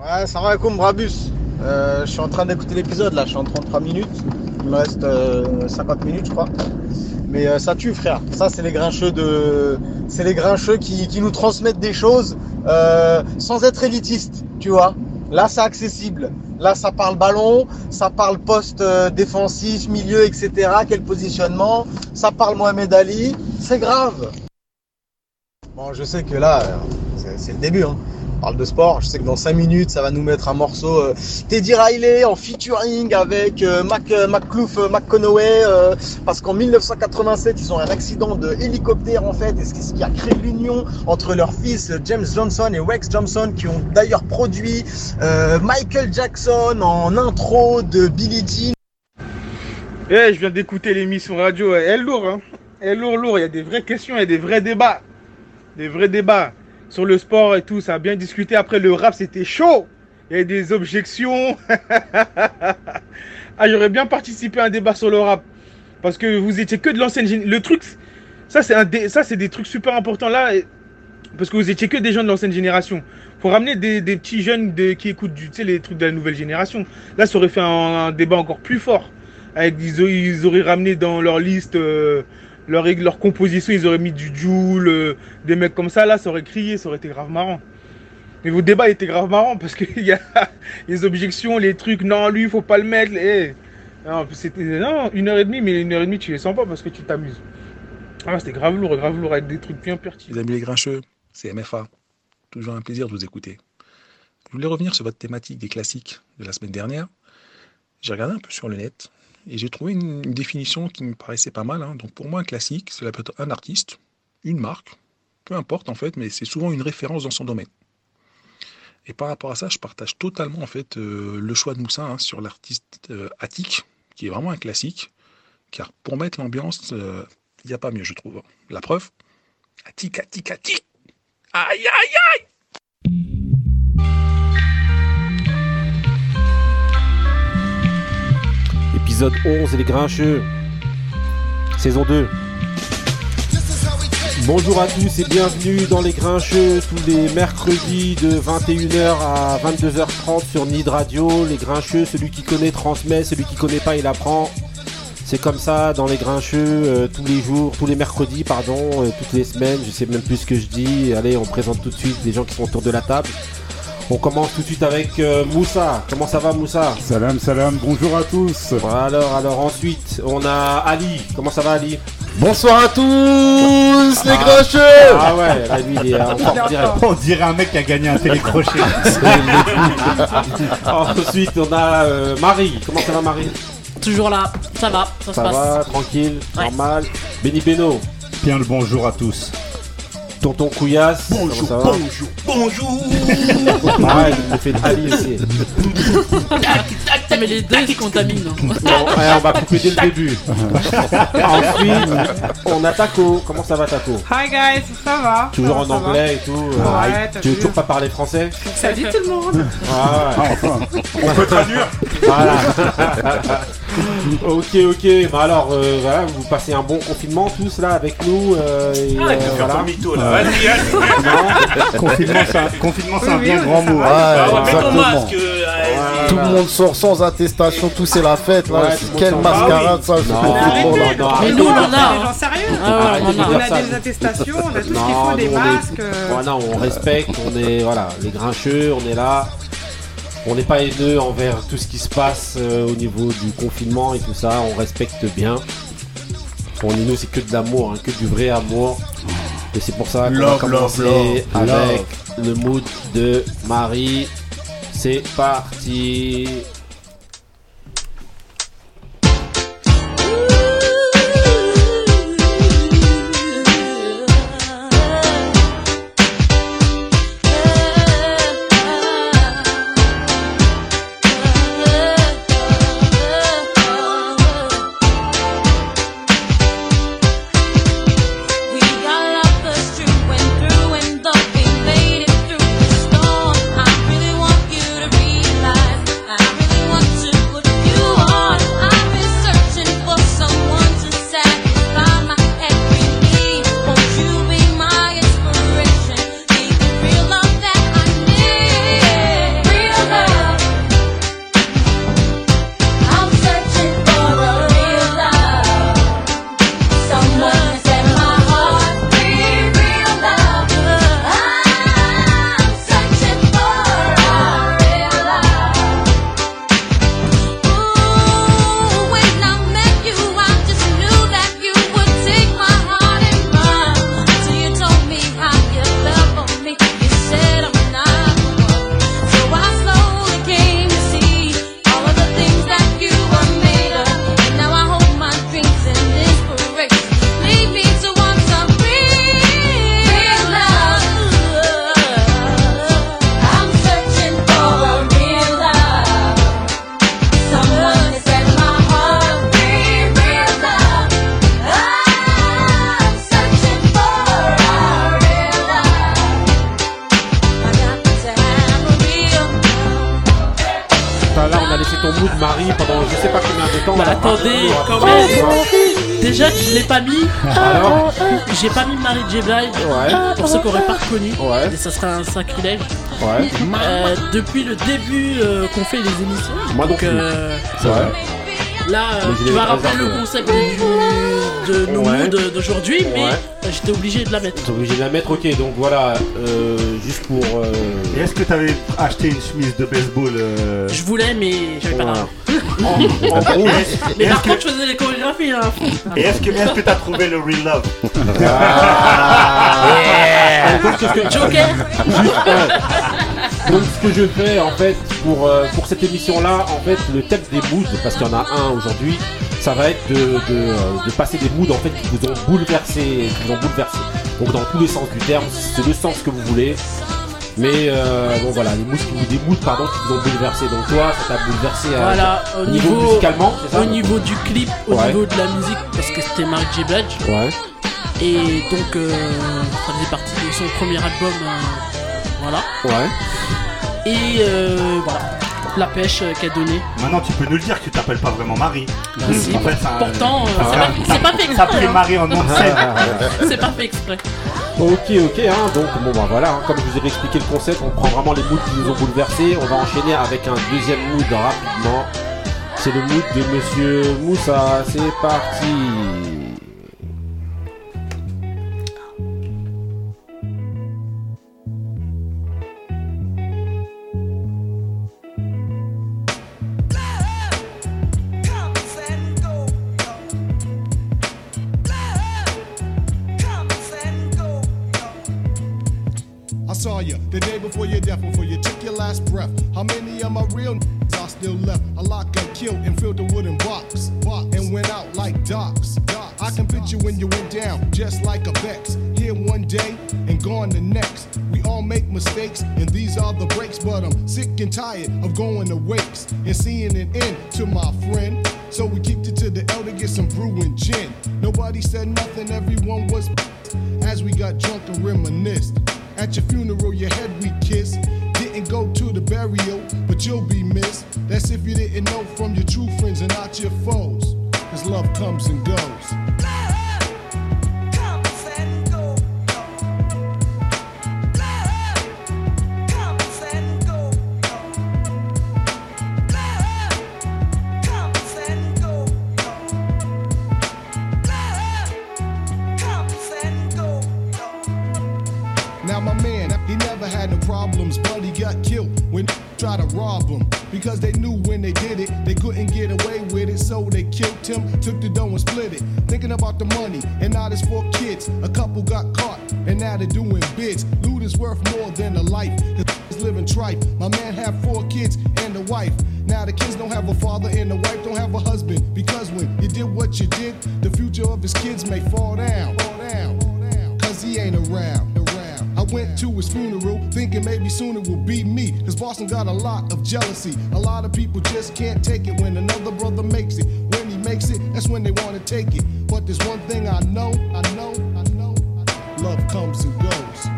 Ouais, ça va, comme Brabus. Euh, je suis en train d'écouter l'épisode là, je suis en 33 minutes. Il me reste euh, 50 minutes, je crois. Mais euh, ça tue, frère. Ça, c'est les grincheux de, c'est les grincheux qui, qui nous transmettent des choses euh, sans être élitistes, tu vois. Là, c'est accessible. Là, ça parle ballon, ça parle poste euh, défensif, milieu, etc. Quel positionnement. Ça parle Mohamed Ali. C'est grave. Bon, je sais que là, euh, c'est le début. Hein. Parle de sport. Je sais que dans 5 minutes, ça va nous mettre un morceau euh, Teddy Riley en featuring avec euh, Mac, euh, McClough, McConaughey. parce qu'en 1987, ils ont un accident de hélicoptère en fait. Et ce qui a créé l'union entre leur fils James Johnson et Rex Johnson, qui ont d'ailleurs produit Michael Jackson en intro de Billie Jean. Eh, je viens d'écouter l'émission radio. Elle est lourd, hein. Elle est lourd, lourd. Il y a des vraies questions, il y a des vrais débats. Des vrais débats sur le sport et tout. Ça a bien discuté. Après, le rap, c'était chaud. Il y a des objections. ah, j'aurais bien participé à un débat sur le rap. Parce que vous étiez que de l'ancienne génération. Le truc, ça, c'est dé- ça, c'est des trucs super importants là. Parce que vous étiez que des gens de l'ancienne génération. Faut ramener des, petits jeunes qui écoutent du, les trucs de la nouvelle génération. Là, ça aurait fait un, débat encore plus fort. Avec, ils, auraient- ils auraient ramené dans leur liste, euh, leur, leur composition, ils auraient mis du Joule, euh, des mecs comme ça. Là, ça aurait crié, ça aurait été grave marrant. Mais vos débats étaient grave marrants parce qu'il y a les objections, les trucs, non, lui, faut pas le mettre. eh. Non, c'était non, une heure et demie, mais une heure et demie, tu les sens pas parce que tu t'amuses. Ah, c'était grave lourd, grave lourd avec des trucs bien pertinents. Les amis les grincheux, c'est MFA. Toujours un plaisir de vous écouter. Je voulais revenir sur votre thématique des classiques de la semaine dernière. J'ai regardé un peu sur le net et j'ai trouvé une, définition qui me paraissait pas mal. hein. Donc pour moi, un classique, cela peut être un artiste, une marque, peu importe en fait, mais c'est souvent une référence dans son domaine. Et par rapport à ça, je partage totalement en fait euh, le choix de Moussa hein, sur l'artiste euh, Attic, qui est vraiment un classique, car pour mettre l'ambiance, euh, il n'y a pas mieux, je trouve. La preuve, Attic, Attic, Attic Aïe, aïe, aïe Épisode 11, les grincheux. Saison 2. Bonjour à tous et bienvenue dans les grincheux tous les mercredis de 21h à 22h30 sur Nid Radio. Les grincheux, celui qui connaît transmet, celui qui connaît pas il apprend. C'est comme ça dans les grincheux euh, tous les jours, tous les mercredis, pardon, euh, toutes les semaines, je sais même plus ce que je dis. Allez, on présente tout de suite les gens qui sont autour de la table. On commence tout de suite avec euh, Moussa. Comment ça va Moussa? Salam, salam, bonjour à tous. alors, alors ensuite, on a Ali. Comment ça va Ali? Bonsoir à tous les Ah. grincheux Ah ouais, là, lui il est en forme direct. On dirait un mec qui a gagné un télécrochet. Ensuite, on a euh, Marie. Comment ça va Marie? Toujours là, ça va, ça, Ça se passe. va, tranquille, Ouais. normal. Benny Beno. Bien le bonjour à tous. Tonton Couillasse. Bonjour, ça va bonjour, bonjour Ouais, il fait de Ali aussi. Ah, mais les deux ils se contaminent. Bon, ouais, on va couper dès le début. Ensuite, on a Taco. Comment ça va Taco Hi guys, ça va? Toujours en anglais et tout. Ouais, Ah, t'as tu veux vu. toujours pas parler français Salut tout le monde Ah ouais. On peut traduire Voilà. ok, ok. Bah alors, euh, voilà, vous passez un bon confinement tous là avec nous. euh, et, euh, voilà. mytho là, vas-y, Confinement, c'est un, confinement, c'est un Oui, bien oui, grand mot. ça. Ouais, exactement. masque, euh. Tout le monde. sort sans attestation, tout c'est la fête Ouais, là. monde Quelle mascarade ça, là. non, Mais nous, on en a. Gens sérieux Ah ouais, on a. On dire a ça. des attestations, on a tout ce qu'il faut, des masques. euh, Voilà, on respecte, on est voilà, les grincheux, on est là. On n'est pas haineux envers tout ce qui se passe euh, au niveau du confinement et tout ça, on respecte bien. Pour nous, c'est que de l'amour, hein, que du vrai amour. Et c'est pour ça qu'on va Love, commencer love, love, avec le mood de Marie. C'est parti. Attendez, Ah, quand ah, même. ah, Déjà que je l'ai pas mis, Alors j'ai pas mis Marie J. Blige Ouais. pour ceux qui auraient pas reconnu. Ouais. Et ça serait un sacrilège. Ouais. Euh, depuis le début euh, qu'on fait les émissions. Moi Donc, euh. Là, tu vas rappeler le concept du- de nos Ouais. moods d'aujourd'hui, mais Ouais. euh, j'étais obligé de la mettre. T'es obligé de la mettre, ok. Donc voilà, euh, juste pour. euh, Et est-ce que t'avais acheté une chemise de baseball euh, Je voulais, mais j'avais pas Voilà. d'argent. en gros, Mais par contre, je faisais les chorégraphies. Hein. Et est-ce que est-ce que t'as trouvé le real love? Ah, donc, qu'est-ce que- Joker Juste, ouais. Donc ce que je fais en fait pour, euh, pour cette émission là, en fait le thème des moods, parce qu'il y en a un aujourd'hui, ça va être de, de, euh, de passer des moods en fait qui vous ont bouleversé, qui vous ont bouleversé. Donc dans tous les sens du terme, c'est le sens que vous voulez. Mais euh, bon voilà, les moods qui vous des moods pardon qui vous ont bouleversé. Donc toi ça t'a bouleversé euh, Voilà, au au niveau, niveau, musicalement, ça au niveau du clip, au Ouais. niveau de la musique, parce que c'était Mark J. Blige. Ouais. Et donc, euh, ça faisait partie de son premier album. euh, voilà. Ouais. Et euh, voilà, la pêche euh, qu'elle donnée. Maintenant, tu peux nous le dire que tu t'appelles pas vraiment Marie. Bah, si, En fait, ça- pourtant, euh, ça- c'est pas, c'est pas fait exprès. pris hein. Marie en nom de scène. C'est pas fait exprès. Ok, ok, hein, donc bon bah voilà, hein, comme je vous ai expliqué le concept, on prend vraiment les moods qui nous ont bouleversés, on va enchaîner avec un deuxième mood rapidement. C'est le mood de Monsieur Moussa, c'est parti. Before your death, before you took your last breath. How many of my real are still left? A lot got killed and filled the wooden box, box and went out like docs. docs. I can picture when you went down, just like a Vex. Here one day and gone the next. We all make mistakes, and these are the breaks. But I'm sick and tired of going to wakes and seeing an end to my friend. So we kicked it to the elder, get some brew and gin. Nobody said nothing, everyone was as we got drunk and reminisced. At your funeral, your head we kissed. Didn't go to the burial, but you'll be missed. That's if you didn't know from your true friends and not your foes. Cause love comes and goes. To rob him. Because they knew when they did it, they couldn't get away with it, so they killed him, took the dough and split it. Thinking about the money, and now there's four kids. A couple got caught, and now they're doing bids. Loot is worth more than a life. Cause living tripe. My man had four kids and a wife. Now the kids don't have a father and the wife don't have a husband. Because when you did what you did, the future of his kids may fall. Fall down. Cause he ain't around. I went to his funeral thinking maybe soon it will be me. Cause Boston got a lot of jealousy. A lot of people just can't take it when another brother makes it. When he makes it, that's when they wanna take it. But there's one thing I know, I know, I know. Love comes and goes.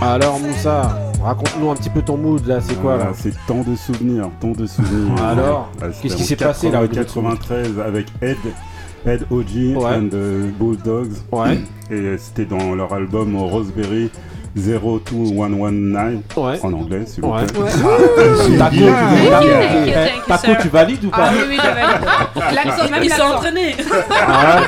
Alors Moussa, raconte-nous un petit peu ton mood là, c'est quoi là Voilà, C'est tant de souvenirs, tant de souvenirs. Alors, Ah, qu'est-ce qui s'est passé, là, au niveau de 93 avec Ed, Ed OG Ouais. and the Bulldogs. Ouais. Et euh, c'était dans leur album Roseberry 02119 Ouais. en anglais, s'il vous Ouais. plaît. Ouais. Ah, Taco, tu- valides ou pas Ah oui, oui, je valide. L'accent, même Ils sont entraînés. Ah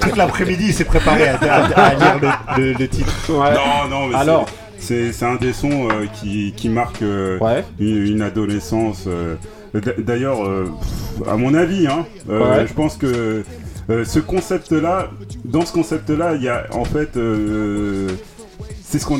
Toute l'après-midi, il s'est préparé à, à- à lire le, le- le titre. Ouais. Non, non, mais Alors c'est- un des sons euh, qui, qui marque euh, Ouais. une, une adolescence. euh. D'ailleurs, à mon avis, hein, Ouais. je pense que ce concept-là, dans ce concept-là, il y a en fait, c'est ce qu'on,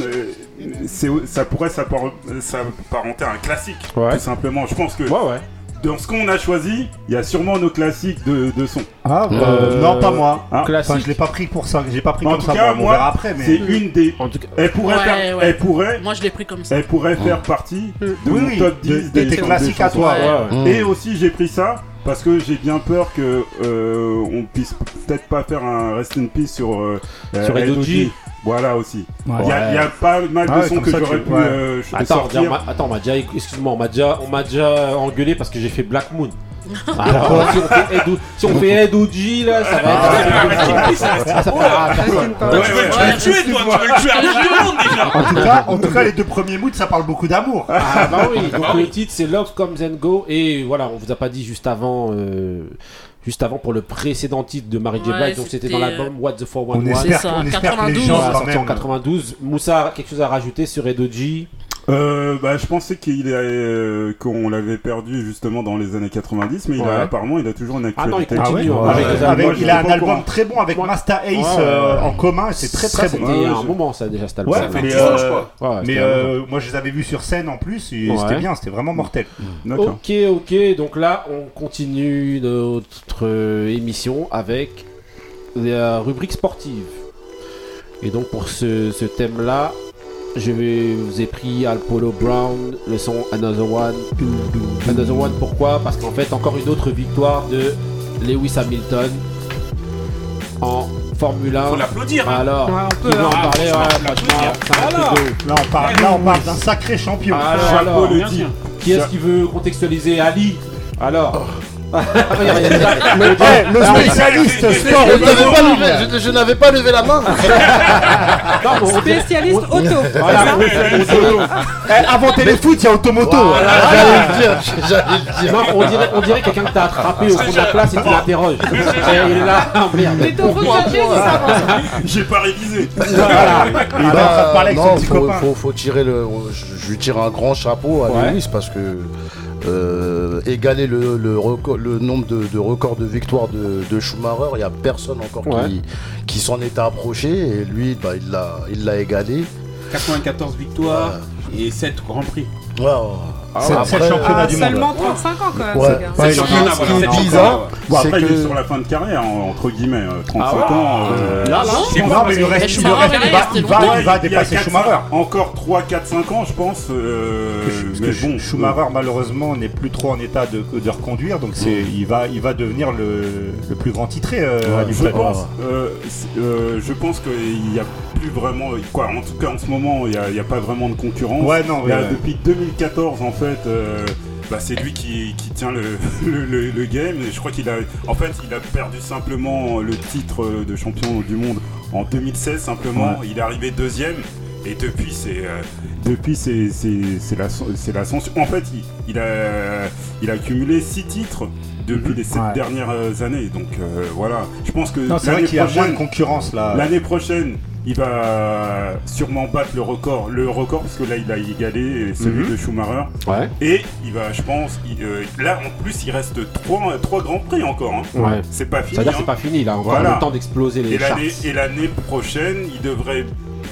ça pourrait s'appar- s'apparenter à un classique, Ouais. tout simplement. Je pense que Ouais, ouais. Dans ce qu'on a choisi, il y a sûrement nos classiques de, de son. Ah, bah, Euh, non, pas moi. Ah. Classique. Enfin, je l'ai pas pris pour ça. J'ai pas pris En comme tout ça. cas, on moi, verra après, mais. c'est une des. En tout cas, Elle pourrait, Ouais, faire, ouais. elle pourrait, Moi, je l'ai pris comme ça. elle pourrait faire partie de Oui, mon oui, top de- 10 de des, classiques à toi. ouais, ouais. Et aussi j'ai pris ça parce que j'ai bien peur que euh, on puisse peut-être pas faire un rest in peace sur euh, Sur Ed Ed OG. OG, Voilà aussi. Ouais. Il y, a- il y a pas mal de Ah ouais, sons que j'aurais tu- pu ouais. euh, Attends, sortir. on m'a- attends, on m'a déjà, excuse-moi, on m'a déjà, on m'a déjà engueulé parce que j'ai fait Black Moon. Ah, Alors, si on fait Ed si on fait Ed OG là, ça va être. Ouais, tu veux le tuer, toi, tu veux le tuer à tout le monde déjà. En tout cas, en tout cas, les deux premiers moods, ça parle beaucoup d'amour. Ah bah oui, donc le titre c'est Love Comes and Go et voilà, on vous a pas dit juste avant, euh, juste avant pour le précédent titre de Mary J. Ouais, Blige, donc c'était dans l'album What the 411. On espère- ça, on espère que les 92. gens, sorti en même- 92. Moussa, quelque chose à rajouter sur Edoji? Euh, bah, je pensais qu'il euh, qu'on l'avait perdu justement dans les années 90, mais il Ouais. a, apparemment il a toujours une Ah non, il actualité. Ouais. avec albums. il a un album très bon avec Moi- Masta Ace Ouais, euh, ouais. en commun, et c'est très Ça, très bon. c'était un moment ça déjà cet album. Ouais, Ça fait mais, 10 ans, je crois. Ouais, mais moi je les avais vus sur scène en plus, et Ouais. c'était bien, c'était vraiment mortel. D'accord. Ok, ok, donc là on continue notre émission avec la rubrique sportive. Et donc pour ce, ce thème-là, je vous ai pris Al Polo Brown, le son Another One. Another One, pourquoi? Parce qu'en fait, encore une autre victoire de Lewis Hamilton en Formule 1. Faut l'applaudir, hein. Alors, Ouais, on peut, en hein. parler ouais, franchement, ouf. Là on parle, là, on parle d'un sacré champion. Alors, Chapeau alors, le bien dit. sûr. Qui est-ce qui veut contextualiser Ali? Alors Le, spécialiste je- sport, je n'avais pas levé- je- je n'avais pas levé la main. Spécialiste auto. Dirait- Eh, avant téléfoot, il y a automoto. On dirait, quelqu'un que t'as attrapé au fond de la classe et tu l'interroges. Et il est là, merde. Ça. J'ai pas révisé. Voilà. Il est en train de parler avec non, son petit faut, tirer le. Je, lui tire un grand chapeau à. Lewis parce que euh, égaler le, le, record- le nombre de, de records de victoires de, de Schumacher, il n'y a personne encore Ouais. qui, qui s'en est approché et lui, bah, il l'a il l'a égalé. 94 victoires et 7 grands prix. C'est Après, c'est le championnat Ah, du monde. seulement 35 ans quand même, Ouais. ce qui- voilà, est bizarre, Bon, c'est après, il est que sur la fin de carrière, en- entre guillemets, euh, 35 Ah ouais ans. euh, Là, là, C'est Non, mais le reste, il va, c'était il va, longtemps. il va il y a dépasser 4, Schumacher. Encore 3, 4, 5 ans, je pense. euh, Parce mais que bon, Schumacher malheureusement n'est plus trop en état de, de reconduire, donc c'est il va il va devenir le, le plus grand titré. euh, à Je pense, euh, c'est- euh, je pense qu'il n'y a plus vraiment, quoi, en tout cas en ce moment, il n'y a, y a pas vraiment de concurrence. Ouais, non, y ouais. Depuis 2014, en fait, euh, bah, c'est lui qui, qui tient le, le, le- le game. Et je crois qu'il a, en fait, il a perdu simplement le titre de champion du monde en 2016, simplement. Il est arrivé deuxième. Et depuis, c'est euh, depuis c'est la l'ascension. En fait, il, il a il a accumulé six titres depuis les sept Ouais. dernières années. Donc euh, voilà, je pense que Non, c'est vrai l'année qu'il y a moins de prochaine, concurrence là. l'année prochaine, il va sûrement battre le record, le record parce que là, il a égalé celui Mhm. de Schumacher. Ouais. Et il va, je pense, il- euh, là en plus, il reste trois trois grands prix encore. hein. Ouais. C'est pas fini. C'est-à-dire que hein. c'est pas fini, il a encore Voilà. le temps d'exploser les Et et l'année prochaine, il devrait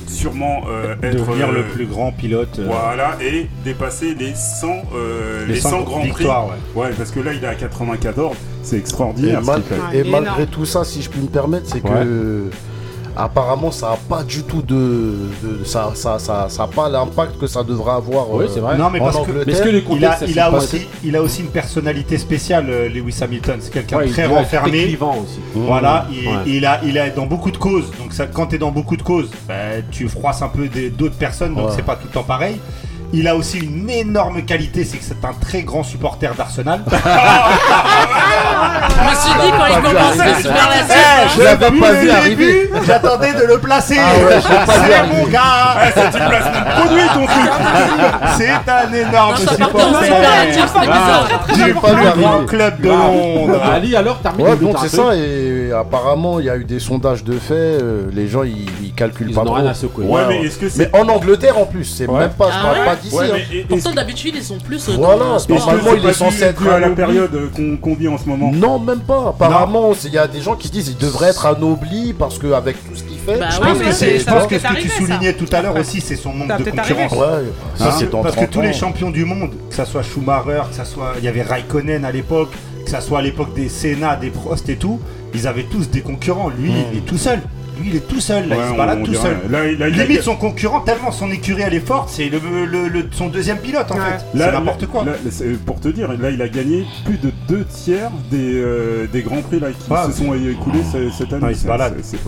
sûrement euh, être devenir euh, le plus grand pilote. euh, Voilà, et dépasser les 100, euh, Les les 100 100 grands prix. ouais. Ouais, parce que là, il est à 94, c'est Et, extraordinaire. ce mal- qu'il fait. Ouais, et énorme. malgré tout ça, si je puis me permettre, c'est Ouais. que apparemment ça a pas du tout de, de- ça, ça, ça, ça a pas l'impact que ça devrait avoir. Oui, euh, c'est vrai. Non, mais parce que. Mais est-ce que les il a, contextes, il, a aussi, il a aussi une personnalité spéciale, euh, Lewis Hamilton. C'est quelqu'un Ouais, très renfermé. aussi. Voilà, il, Ouais. il a, il est dans beaucoup de causes. Donc ça, quand tu es dans beaucoup de causes, bah, tu froisses un peu des- d'autres personnes, donc Ouais. c'est pas tout le temps pareil. Il a aussi une énorme qualité, c'est que c'est un très grand supporter d'Arsenal. Je me suis dit quand il commençait faire la Eh, suite. je l'avais pas le vu arriver. début, J'attendais de le placer. Ah c'est mon gars. C'est une placement de produit ton truc C'est un énorme supporter. Je l'ai pas vu Le grand arriver. club de Londres. Ali, alors, de donc dire un c'est ça, et apparemment il y a eu des sondages de fait, euh, les gens ils, ils calculent Ils pas en ont trop. rien à secouer. Ouais, mais est-ce que c'est. Mais en Angleterre en plus, c'est Ouais. même pas, je Ah parle ouais pas d'ici. Ouais, hein. mais est- est-ce Pourtant, d'habitude, ils sont plus euh, Voilà, dans normalement, que il est pas censé dû- être à la anobli. période euh, qu'on qu'on vit en ce moment? Non, même pas. Apparemment, c'est- il y a des gens qui disent qu'il devrait être anobli parce qu'avec tout ce qu'il fait. Bah Je ouais, pense que, c'est- c'est- je ça pense va que ce peut-être que tu arriver, soulignais tout à l'heure aussi, c'est son manque Ça va de peut-être concurrence. arriver. Ouais, ça Hein, c'est dans Parce que 30 tous les champions du monde, que ça soit Schumacher, que ça soit il y avait Raikkonen à l'époque, que ça soit à l'époque des Senna, des Prost et tout, ils avaient tous des concurrents. Lui, Mm. il est tout seul. Lui il est tout seul, là, Ouais, il se balade on tout seul. Là, a- Limite son concurrent, tellement son écurie elle est forte, c'est le, le- le- son deuxième pilote en fait. Là, C'est n'importe quoi. pour te dire, là, il a gagné plus de deux tiers des, euh, des grands prix là, qui Ah, se sont écoulés ce- cette année. Ah, il se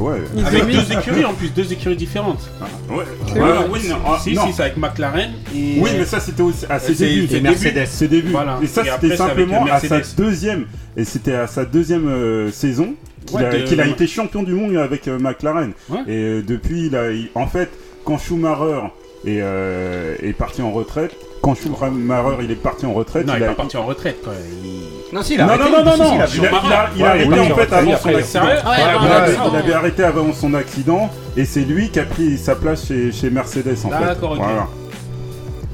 ouais. Avec deux écuries en plus, deux écuries différentes. Ouais, Ouais, oui, non, ah, si, non. si, c'est avec McLaren et. Oui, mais ça c'était aussi à ses débuts. c'est Mercedes. Ses débuts. Et ça c'était simplement à sa deuxième. Et c'était à sa deuxième euh, saison qu'il Ouais, a, de- qu'il a été champion du monde avec euh, McLaren. Ouais. Et euh, depuis, il a, il- en fait, quand Schumacher est, euh, est parti en retraite, quand Schumacher il est parti en retraite, Non, il est a pas parti en retraite quoi. Il- Non, si, il a non, arrêté. non, non, non, non, il a- il a, il a- il a Ouais, arrêté il en fait avant son accident. Il avait- il arrêté avant son accident et c'est lui qui a pris sa place chez, chez Mercedes en fait. D'accord, ok. Voilà.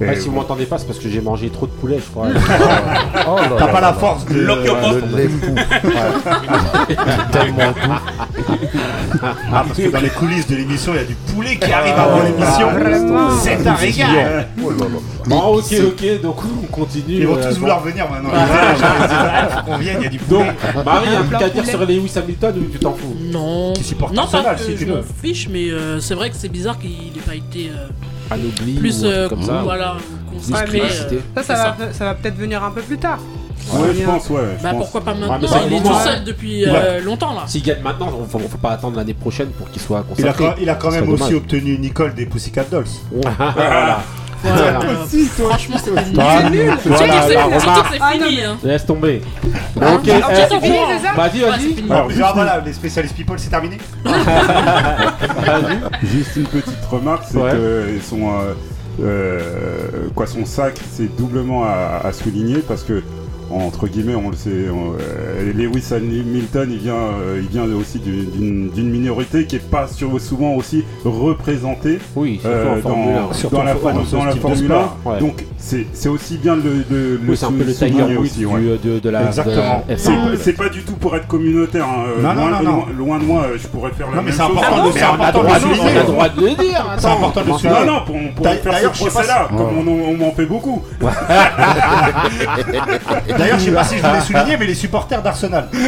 Ouais, si vous m'entendez pas, c'est parce que j'ai mangé trop de poulet, je crois. Oh T'as pas la force de. L'époux. Tellement. Ah, parce que dans les coulisses de l'émission, il y a du poulet qui arrive avant l'émission. C'est un régal. Oh. Bon, ok, ok, donc on continue. Ils vont euh, tous vouloir venir maintenant. Ah, qu'on vienne, il y a du Donc, poulet. Marie, un truc à dire sur Lewis Hamilton ou tu t'en fous Non. Qui supporte non, Arsenal, pas si que je m'en veux. fiche, mais euh, c'est vrai que c'est bizarre qu'il n'ait pas été euh, Anobli plus ou un euh, truc comme ça. voilà, consacré. euh, Ça, ça va, ça va peut-être venir un peu plus tard. Ouais, je pense, ouais. je Bah pense. pourquoi pas maintenant Il est tout seul depuis euh, longtemps là. S'il gagne maintenant, on faut, faut pas attendre l'année prochaine pour qu'il soit Il a, consacré. il a quand même aussi dommage. obtenu Nicole des Pussycat Dolls. voilà. Voilà. franchement, c'est nul. Voilà, c'est- Ah, fini. mais- hein. Laisse tomber. Hein ok, Ah, eh, fini, vas-y, vas-y. Alors, ah, voilà, les spécialistes people, c'est terminé. Juste une petite remarque, c'est Ouais. que son, euh, euh, quoi, son sac, c'est doublement à, à souligner parce que entre guillemets, on le sait, on- euh, Lewis Hamilton, il vient, euh, il vient aussi du- d'une d'une minorité qui est pas sur- souvent aussi représentée Oui, euh, en Formule 1. dans, dans la, dans dans la Formule sport. 1. Ouais. Donc c'est c'est aussi bien de le, de, le Oui, c'est un peu le souligner Tiger Woods aussi. ouais. du- de, de la Exactement. C'est F1. c'est pas du tout pour être communautaire. hein. Euh, Non, non, loin, non, non. loin- loin de moi, euh, je pourrais faire la Non, mais même c'est chose. important de bon, c'est important de le le On a souligner. droit de le dire. C'est important de le souligner. Non, non, pour, faire ce procès-là, comme on, on m'en fait beaucoup. D'ailleurs, je sais pas si je voulais souligner, mais les supporters d'Arsenal.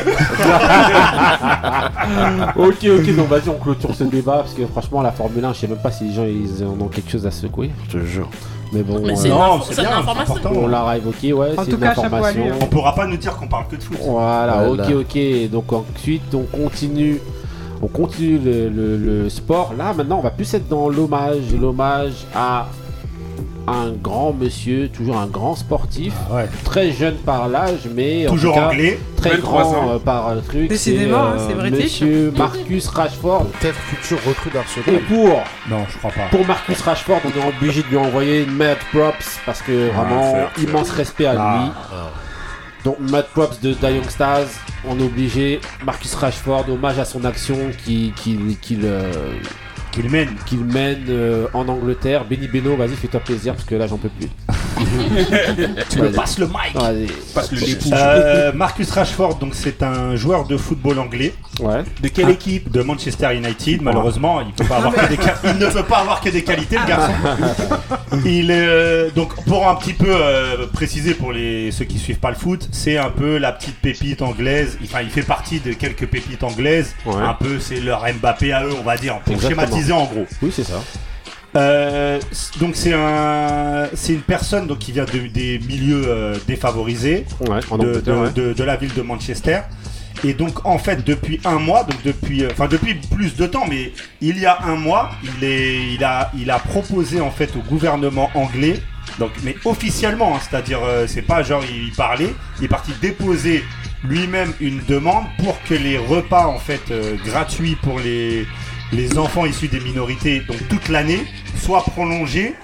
ok, ok, donc vas-y, on clôture ce débat parce que franchement, la Formule 1, je sais même pas si les gens ils en ont quelque chose à secouer. Je te jure. Mais bon, Mais euh, c'est une Non, c'est bien, important. on l'a évoqué, ouais, c'est une information. lui, hein. On pourra pas nous dire qu'on parle que de foot. Voilà, Voilà. ok, ok. Donc ensuite, on continue, on continue le, le- le sport. Là, maintenant, on va plus être dans l'hommage, l'hommage à un grand monsieur, toujours un grand sportif, Ouais. très jeune par l'âge, mais en Toujours tout cas, anglais. très 23 grand ans. euh, par le truc. Décidément, hein, c'est british. Monsieur Marcus Rashford. Peut-être futur recrue Et d'Arsenal. pour Non, je crois pas. pour Marcus Rashford, on est obligé de lui envoyer une mad props parce que vraiment immense respect à Ah. lui. Donc mad props de Stars, on est obligé. Marcus Rashford, hommage à son action qui qu'il qu'il euh, Qu'il mène. qu'il mène euh, en Angleterre. Benny Beno, vas-y fais-toi plaisir parce que là j'en peux plus. Tu me passes le mic. Que le. Euh, Marcus Rashford, donc c'est un joueur de football anglais. Ouais. De quelle équipe De Manchester United. Malheureusement, il, peut pas avoir que des qua- il ne peut pas avoir que des qualités, le garçon. Il est, euh, donc pour un petit peu euh, préciser pour les ceux qui suivent pas le foot, c'est un peu la petite pépite anglaise. Enfin, il fait partie de quelques pépites anglaises. Ouais. Un peu, c'est leur Mbappé à eux, on va dire, pour Exactement. schématiser en gros. Oui c'est ça. Euh, donc c'est un, c'est une personne donc qui vient de- des milieux euh, défavorisés Ouais. De, de- ouais. de- de la ville de Manchester. Et donc en fait depuis un mois, donc depuis, euh, enfin depuis plus de temps, mais il y a un mois, il est, il a, il a proposé en fait au gouvernement anglais, donc mais officiellement, hein, c'est-à-dire euh, c'est pas genre il parlait, il est parti déposer lui-même une demande pour que les repas en fait euh, gratuits pour les les enfants issus des minorités, donc toute l'année, soient prolongés.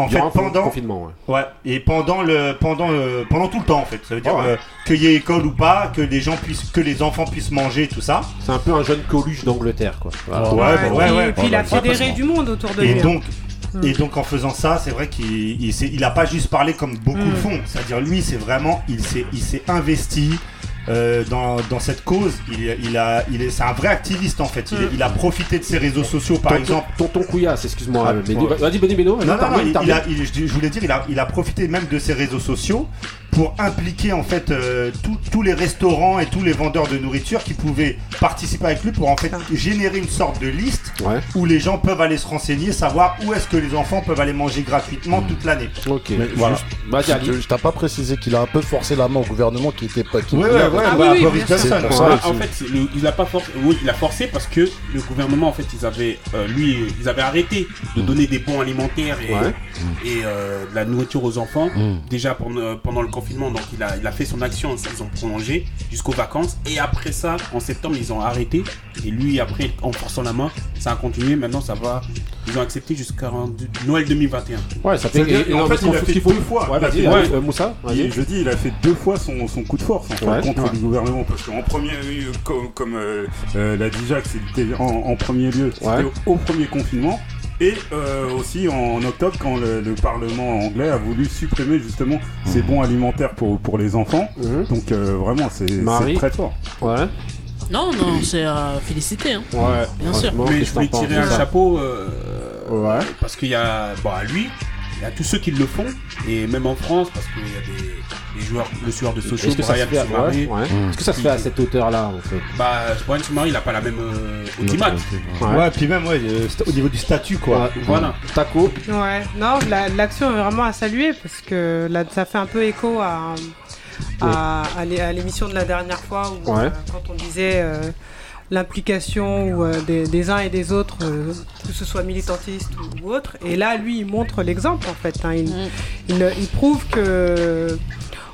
En fait, pendant confinement. Ouais. Ouais, et pendant le pendant pendant tout le temps en fait. Ça veut dire ouais. euh, qu'il y ait école ou pas, que les gens puissent que les enfants puissent manger tout ça. C'est un peu un jeune Coluche d'Angleterre quoi. Voilà. Ouais, bah et ouais, puis, ouais. puis il a Ouais, fédéré du monde autour de Et lui. hein. donc Mm. et donc en faisant ça, c'est vrai qu'il il, a pas juste parlé comme beaucoup Mm. le font. C'est-à-dire lui, c'est vraiment il s'est il s'est investi. Euh, dans, dans cette cause, il, il a, il est, c'est un vrai activiste en fait. Il, il a profité de ses réseaux sociaux, par Tonton- exemple. Tonton Couillasse, excuse-moi. Ah, ouais. Vas-y Benny Beno. Non, non, non, il, a, il- je, voulais dire, il a, il a profité même de ses réseaux sociaux pour impliquer en fait euh, tous- tous les restaurants et tous les vendeurs de nourriture qui pouvaient participer avec lui pour en fait générer une sorte de liste Ouais. où les gens peuvent aller se renseigner, savoir où est-ce que les enfants peuvent aller manger gratuitement toute l'année. Ok. Mais Voilà. juste, Ali. je, je t'as pas précisé qu'il a un peu forcé la main au gouvernement qui était pas. Qui Ouais, ouais, ouais, Ah bah, oui, oui, bien sûr. Ah, en fait, le- il a pas forcé. Oui, il a forcé parce que le gouvernement, en fait, ils avaient, euh, lui, ils avaient arrêté de donner des bons alimentaires et, Ouais. et euh, de la nourriture aux enfants. Mm. Déjà pendant, pendant le confinement, donc il a, il a fait son action. Ils ont prolongé jusqu'aux vacances. Et après ça, en septembre, ils ont arrêté. Et lui, après, en forçant la main, ça a continué. Maintenant, ça va. Ils ont accepté jusqu'à Noël 2021. Ouais, ça fait. C'est-à-dire, et- et en fait, il a fait deux fois. Ouais, vas-y, ouais. euh, Moussa. Il- je dis, il a fait deux fois son, son coup de force en fait, Ouais. contre Ouais. le gouvernement parce qu'en premier, euh, comme, comme, euh, euh, l'a dit Jacques, c'était en, en premier lieu, c'était Ouais. au, au premier confinement. Et euh, aussi en octobre, quand le, le Parlement anglais a voulu supprimer justement ces bons alimentaires pour, pour les enfants. Mhm. Donc euh, vraiment, c'est très fort. Ouais. Non, non, c'est à féliciter. Hein. Ouais. Bien sûr. Mais je voulais tirer un ça chapeau euh, Ouais. parce qu'il y a bon, à lui, il y a tous ceux qui le font et même en France parce qu'il y a des, des joueurs, le joueur de Sochaux, Est-ce que ça se Brian. Soumaré. ouais, ouais. Est-ce que ça se fait à cette hauteur-là en fait? Bah, Brian Soumaré, il n'a pas la même euh. Ouais, puis même ouais, euh, au niveau du statut quoi. Voilà. Taco Ouais, non, la- l'action est vraiment à saluer parce que là, ça fait un peu écho à, à, à l'é- à l'émission de la dernière fois où, Ouais. euh, quand on disait euh, l'implication ou, euh, des, des uns et des autres, euh, que ce soit militantiste ou, ou autre. Et là, lui, il montre l'exemple en fait. hein. Il, il, il prouve que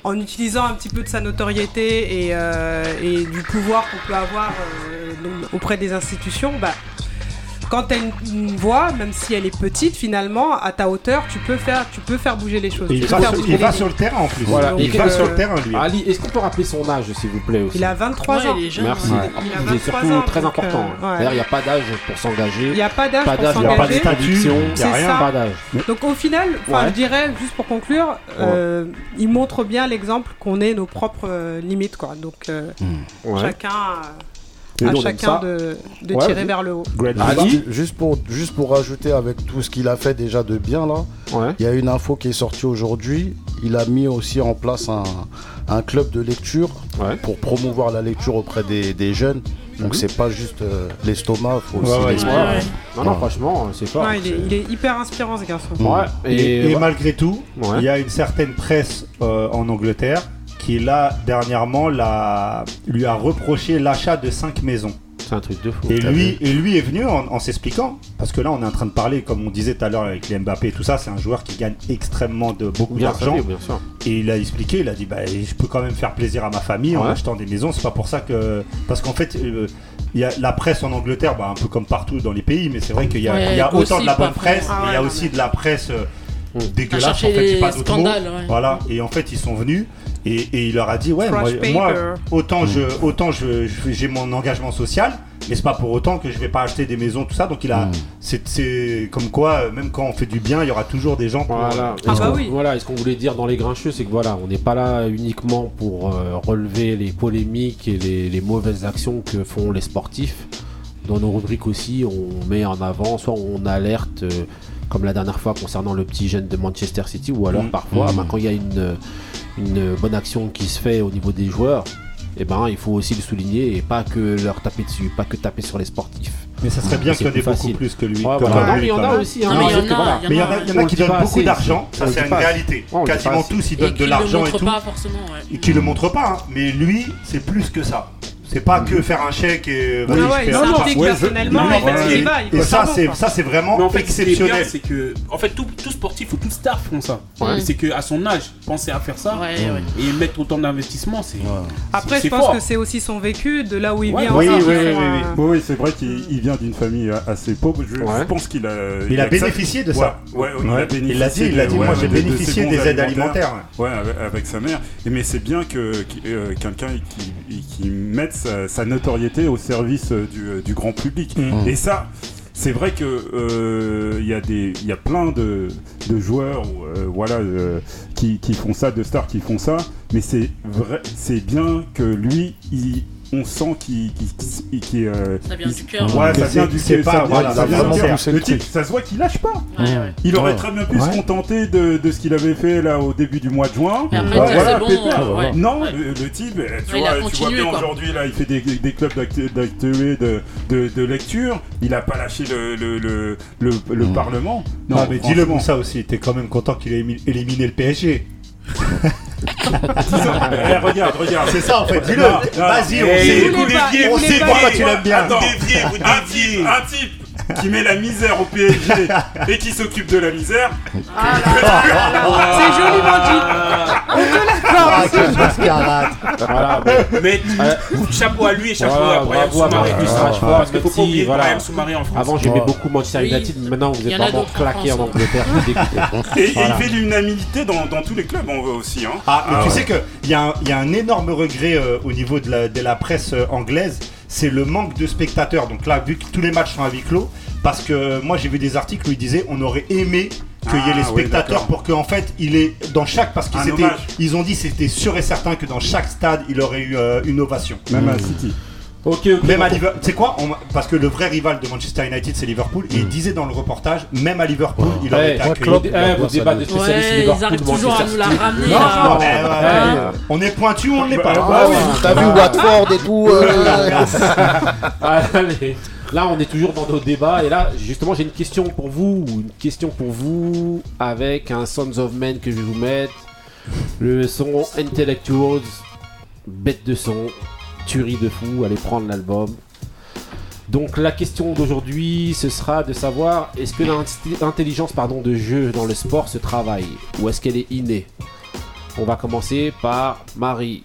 en utilisant un petit peu de sa notoriété et, euh, et du pouvoir qu'on peut avoir euh, auprès des institutions, bah, quand tu as une, une voix, même si elle est petite, finalement, à ta hauteur, tu peux faire, tu peux faire bouger les choses. Il va, sur, bouger il va les sur le terrain en plus. Voilà. Donc, il va euh, sur le terrain lui. Ali, est-ce qu'on peut rappeler son âge s'il vous plaît aussi Il a 23 Ouais, ans. il est jeune. Merci. Ouais. Il a C'est 23 surtout ans, très donc, important. euh, ouais. D'ailleurs, il n'y a pas d'âge pour s'engager. Il n'y a pas d'âge Pas pour d'âge, il n'y a pas s'engager. conviction, il y a rien. pas d'âge. Donc au final, je dirais, juste pour conclure, euh, il montre bien l'exemple qu'on ait nos propres euh, limites. Quoi. Donc euh, Ouais. chacun, euh, à on chacun ça. de, de Ouais, tirer vers le haut. Ah, Ali juste- juste pour juste pour rajouter avec tout ce qu'il a fait déjà de bien là, Ouais. il y a une info qui est sortie aujourd'hui. Il a mis aussi en place un, un club de lecture Ouais. pour promouvoir la lecture auprès des, des jeunes. Donc Mhm. c'est pas juste euh, l'estomac, faut aussi Ouais, ouais, l'esprit. ouais, ouais. Non, non, Ouais. franchement, c'est fort. Ouais, il, est, il est hyper inspirant ce garçon. Ouais. Et, Et, et ouais. malgré tout, Ouais. il y a une certaine presse euh, en Angleterre qui là dernièrement l'a- lui a reproché l'achat de 5 maisons. c'est un truc de fou. Et lui, et lui est venu en, en s'expliquant, parce que là on est en train de parler, comme on disait tout à l'heure avec les Mbappé et tout ça, c'est un joueur qui gagne extrêmement de beaucoup Bien d'argent. sûr, bien sûr. Et il a expliqué, il a dit bah je peux quand même faire plaisir à ma famille en achetant des maisons. C'est pas pour ça que parce qu'en fait euh, il y a la presse en Angleterre, bah, un peu comme partout dans les pays, mais c'est vrai qu'il y a, Ouais, il y a autant de la bonne presse, Ah mais il y a aussi mais- de la presse euh, dégueulasse. En fait, pas d'autre mot. scandales, ouais. Voilà. Et en fait ils sont venus. Et, et il leur a dit ouais moi, moi, autant je autant je j'ai mon engagement social mais c'est pas pour autant que je vais pas acheter des maisons tout ça donc il a Mm. c'est c'est comme quoi euh, même quand on fait du bien il y aura toujours des gens pour Voilà. Ah Et ce bah oui. Voilà, et ce qu'on voulait dire dans les grincheux, c'est que voilà, on n'est pas là uniquement pour euh, relever les polémiques et les, les mauvaises actions que font les sportifs. Dans nos rubriques aussi, on met en avant, soit on alerte, euh, comme la dernière fois concernant le petit jeune de Manchester City, ou alors Mm. parfois, Mm. bah, quand il y a une, une bonne action qui se fait au niveau des joueurs, eh ben, il faut aussi le souligner et pas que leur taper dessus, pas que taper sur les sportifs. mais ça serait bien qu'il y en ait plus beaucoup plus que lui Ouais, voilà. mais il y en a aussi. hein, Non, mais il y en a, il y en a, en a qui donnent beaucoup d'argent, ça c'est une pas réalité. On Quasiment tous ils Et donnent qui de le l'argent et montre tout. pas forcément, ouais. Et qui le montrent pas, hein. mais lui c'est plus que ça. C'est pas que faire un chèque et Ah ouais, un- s'implique ouais, je- personnellement non, et il Et ça c'est ça c'est vraiment Mais en fait, exceptionnel. c'est que, en fait, tout, tout sportif ou tout star font ça. Ouais. C'est que à son âge, penser à faire ça Ouais, ouais. et mettre autant d'investissement, c'est. Après, c'est je pense fort. que c'est aussi son vécu, de là où il vient oui, euh, oui. Oui, oui, c'est vrai qu'il il vient d'une famille assez pauvre. Je, pense qu'il a. Il a bénéficié de ça. Il l'a dit, il l'a dit, moi j'ai bénéficié des aides alimentaires. Ouais, avec, sa mère. Mais c'est bien que, euh, quelqu'un qui, qui mette sa, sa notoriété au service euh, du, euh, du grand public. Mm. Et ça, c'est vrai que euh, il y y a plein de, de joueurs, ou, euh, voilà, euh, qui, qui font ça, de stars qui font ça. Mais c'est vrai, c'est bien que lui, il on sent qu'il qu'il- qu'il, euh, Ça vient il- du cœur. Ouais, ça vient du c'est cœur. pas- ça voilà, vient- ça ça vient vraiment du cœur. Le type, ça se voit qu'il lâche pas. Ouais, ouais. Il aurait Ouais. très bien pu Ouais. se contenter de, de ce qu'il avait fait là au début du mois de juin. Et après, voilà, bon, euh. Non, Ouais. le, le type, euh, tu vois, tu vois bien aujourd'hui là, il fait des, des clubs d'actu- d'actués de, de, de lecture. Il a pas lâché le, le, le, le, le Parlement. Non, mais dis-le comme ça aussi, t'es quand même content qu'il ait éliminé le PSG. Eh, regarde, regarde. C'est ça en fait, dis-le. Vas-y, on sait. vous déviez, On vous sait déviez. pourquoi tu l'aimes bien. Attends, un type, un type qui met la misère au PSG et qui s'occupe de la misère. C'est joliment dit. On te joli. Voilà, bon. Mais chapeau à lui et chapeau Voilà, à Brian Soumaré. Marcus Parce Rashford, qu'il faut pas oublier. Brian Soumaré en France. Avant, j'aimais beaucoup Manchester. United, mais maintenant, vous êtes vraiment claqué en France, Angleterre. Et, il fait l'unanimité dans, dans tous les clubs on voit aussi. Hein. Ah, mais Ah tu ouais. sais qu'il y, a un- il y a un énorme regret euh, au niveau de la, de la presse euh, anglaise, c'est le manque de spectateurs. Donc là, vu que tous les matchs sont à huis clos, parce que moi j'ai vu des articles où ils disaient on aurait aimé qu'il y ait Ah, les spectateurs pour qu'en fait il est dans chaque parce qu'ils ils ont dit c'était sûr et certain que dans chaque stade il aurait eu euh, une ovation. Même à City. Ok, ok. Même à. Liverpool, tu sais quoi On- Parce que le vrai rival de Manchester United c'est Liverpool et il disait dans le reportage même à Liverpool il aurait Ouais, été ouais, accueilli. Klopp, eh, spécialistes Ouais, ils Liverpool, arrivent toujours à nous la ramener. Non, là. non, mais, ouais, Ouais. ouais. on est pointu ou on ne l'est pas. Ah oui, t'as vu Watford et tout. euh, Allez, là on est toujours dans nos débats et là justement j'ai une question pour vous, une question pour vous avec un Sons of Men que je vais vous mettre. Le son Intellectuals, bête de son, tuerie de fou, allez prendre l'album. Donc la question d'aujourd'hui ce sera de savoir est-ce que l'intelligence pardon de jeu dans le sport se travaille ou est-ce qu'elle est innée? On va commencer par Marie.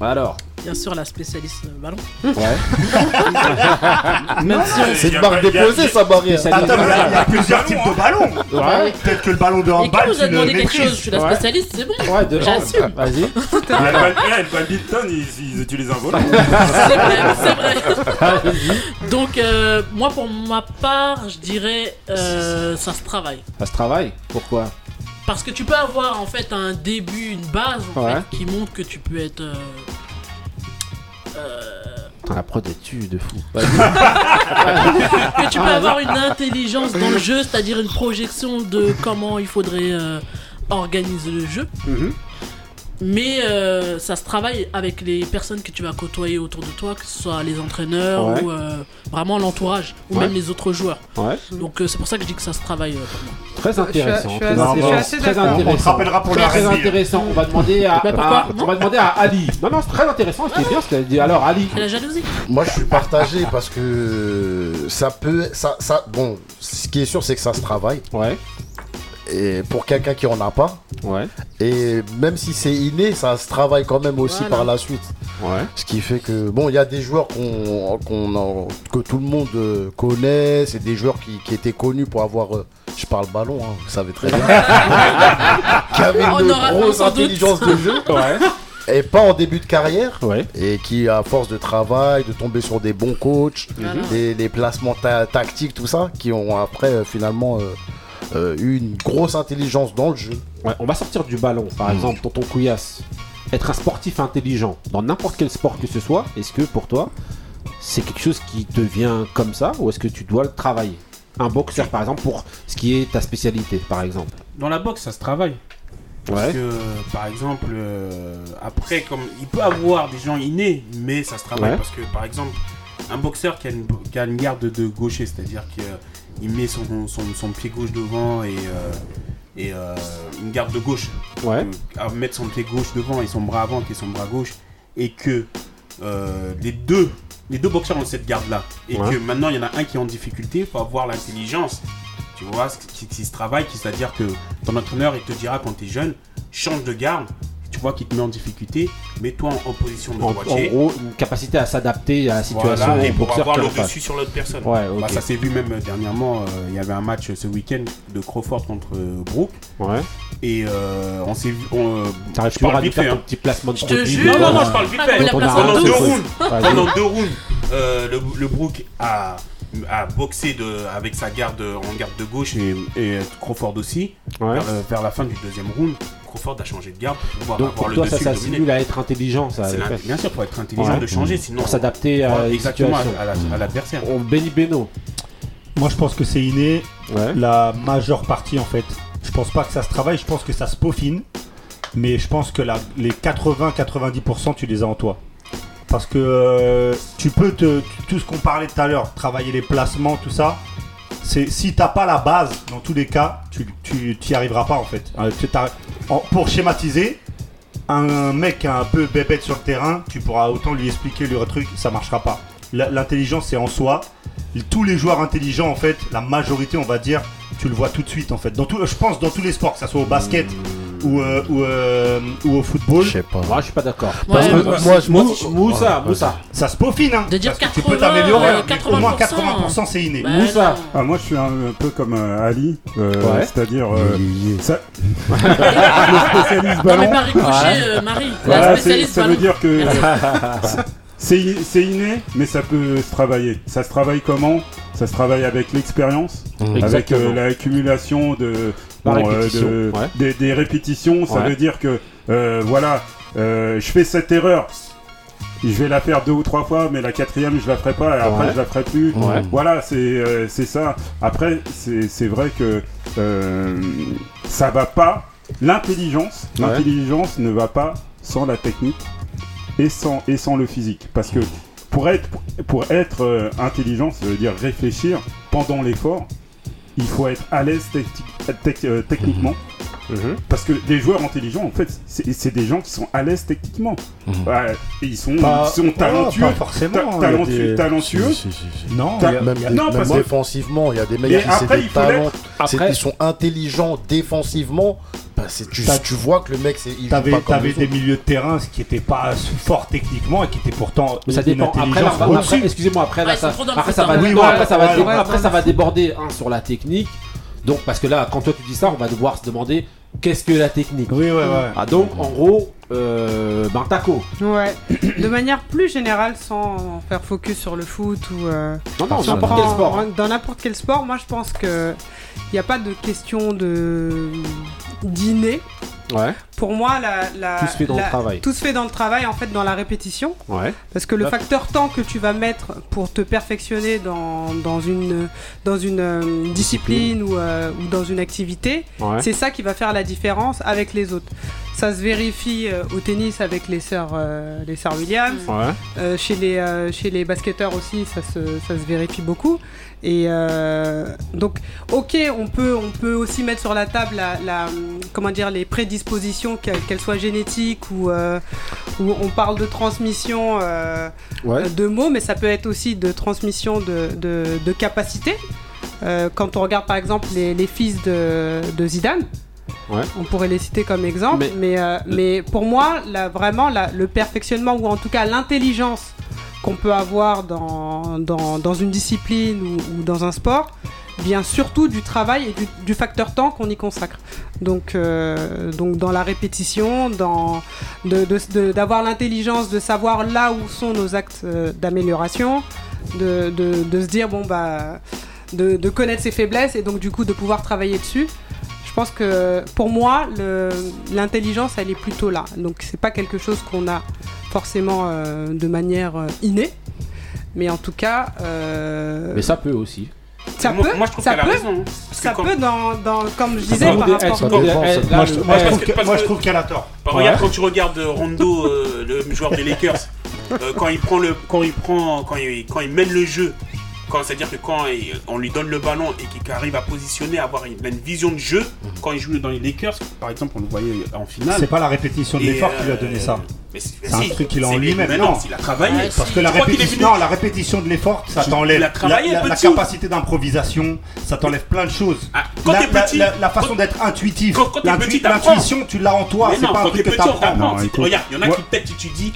Alors, Bien sûr, la spécialiste euh, ballon. ouais. Même si on- C'est Il y une a a- déposée sa barrière. Attends, mais il y a- il y a plusieurs types de ballons. Ouais. Peut-être que le ballon de Et handball, vous tu a le demandé quelque chose, je suis la spécialiste, c'est bon. Ouais, de J'assume. Vas-y. Le bad- eh, le badminton, ils, utilisent un volant. C'est vrai, c'est vrai. Donc, euh, moi, pour ma part, je dirais euh, ça se travaille. Ça se travaille Pourquoi? Parce que tu peux avoir en fait un début, une base en Ouais. fait, qui montre que tu peux être. euh, La prod est tue de fou? que tu peux avoir une intelligence dans le jeu, c'est-à-dire une projection de comment il faudrait euh, organiser le jeu. Mhm. Mais euh, ça se travaille avec les personnes que tu vas côtoyer autour de toi, que ce soit les entraîneurs Ouais. ou euh, vraiment l'entourage, ou Ouais. même les autres joueurs. Ouais. Donc euh, c'est pour ça que je dis que ça se travaille euh. Très intéressant. je suis je suis assez Très intéressant. On te rappellera pour très, le très rugby. intéressant. On va demander à, Bah, pourquoi à- on va demander à Ali. Non non, c'est très intéressant. C'est bien ce qu'elle dit. Alors Ali. La jalousie. Moi, je suis partagé parce que ça peut, ça, ça, bon, ce qui est sûr, c'est que ça se travaille. Ouais. Et pour quelqu'un qui en a pas. Ouais. Et même si c'est inné, ça se travaille quand même aussi Voilà. par la suite. Ouais. Ce qui fait que, bon, il y a des joueurs qu'on, que tout le monde euh, connaît. C'est des joueurs qui, qui étaient connus pour avoir, euh, je parle ballon, hein, vous savez très bien, qui avaient On une grosse doute. intelligence de jeu. Ouais. Et pas en début de carrière. Ouais. Et qui, à force de travail, de tomber sur des bons coachs, des, des placements ta- tactiques, tout ça, qui ont après euh, finalement euh, euh, eu une grosse intelligence dans le jeu. Ouais, on va sortir du ballon, par exemple, tonton Couillasse. Être un sportif intelligent dans n'importe quel sport que ce soit, est-ce que pour toi, c'est quelque chose qui te vient comme ça ou est-ce que tu dois le travailler? Un boxeur, par exemple, pour ce qui est ta spécialité, par exemple. Dans la boxe, ça se travaille. Parce Ouais. que, par exemple, euh, après, comme il peut avoir des gens innés, mais ça se travaille. Ouais. Parce que, par exemple, un boxeur qui a une, qui a une garde de gaucher, c'est-à-dire qu'il met son, son, son pied gauche devant et, euh, et euh, une garde de gauche. Ouais. Euh, à mettre son pied gauche devant et son bras avant qui est son bras gauche. Et que les deux les deux boxeurs ont cette garde là et Ouais. que maintenant il y en a un qui est en difficulté il faut avoir l'intelligence tu vois ce qui, qui se travaille qui c'est à dire que ton entraîneur il te dira quand tu es jeune change de garde tu vois qu'il te met en difficulté mets-toi en, en position de En, gros, une capacité à s'adapter à la situation voilà, et pour avoir qui le dessus sur l'autre personne Ouais, ok. Bah, ça s'est vu même euh, dernièrement euh, il y avait un match ce week-end de Crawford contre euh, Brook Ouais. et euh, on s'est vu on, euh, T'arrives toujours à vite faire hein. petit placement de Je te jure. Non, non, non, je parle vite fait. Pendant en deux rounds, Vas-y. pendant deux rounds, le, le Brook a, a boxé de, avec sa garde en garde de gauche et, et Crawford aussi. Ouais. Vers, euh, vers la fin du deuxième round, Crawford a changé de garde pour pouvoir Donc avoir pour le toi, ça, dessus. ça simule à être intelligent, ça. Bien sûr, pour être intelligent Ouais. de changer, sinon Pour s'adapter à exactement à, la- à l'adversaire. On Benny Beno. Moi, je pense que c'est inné. La majeure partie, en fait. Je pense pas que ça se travaille, je pense que ça se peaufine. Mais je pense que la- les 80-90%, tu les as en toi. Parce que euh, tu peux te. Tout ce qu'on parlait tout à l'heure, travailler les placements, tout ça. C'est si t'as pas la base, dans tous les cas, tu t'y arriveras pas en fait. Euh, pour schématiser, un mec un peu bébête sur le terrain, tu pourras autant lui expliquer le truc, ça marchera pas. L'intelligence c'est en soi. Tous les joueurs intelligents en fait, la majorité on va dire, tu le vois tout de suite en fait. Dans tout, je pense dans tous les sports, que ça soit au basket ou, euh, ou, euh, ou au football. Je sais pas. Moi je suis pas d'accord. Parce que Ouais, moi, moi, je- moi, Mou- je- Moussa, ouais, Moussa. Ça se peaufine, hein. De dire parce que tu peux 80, t'améliorer. euh, mais Au moins 80%, 80% c'est inné. Bah, Moussa. non. Ah, moi, je suis un, un peu comme euh, Ali, euh, Ouais. c'est-à-dire. euh, ça... le spécialiste Non, ballon. mais Marie Couchet, euh, Marie, la Voilà, c'est- spécialiste ça veut ballon. dire que. C'est c'est inné, mais ça peut se travailler. Ça se travaille comment? Ça se travaille avec l'expérience, Mmh. avec Exactement. euh, l'accumulation de, bon, répétition, de- ouais. des, des répétitions. Ça Ouais. veut dire que, euh, voilà, euh, je fais cette erreur. Je vais la faire deux ou trois fois, mais la quatrième, je la ferai pas, et après, Ouais. je la ferai plus. Ouais. Voilà, c'est euh, ça. Après, c'est c'est vrai que euh, ça va pas. L'intelligence, Ouais. l'intelligence ne va pas sans la technique et sans, et sans le physique. Parce que pour être, pour être euh, intelligent, ça veut dire réfléchir pendant l'effort. Il faut être à l'aise techni- techniquement. Parce que les joueurs intelligents, en fait, c'est des gens qui sont à l'aise techniquement. Ouais, ils, sont, Pas- ils sont talentueux. pas forcément, ta- il y a talentueux. des- talentueux. Si, si, si, si. Non, Ta- y a même, non, même parce défensivement, il y a des mecs qui après, des talents. Après- Ils sont intelligents défensivement. Bah, tu, vois que le mec, c'est, T'avais, les des autres. milieux de terrain qui étaient pas forts techniquement et qui étaient pourtant Mais ça dépend. Après, après, excusez-moi, après, Ouais, va, ouais, va, ouais, ouais, ouais. ça va déborder hein, sur la technique. Donc, parce que là, quand toi tu dis ça, on va devoir se demander qu'est-ce que la technique. Oui, ouais, ouais. Ah, donc, en gros, euh, ben, taco. Ouais. De manière plus générale, sans faire focus sur le foot ou. euh, Non, non, n'importe quel sport. Dans n'importe quel sport, moi je pense que il n'y a pas de question de Ouais. Pour moi, la, la- Tout se fait dans le travail. Tout se fait dans le travail, en fait, dans la répétition. Ouais. Parce que le Hop. facteur temps que tu vas mettre pour te perfectionner dans, dans une, dans une euh, discipline ou, euh, ou dans une activité, Ouais. c'est ça qui va faire la différence avec les autres. Ça se vérifie euh, au tennis avec les sœurs, les sœurs Williams. Chez, les, chez les basketteurs aussi, ça se, ça se vérifie beaucoup. Et euh, donc, ok, on peut, on peut aussi mettre sur la table la, la, comment dire, les prédispositions, qu'elles soient génétiques ou, euh, ou on parle de transmission euh, Ouais. de mots, mais ça peut être aussi de transmission de, de, de capacités. Quand on regarde par exemple les, les fils de, de Zidane, Ouais. on pourrait les citer comme exemple, Mais- mais, euh, mais pour moi, là, vraiment, la- le perfectionnement ou en tout cas l'intelligence qu'on peut avoir dans, dans, une discipline ou, dans un sport vient surtout du travail et du, facteur temps qu'on y consacre. Donc, euh, donc dans la répétition, d'avoir l'intelligence de savoir là où sont nos actes euh, d'amélioration, de, se dire bon bah de, connaître ses faiblesses et donc du coup de pouvoir travailler dessus. Je pense que pour moi, l'intelligence, elle est plutôt là. Donc c'est pas quelque chose qu'on a forcément euh, de manière euh, innée, mais en tout cas, euh, Mais ça peut aussi. ça Moi- peut, moi, je trouve ça qu'elle a peut, raison, hein. Ça peut dans, dans, comme je disais par rapport. Moi, je- là, Moi, je, le- trouve qu'elle a tort. Bah, Regarde quand tu regardes Rondo, euh, le joueur des Lakers, euh, quand il prend le, quand il prend, quand il, quand il mène le jeu, quand c'est à dire que quand on lui donne le ballon et qu'il arrive à positionner, à avoir une, vision de jeu, quand il joue dans les Lakers, par exemple, on le voyait en finale. C'est pas la répétition de l'effort qui lui a euh, donné ça. c'est un si, truc qu'il a en lui-même, non. Il a travaillé. Ouais, Parce que la répétition, non, la répétition de l'effort, ça t'enlève la, capacité d'improvisation, ça t'enlève plein de choses. Ah, quand la, petit, la- la façon d'être intuitif, l'intuition, tu l'as en toi, c'est non, pas un truc que t'apprends. Regarde, il y en a qui peut-être tu dis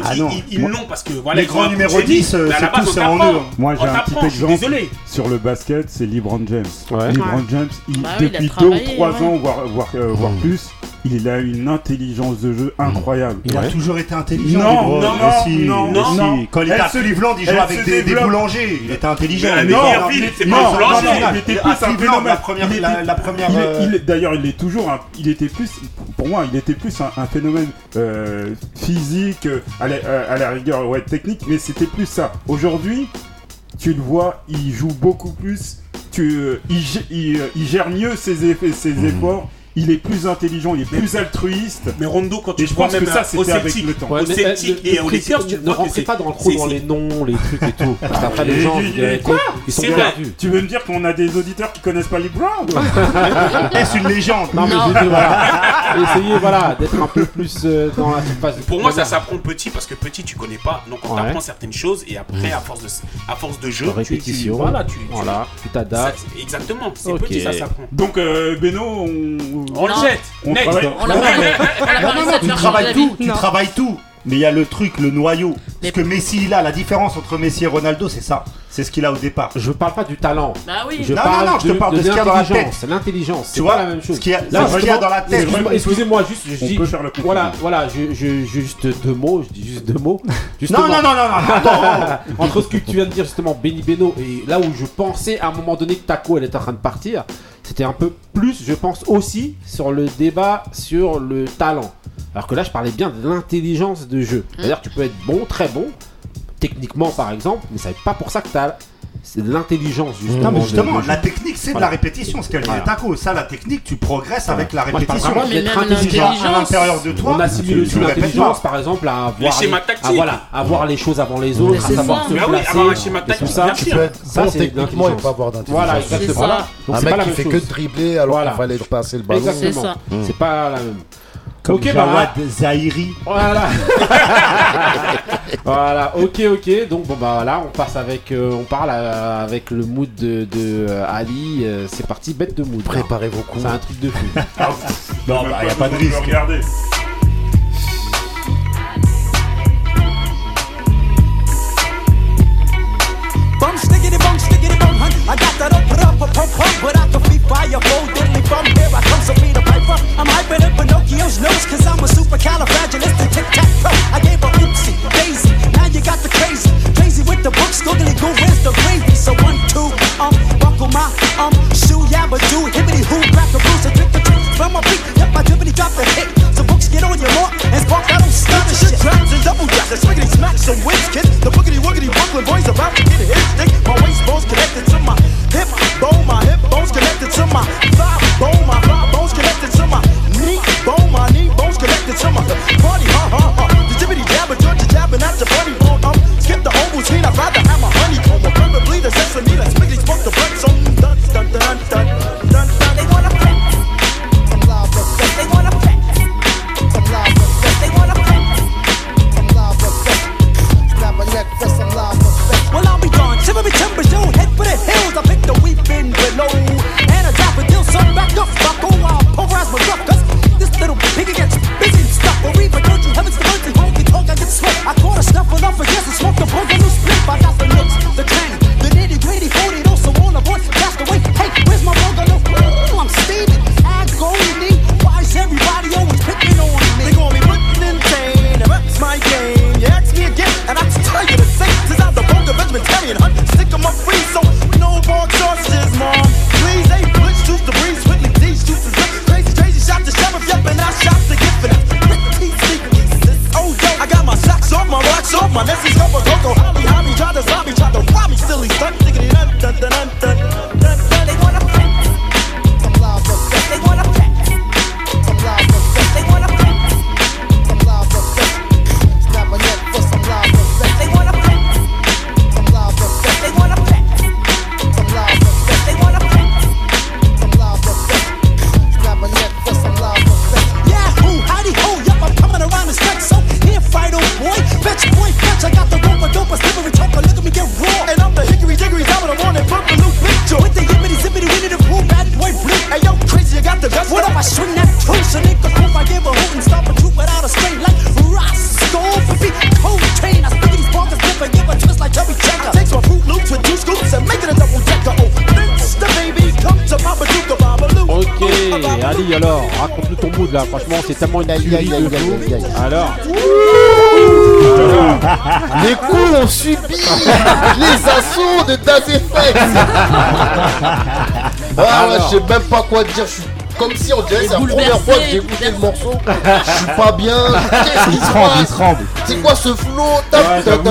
petit, ils- l'ont parce que voilà. les grands numéros génie. 10, euh, c'est c'est en eux. Moi, j'ai un petit je suis exemple Désolé. sur le basket, c'est LeBron James. Ouais. LeBron James, il- Bah oui, il a depuis travaillé, 2 ou 3 ouais. ans, voire, voire, euh, voire plus, il a une intelligence de jeu incroyable. Il a Ouais. toujours été intelligent. Non, non, mais si, non, mais non, si. non. Quand il était à Cleveland, il jouait avec des, des boulangers. Il était intelligent. Mais Non, pas non, boulanger. non, non, Il était plus un phénomène. la première, Il la, était- la première. il euh, il D'ailleurs, il est toujours. un- il était plus. Pour moi, il était plus un, un phénomène euh, physique, euh, à la, euh, à la rigueur, ouais, technique, mais c'était plus ça. Aujourd'hui, tu le vois, il joue beaucoup plus. Tu, euh, il, gé- il, euh, il gère mieux ses, effets, ses Mhm. efforts. Il est plus intelligent, il est plus altruiste. Mais Rondo, quand tu Et je vois pense que même ça, au c'était avec le temps. au Celtic euh, et Lakers, tu ne c'est- pas dans le trou dans les noms, les trucs et tout. Parce qu'après, les gens, ils sont perdus. Tu veux me dire qu'on a des auditeurs qui connaissent pas les Browns Est-ce une légende Non, mais je dis, voilà. Essayez, voilà, d'être un peu plus euh, dans la surface. Pour moi, ça s'apprend petit parce que petit, tu connais pas. Donc, on t'apprend certaines choses et après, à force de, à force de jeu, De tu- voilà, tu, tu- Voilà, tu ça- t'adaptes. exactement. C'est petit, ça s'apprend. Donc, euh, Beno, on, On le jette. on Next. travaille- tout, tu travailles tout. Mais il y a le truc, le noyau. Ce que Messi il a, la différence entre Messi et Ronaldo, c'est ça. C'est ce qu'il a au départ. Je parle pas du talent. Bah oui. Je Non, parle non, non, je te de- parle de ce qu'il y a dans la l'intelligence. tête. L'intelligence, c'est Tu pas vois, la même chose. ce qu'il y a- Là, ce qu'il y a dans la tête. Excusez-moi, juste, je On dis. peut faire le compliment. Voilà, voilà, je, je, juste deux mots, je dis juste deux mots. Non, Justement, non, non, non, non. Entre ce que tu viens de dire justement, Benny Beno, et là où je pensais à un moment donné que Taco elle était en train de partir, c'était un peu plus, je pense aussi, sur le débat sur le talent. Alors que là, je parlais bien de l'intelligence de jeu. C'est-à-dire que tu peux être bon, très bon, techniquement par exemple, mais ça n'est pas pour ça que tu as. C'est de l'intelligence justement. Non, mais justement, de la technique, c'est de la répétition, ce qu'elle dit Voilà. Taco. Ça, la technique, tu progresses avec la Moi, je parle répétition. vraiment Mais d'être intelligent. à l'intérieur de toi. On assimile aussi tu le répètes l'intelligence, par exemple, à Les voir, schémas à, voilà, à voir les choses avant les autres, à savoir se Bah oui, placer. avoir un schéma et tout tactique, ça. Tu peux être Ça, bon techniquement et pas avoir d'intelligence. Voilà, exactement. un c'est mec pas la qui même fait que de dribbler alors Voilà. qu'il fallait passer le ballon. Exactement. C'est pas la même. Comme Ok, bah, Jawad Zahiri. Voilà. voilà. Ok, ok. Donc bon bah voilà, on passe avec, euh, on parle euh, avec le mood de, de, euh, Ali. Euh, c'est parti, bête de mood. Préparez vos coups. C'est un truc de fou. Non, bah, y a pas de risque. regarder. Bum stickity bum stickity bum hun. I got that up up up pump pump, but I can be fire bold diddly from here. I come so be the piper. I'm hyping up Pinocchio's nose, cause I'm a supercalifragilistic tic tac toe. I gave her oopsie, daisy. Now you got the crazy. Crazy with the books, googly goo, where's the gravy? So one, two, um, buckle my um shoe, yabba do, hibbity hoo, crack a bruise, a trick the trick from my feet. Yep, I dribbity drop the hit. So books get on your mark and spark don't stop the shit. Drops and double drop, the swiggity smack some wins, kid. The boogity woogity Brooklyn boys about to get a hit stick. My waist bones connected to my hip bone, my hip bones connected to my thigh bone, my thigh bones connected to my knee bone, the summer. Party, ha ha ha. The jibbity jabber, Georgia jabber, not the party bone. Um, skip the whole routine. I ride caught a snuffle off against and smoke the bug my rocks off, my Nessie's cover, Coco, Holly, Holly, try to stop me, try to rob me, silly stunt, diggity, dun, dun, dun, dun, dun, dun, là. Franchement, c'est tellement une tuerie aïe, de aïe, fou. aïe, aïe. Alors, Les coups ont subi les assauts de Daz Effect. Ah ouais, je sais même pas quoi dire. Je suis comme si on dirait que c'est la première fois que j'ai écouté le morceau. Je suis pas bien. Qu'est-ce qui se passe C'est quoi ce flow? Tap, tap,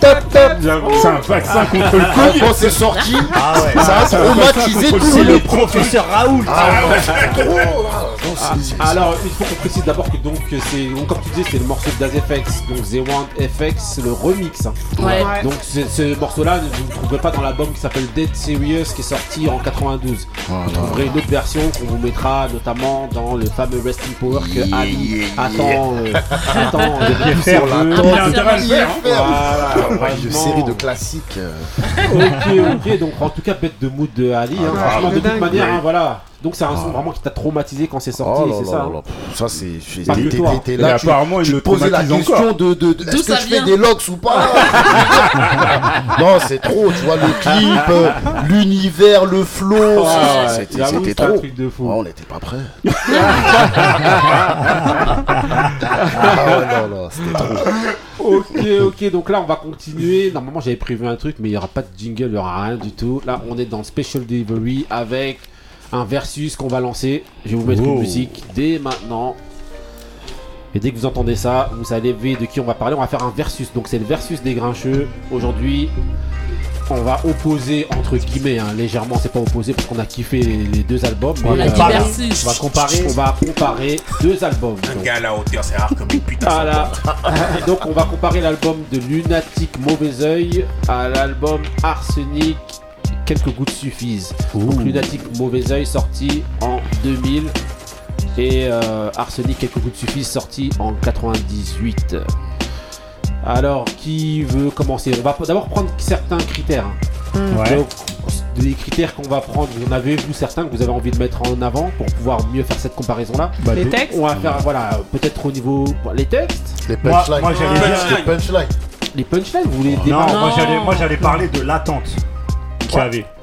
tap, tap. C'est un vaccin contre le Ah, Covid. Quand c'est sorti, Ah ouais. ça a traumatisé C'est tout le le professeur Raoul. Ah ouais, trop. Ah, alors, il faut qu'on précise d'abord que donc c'est, donc, comme tu disais, c'est le morceau de Daz FX, donc The One FX, le remix. hein. Ouais. Donc ce morceau-là, vous ne trouverez pas dans l'album qui s'appelle Dead Serious, qui est sorti en 92. Vous trouverez une autre version qu'on vous mettra notamment dans le fameux Resting Power que Ali attend, euh, attend de faire, hein. Une franchement. série de classiques. euh. Ok, ok, donc en tout cas, bête de mood de Ali. hein, Ah, franchement, de de toute dingue. manière, hein, voilà. Donc c'est un son vraiment qui t'a traumatisé quand c'est sorti, Oh c'est ça là là. Ça c'est. là, tu- apparemment, il tu le te posais la question encore. de, de, de- est-ce que ça je fais des logs ou pas? Non, c'est trop, tu vois, le clip, euh, l'univers, le flow, ouais, c'était trop. truc de fou. Ouais, on n'était pas prêts. ah ouais, non, non, c'était trop. Ok, ok, donc là on va continuer. Normalement j'avais prévu un truc, mais il n'y aura pas de jingle, il n'y aura rien du tout. Là on est dans le Special Delivery avec un versus qu'on va lancer. Je vais vous mettre une Wow. musique dès maintenant. Et dès que vous entendez ça, vous savez de qui on va parler. On va faire un versus. Donc c'est le versus des grincheux. Aujourd'hui, on va opposer entre guillemets, hein, légèrement, c'est pas opposé parce qu'on a kiffé les, les deux albums. On mais, a euh, on va comparer, on va comparer deux albums. Un Donc, gars à la hauteur, c'est rare comme une putain. voilà. Donc on va comparer l'album de Lunatic Mauvais Oeil à l'album Arsenic Quelques gouttes suffisent. Donc Lunatic Mauvais Oeil sorti en 2000 et euh, Arsenic Quelques gouttes suffisent sorti en 98. Alors qui veut commencer? On va d'abord prendre certains critères. hein. Ouais. Donc, des critères qu'on va prendre, vous en avez vous certains que vous avez envie de mettre en avant pour pouvoir mieux faire cette comparaison là. Bah, Les textes On va faire voilà, peut-être au niveau les textes, Les Moi- punchlines. moi, j'allais dire- Les punchlines. les punchlines, vous voulez Non, moi Non. j'allais, moi j'allais parler de l'attente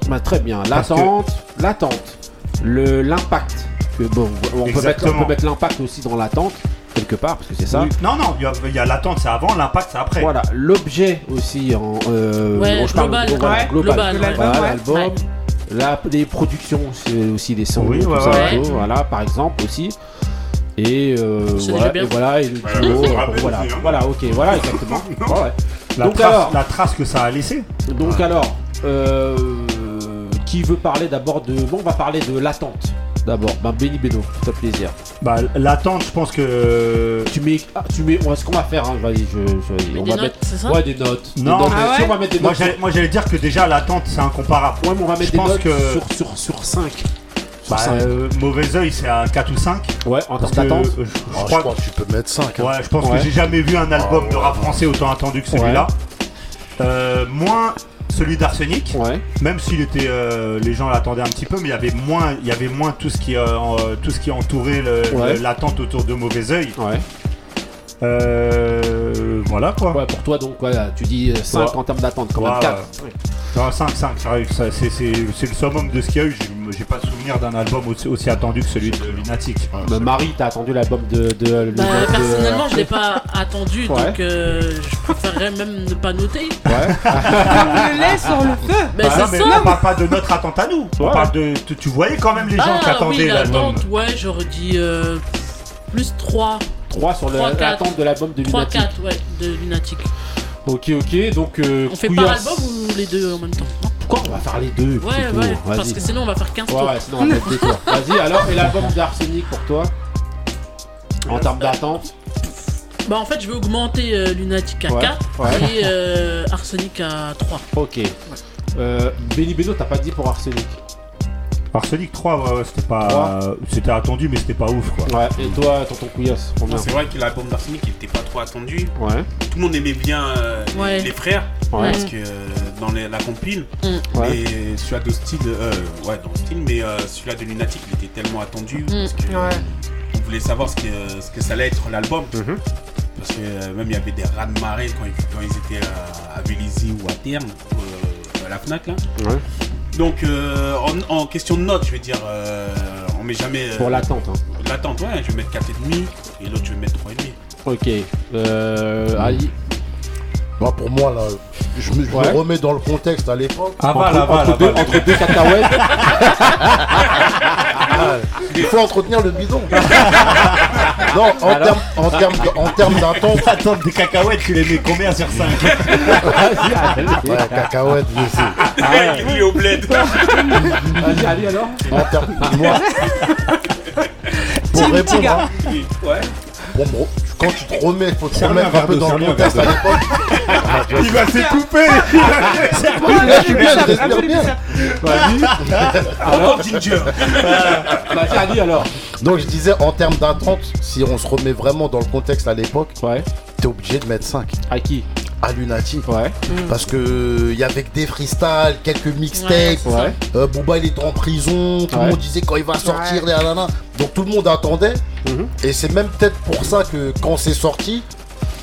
Bah, très bien, l'attente, l'attente, le l'impact. Que bon, on peut, mettre, on Exactement. peut mettre l'impact aussi dans l'attente quelque part parce que c'est ça. Oui. Non, non, il y a, il y a l'attente, c'est avant, l'impact, c'est après. Voilà, l'objet aussi en euh, Ouais, bon, je parle global. voilà, Ouais, global. global. Voilà, Ouais. l'album, Ouais. la- les productions, c'est aussi les sons, Oui, tout ouais, ça, ouais. tout, voilà, par exemple aussi. Et, euh, et voilà, et le Ouais, duo, faut se euh, voilà, hein. voilà, ok, voilà, exactement. Ouais. La, Donc trace, alors- la trace que ça a laissé. Donc alors, euh, qui veut parler d'abord de... Bon, on va parler de l'attente. D'abord, ben Benny Beno, fais plaisir. Bah, l'attente, je pense que. Tu mets, ah, tu mets, ce qu'on va faire, hein, vas-y, je, on des va notes, mettre, c'est ça ouais, des notes. des Non. notes. Ah Si ouais on va mettre des Moi notes, j'allais, moi, j'allais dire que déjà l'attente, c'est incomparable. ouais, mais on va mettre je des pense notes que- sur, sur, sur 5. Sur Bah, 5. euh, mauvais oeil, c'est à 4 ou 5. Ouais, en termes que d'attente. euh, je, je Oh, je crois, que tu peux mettre 5. ouais, je pense Ouais. que j'ai jamais vu un album Oh, de ouais. rap français autant attendu que celui-là. Euh, moins celui d'Arsenic, Ouais, même s'il était, euh, les gens l'attendaient un petit peu, mais il y avait moins, il y avait moins tout ce qui, euh, euh, tout ce qui entourait Ouais. l'attente autour de mauvais oeil. ouais. Euh, voilà quoi. Ouais, pour toi, donc, voilà, tu dis 5 Ouais. en termes d'attente, quand même Ouais, 4. Non, 5, 5, sérieux, ça, c'est, c'est, c'est le summum de ce qu'il y a eu. J'ai, j'ai pas souvenir d'un album aussi, aussi attendu que celui de Lunatic. Bah, Marie, t'as attendu l'album de, de, Bah, de- personnellement, je l'ai pas attendu, Ouais. donc euh, je préférerais même ne pas noter. Ouais. le lait sur le feu. Mais Ah non, mais ça. on parle pas de notre attente à nous. On Ouais. parle de. Tu, tu voyais quand même les gens qui Ah attendaient oui, l'album. l'attente, ouais, j'aurais dit euh, plus 3, 3 sur l'attente de l'album de 3, Lunatic. 4, ouais, de Lunatic. Ok, ok, donc. euh, On fait Couillasse. par album ou les deux en même temps? Pourquoi on va faire les deux? Ouais, ouais, parce que sinon on va faire 15 Ouais, tours. ouais, sinon on va mettre des tours. Vas-y, alors, et l'album d'Arsenic pour toi? En termes d'attente? Bah en fait je vais augmenter euh, Lunatic à Ouais, 4 ouais. et euh, Arsenic à 3. Ok. Euh, Benny Beno, t'as pas dit pour Arsenic Arsenic 3, ouais, ouais, c'était pas. C'était attendu, mais c'était pas ouf quoi. Ouais, et toi, tonton Couillasse, C'est vrai que l'album d'Arsenic il était pas trop attendu. Ouais. Tout le monde aimait bien euh, les- Ouais. les, frères. Ouais. Parce que euh, dans les- la compile, Ouais. et celui-là de style, euh, ouais, dans style, mais euh, celui-là de Lunatic il était tellement attendu. Mm. Parce que Ouais. on voulait savoir ce que, ce que ça allait être l'album. Mhm. Parce que euh, même il y avait des rats de marée quand ils, quand ils étaient euh, à Vélizy ou à Terne, euh, à la Fnac là. Ouais. Donc euh, en, en question de notes, je vais dire, euh, On met jamais. euh, Pour l'attente. Hein. L'attente, ouais, je vais mettre 4,5 et l'autre, je vais mettre 3,5. Ok. Euh, Ali. Moi, pour moi, là, je me, je me Ouais. remets dans le contexte à l'époque. Aval, entre, aval, entre deux, entre deux cacahuètes. Ah, Il faut entretenir le bidon. non, en termes en termes de- en termes d'attente. Attends, des cacahuètes, tu les mets combien sur 5 Ouais, cacahuètes, je sais. Ah ouais. Il est au bled. Vas-y, Ali alors. En termes, moi, pour répondre, hein, Ouais. Bon, bro, quand tu te remets, faut te remettre un peu dans le contexte à l'époque. Il va s'écouper Là, je suis bien, je respire bien. Vas-y. Encore Ginger. Vas-y, Ali alors. Donc je disais en termes d'attente, si on se remet vraiment dans le contexte à l'époque, Ouais. t'es obligé de mettre 5 À qui? À Lunatic. Ouais. Parce que il y avait que des freestyles, quelques mixtapes. Ouais. Euh, Booba il était en prison, tout Ouais. le monde disait quand il va sortir, Ouais. nanana. donc tout le monde attendait. Mhm. Et c'est même peut-être pour ça que quand c'est sorti,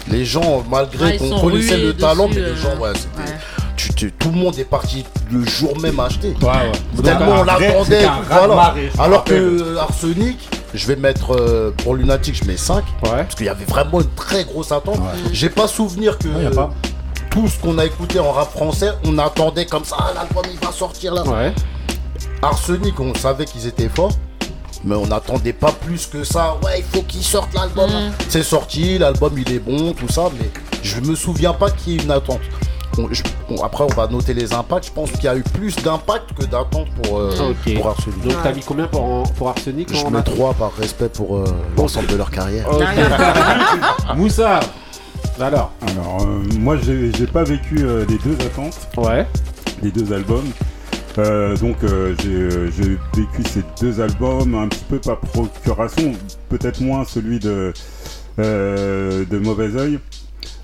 les gens, malgré Ah, qu'on connaissait le talent, mais les euh, gens, ouais, c'était. tout le monde est parti le jour même acheter. Ouais, ouais. Tellement on l'attendait. voilà. Alors que Arsenic, je vais mettre euh, pour Lunatic, je mets 5. Ouais. Parce qu'il y avait vraiment une très grosse attente. J'ai pas souvenir que y a pas. tout ce qu'on a écouté en rap français, on attendait comme ça, ah, l'album il va sortir là. Ouais. Arsenic, on savait qu'ils étaient forts. Mais on n'attendait pas plus que ça. Ouais, il faut qu'ils sortent l'album. C'est sorti, l'album il est bon, tout ça. Mais je me souviens pas qu'il y ait une attente. Bon, je- bon, après, on va noter les impacts. Je pense qu'il y a eu plus d'impact que d'attente pour, euh, pour Arsenic. Donc t'as mis combien pour, pour Arsenic Je en mets attente 3 par respect pour euh, l'ensemble de leur carrière. Ok. Moussa. Alors. Alors, euh, moi, j'ai pas vécu euh, les deux attentes, Ouais. les deux albums. Euh, donc, j'ai euh, j'ai vécu ces deux albums un petit peu par procuration, peut-être moins celui de, euh, de Mauvais Oeil.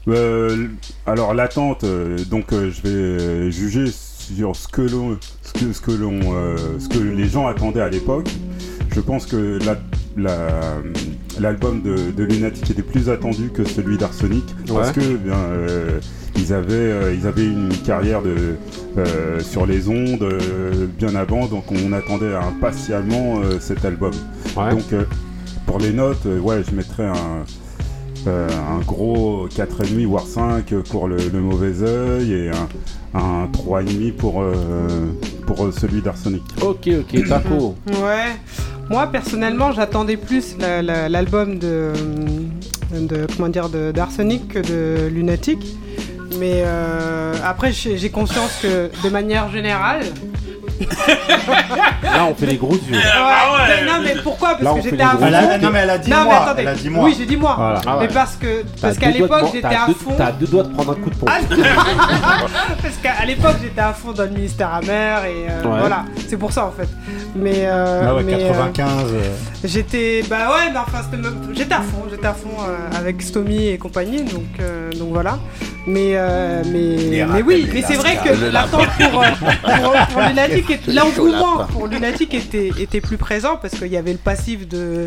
Euh, alors, l'attente, euh, donc, euh, je vais euh, juger sur ce que l'on, ce que, ce que l'on, ce que les gens attendaient à l'époque. Je pense que la- la- l'album de, de Lunatic était plus attendu que celui d'Arsenic parce que bien, euh, ils avaient ils avaient une carrière de sur les ondes bien avant donc on attendait impatiemment cet album. Ouais. Donc pour les notes ouais je mettrais un euh, un gros 4,5 voire 5 pour le, le mauvais œil et un, un 3,5 pour, euh, pour celui d'Arsenic. Ok, ok, Taco. Ouais. Moi personnellement, j'attendais plus la- la- l'album de, de comment dire de d'Arsenic que de Lunatic. Mais euh, après, j'ai j'ai conscience que de manière générale. Là, on fait les gros yeux. Ouais, mais non, mais pourquoi Parce Là, on que fait j'étais les à gros fond. Elle a- non, mais elle a dit Non, mais moi, attendez. elle a dit moi. Oui, j'ai dit moi. Voilà. Ah Mais parce que T'as parce qu'à deux doigts de l'époque, j'étais t'as à deux- fond. T'as deux doigts de prendre un coup de pompe. Parce qu'à l'époque, j'étais à fond dans le ministère amer et euh, Ouais. voilà, c'est pour ça en fait. Mais, euh, Ah ouais, mais, euh, 95. euh, j'étais, bah ouais, mais enfin, c'était même- j'étais à fond, j'étais à fond euh, avec Stomy et compagnie, donc, euh, donc voilà. Mais, euh, mais, mais oui, mais c'est vrai que l'attente pour, euh, pour, pour Lunatic, l'engouement pour Lunatic était, était plus présent parce qu'il y avait le passif de,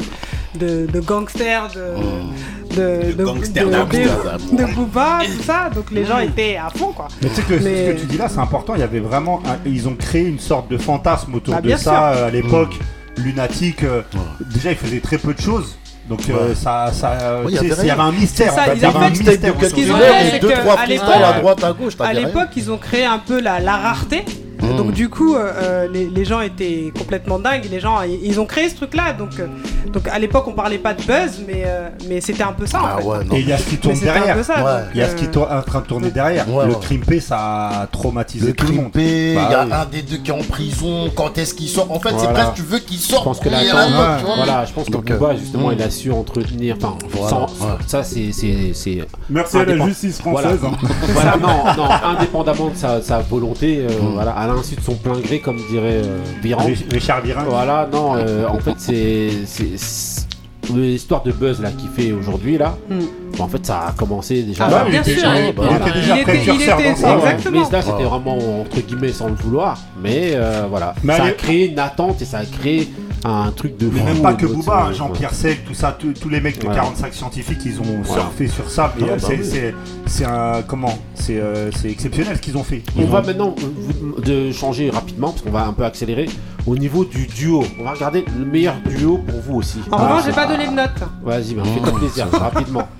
de, de gangster, de, de, de, gangster de, d'amour. de- de Booba, tout ça, donc les gens étaient à fond quoi. Mais tu sais que Mais- ce que tu dis là, c'est important. Il y avait vraiment, un- ils ont créé une sorte de fantasme autour Ah, de ça sûr. euh, à l'époque. Lunatique, euh, déjà, il faisait très peu de choses. Donc euh, Ouais. ça, ça, il il y avait un mystère. Ça, ils Il y avait avaient un mystère. de qu'ils ont fait, et c'est trois à freestyles l'époque- à droite, à gauche. À l'époque, ils ont créé un peu la, la rareté. Mmh. Donc du coup, euh, euh, les, les gens étaient complètement dingues. Les gens, ils, ont créé ce truc-là. Donc, euh, donc à l'époque, on parlait pas de buzz, mais, euh, mais c'était un peu ça. Ah en fait. ouais, non. Et il y a ce qui tourne derrière. Il y a ce qui euh, est en train de tourner derrière. Ouais, le ouais. crimpé, ça a traumatisé Le tout le monde. il Bah y a oui. un des deux qui est en prison, quand est-ce qu'il sort? En fait, c'est presque tu veux qu'il Je sorte. pense que vois. voilà, je pense que euh, Booba justement mm. il a su entretenir. Enfin, Voilà, sans- ouais. ça c'est c'est c'est. Merci à la justice française. hein. voilà, non, non, indépendamment de sa, sa volonté, euh, voilà, à l'insu de son plein gré, comme dirait euh, Biran. Rich- Richard Virin. Voilà, non, euh, en fait, c'est. L'histoire de buzz là qu'il fait aujourd'hui là, bon, en fait ça a commencé déjà. Ah bah, il bien sûr, il il était déjà précurseur dans ça. exactement. Mais là c'était Ouais. vraiment entre guillemets sans le vouloir, mais euh, voilà, Mais ça a créé une attente et ça a créé un truc de Mais même pas que Booba, hein, Jean-Pierre Sec, tout ça, tous les mecs de Ouais. 45 scientifiques, ils ont Voilà. surfé sur ça. Mais Ah, euh, bah c'est- oui. c'est c'est un comment C'est euh, c'est exceptionnel ce qu'ils ont fait. On va maintenant euh, vous- de changer rapidement parce qu'on va un peu accélérer au niveau du duo. On va regarder le meilleur duo pour vous aussi. En revanche, Ah, j'ai pas donné de note. Vas-y, bah, fais-toi plaisir, rapidement.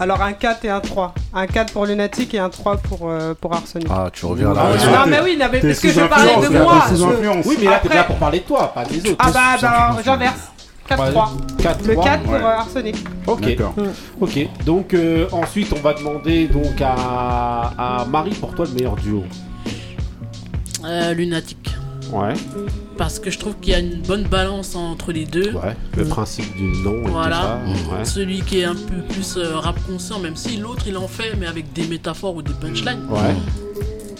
Alors un 4 et un 3. Un 4 pour Lunatic et un 3 pour, euh, pour Arsenic. Ah, tu reviens Ah, là. non, mais oui, non, mais parce que je parlais de moi. je- Oui, mais là, t'es Après- là pour parler de toi, pas des autres. Ah bah, bah j'inverse. 4-3. 4 Le 4 pour euh, Arsenic. Ok. D'accord. Ok. Donc euh, ensuite, on va demander donc à, à Marie pour toi le meilleur duo. Euh, Lunatic. Ouais. Parce que je trouve qu'il y a une bonne balance entre les deux. Ouais. Le principe du nom et Voilà. tout ça. Ouais. Celui qui est un peu plus euh, rap conscient, même si l'autre il en fait, mais avec des métaphores ou des punchlines. Ouais.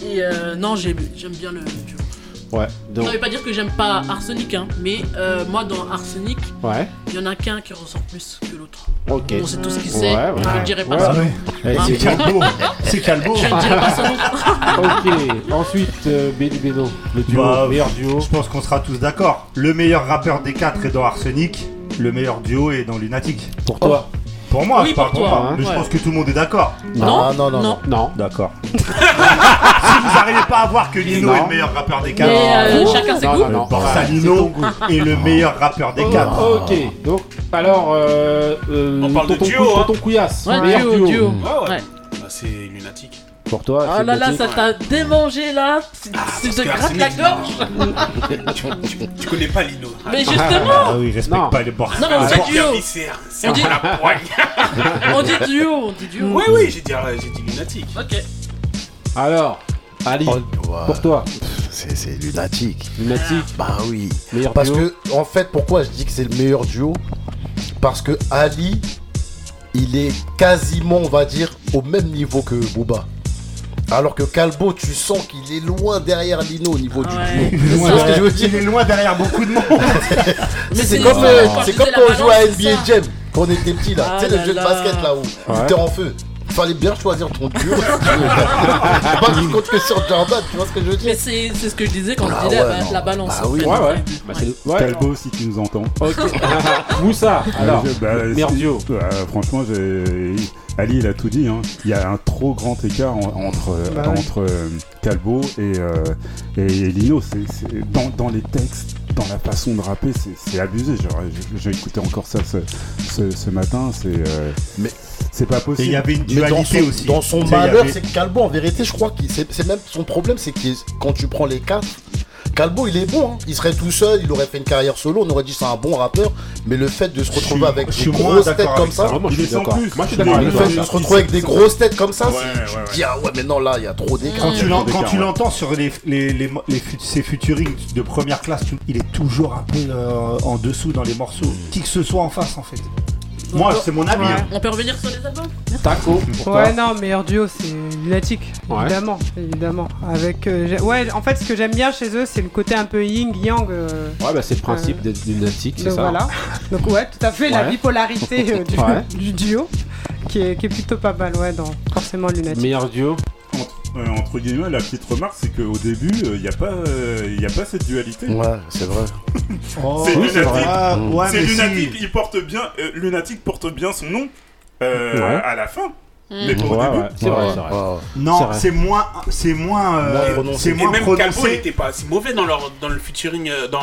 Et euh, non, j'ai- j'aime bien le duo. Ouais. Donc. Ça veut pas dire que j'aime pas Arsenic, hein, mais euh, moi dans Arsenic, Ouais. il y en a qu'un qui ressort plus que l'autre. Ok. On sait tout ce qu'il sait, Ouais, ouais. je ne dirai pas ouais. Eh, Hein. c'est Calbo. C'est Calbo. Je ne dirai pas nom. ok. Ensuite, euh, Benny Beno, le duo, Bah, meilleur duo. Je pense qu'on sera tous d'accord. Le meilleur rappeur des quatre est dans Arsenic. Le meilleur duo est dans Lunatic. Pour toi Pour moi, Oui, je parle pour pour toi, moi. hein. Mais je pense que tout le monde est d'accord. Non, non, non, non. Non. D'accord. si vous n'arrivez pas à voir que Lino Non. est le meilleur rappeur des Mais quatre, euh, chacun ses goûts. non, non. Borsalino est le meilleur rappeur des quatre. Ok, donc alors euh, euh, On parle de duo, hein. tonton Couillasse, Ouais, meilleur duo, duo. ouais. Ouais. Bah, c'est lunatique. Pour toi, Oh c'est là là, ça t'a démangé là. C'est parce te que gratte la gorge. Tu connais pas Lino. Mais Ah justement, oui, respecte Non. pas les bords. Non, mais on Ah, dit Jean-Pierre duo. C'est On dit- la poigne. on dit duo, on dit duo. Oui, oui, j'ai dit, euh, j'ai dit lunatique. Ok. Alors, Ali, Oh, ouais. pour toi, C'est c'est lunatique. Lunatic, Bah oui. meilleur Parce duo. que, en fait, pourquoi je dis que c'est le meilleur duo? Parce que Ali, il est quasiment, on va dire, au même niveau que Booba. Alors que Calbo, tu sens qu'il est loin derrière Lino au niveau du duo. Loin C'est ce que je veux dire. Il est loin derrière beaucoup de monde. Mais C'est comme, euh, quand c'est je comme quand on jouait à NBA. Jam, quand on était petit là. Ah tu sais, le là jeu de là. basket là-haut. Ouais. Il était en feu. Fallait bien choisir ton duo. pas que sur Jordan, tu vois ce que je veux Mais dire c'est c'est ce que je disais quand Ah je disais ouais, la, balance. Bah en oui. fait. Ouais, ouais. Bah, c'est le- ouais, Calbo, si tu nous entends. Ok. Moussa, alors, Euh, je- bah, euh, franchement, j'ai- Ali, il a tout dit. hein. Il y a un trop grand écart en- entre, euh, Bah entre euh, Calbo et, euh, et, et Lino. C'est, c'est- dans, dans les textes, dans la façon de rapper, c'est, c'est abusé. Genre, j'ai, j'ai écouté encore ça ce, ce, ce matin. C'est, euh, Mais- c'est pas Et possible. il y avait une Mais dans dualité son, aussi. dans son malheur, avait- c'est que Calbo, en vérité, je crois que c'est même son problème, c'est que quand tu prends les quatre, Calbo, il est bon. hein. Il serait tout seul, il aurait fait une carrière solo, on aurait dit c'est un bon rappeur. Mais le fait de se retrouver avec je des grosses têtes comme ça, moi, je suis d'accord. plus. Moi, je suis Il est- d'accord le fait de se retrouver avec des grosses têtes comme ça, Ouais, c'est- ouais, tu dis ah ouais, mais non, là, il y a trop d'écart. Quand tu l'entends sur les, les, les, les fut- ces futurings de première classe, il est toujours un peu euh, en dessous dans les morceaux. Qui que ce soit en face, en fait. Moi, c'est mon avis. Ouais. hein. On peut revenir sur les albums Taco, pour Ouais, toi. non, meilleur duo, c'est Lunatic, Ouais. évidemment, évidemment. Avec, euh, j'ai- ouais, en fait, ce que j'aime bien chez eux, c'est le côté un peu yin yang. euh, Ouais, bah c'est le principe d'être lunatique, c'est donc ça. voilà. Donc ouais, tout à fait, la Ouais. bipolarité euh, du, Ouais. du duo, qui est, qui est plutôt pas mal, ouais, dans forcément Lunatic. Meilleur duo. Entre, euh, entre guillemets, la petite remarque, c'est qu'au début, il n'y a, pas, euh, y a pas cette dualité. Ouais, c'est vrai. Oh, C'est oui, lunatique. vrai. Ah, ouais, c'est mais lunatique, si. il porte bien, euh, lunatique porte bien son nom euh, Ouais. à la fin. Mm. Mais au Ouais, début. ouais, c'est vrai, c'est vrai. Non, c'est moins, c'est moins, euh, Moins prononcé. c'est Et moins même Calvo, il prononcé. était pas si mauvais dans, leur, dans le featuring, euh, dans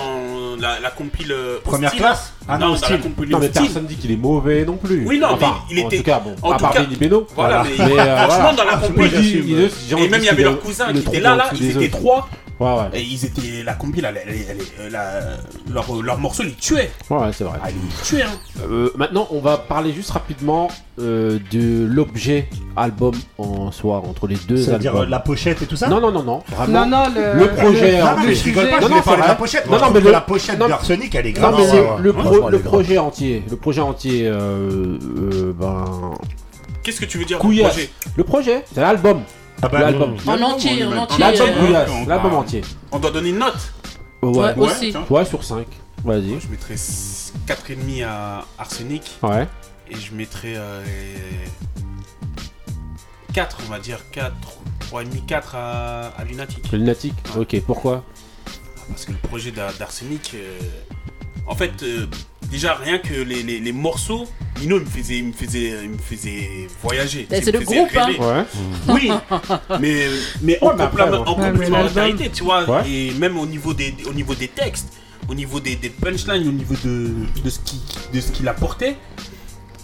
la, la compile. euh, Première hostile. classe Ah non, Non, dans la compile Non, mais hostile. personne dit qu'il est mauvais non plus. Oui, non, Enfin, mais il En était- tout cas, bon, en à part cas- Benny Beno. Voilà, mais, Mais, euh, franchement, voilà. dans la compile. Et même il y avait leur cousin qui était là, là, ils étaient trois. Ouais, ouais. Et ils étaient. La compile, elle, elle, elle, elle- la- leur, leur morceau, ils tuaient. Ouais, ouais, c'est vrai. Ah, ils tuaient, hein. Euh, maintenant, on va parler juste rapidement euh, de l'objet album en soi, entre les deux C'est-à-dire albums. euh, la pochette et tout ça Non, non, non, non, vraiment. Non, non, le, Le projet Non, entier. mais je rigole pas, Non, je non, voulais c'est parler de vrai. la pochette. Non, non, mais le- la pochette non, d'Arsenic, elle est Non, grave. mais le, ouais. le, pro- le les projet entier, le projet entier, euh, euh, ben, Qu'est-ce que tu veux dire Couillasse. projet? Le projet, c'est l'album. Ah bah, L'album. En entier, en entier. L'album euh, entier. On doit donner une note. Ouais, Ouais, ouais, aussi. tiens. Ouais, sur 5. Vas-y. Je mettrais 4,5 à Arsenic. Ouais. Et je mettrais. euh, 4, on va dire. 4, 3,5, 4 à, à Lunatic. Le lunatique. Ok, pourquoi? Parce que le projet d'A- d'Arsenic, euh, en fait, euh, déjà rien que les, les, les morceaux, Nino il me faisait, il me faisait, il me faisait voyager. Il c'est me le faisait groupe, hein. rêver. Ouais. Oui, mais, mais en, Ouais, après, complémentarité, tu vois, Ouais. et même au niveau des, au niveau des textes, au niveau des, des punchlines, au niveau de, de ce qui, de ce qu'il apportait.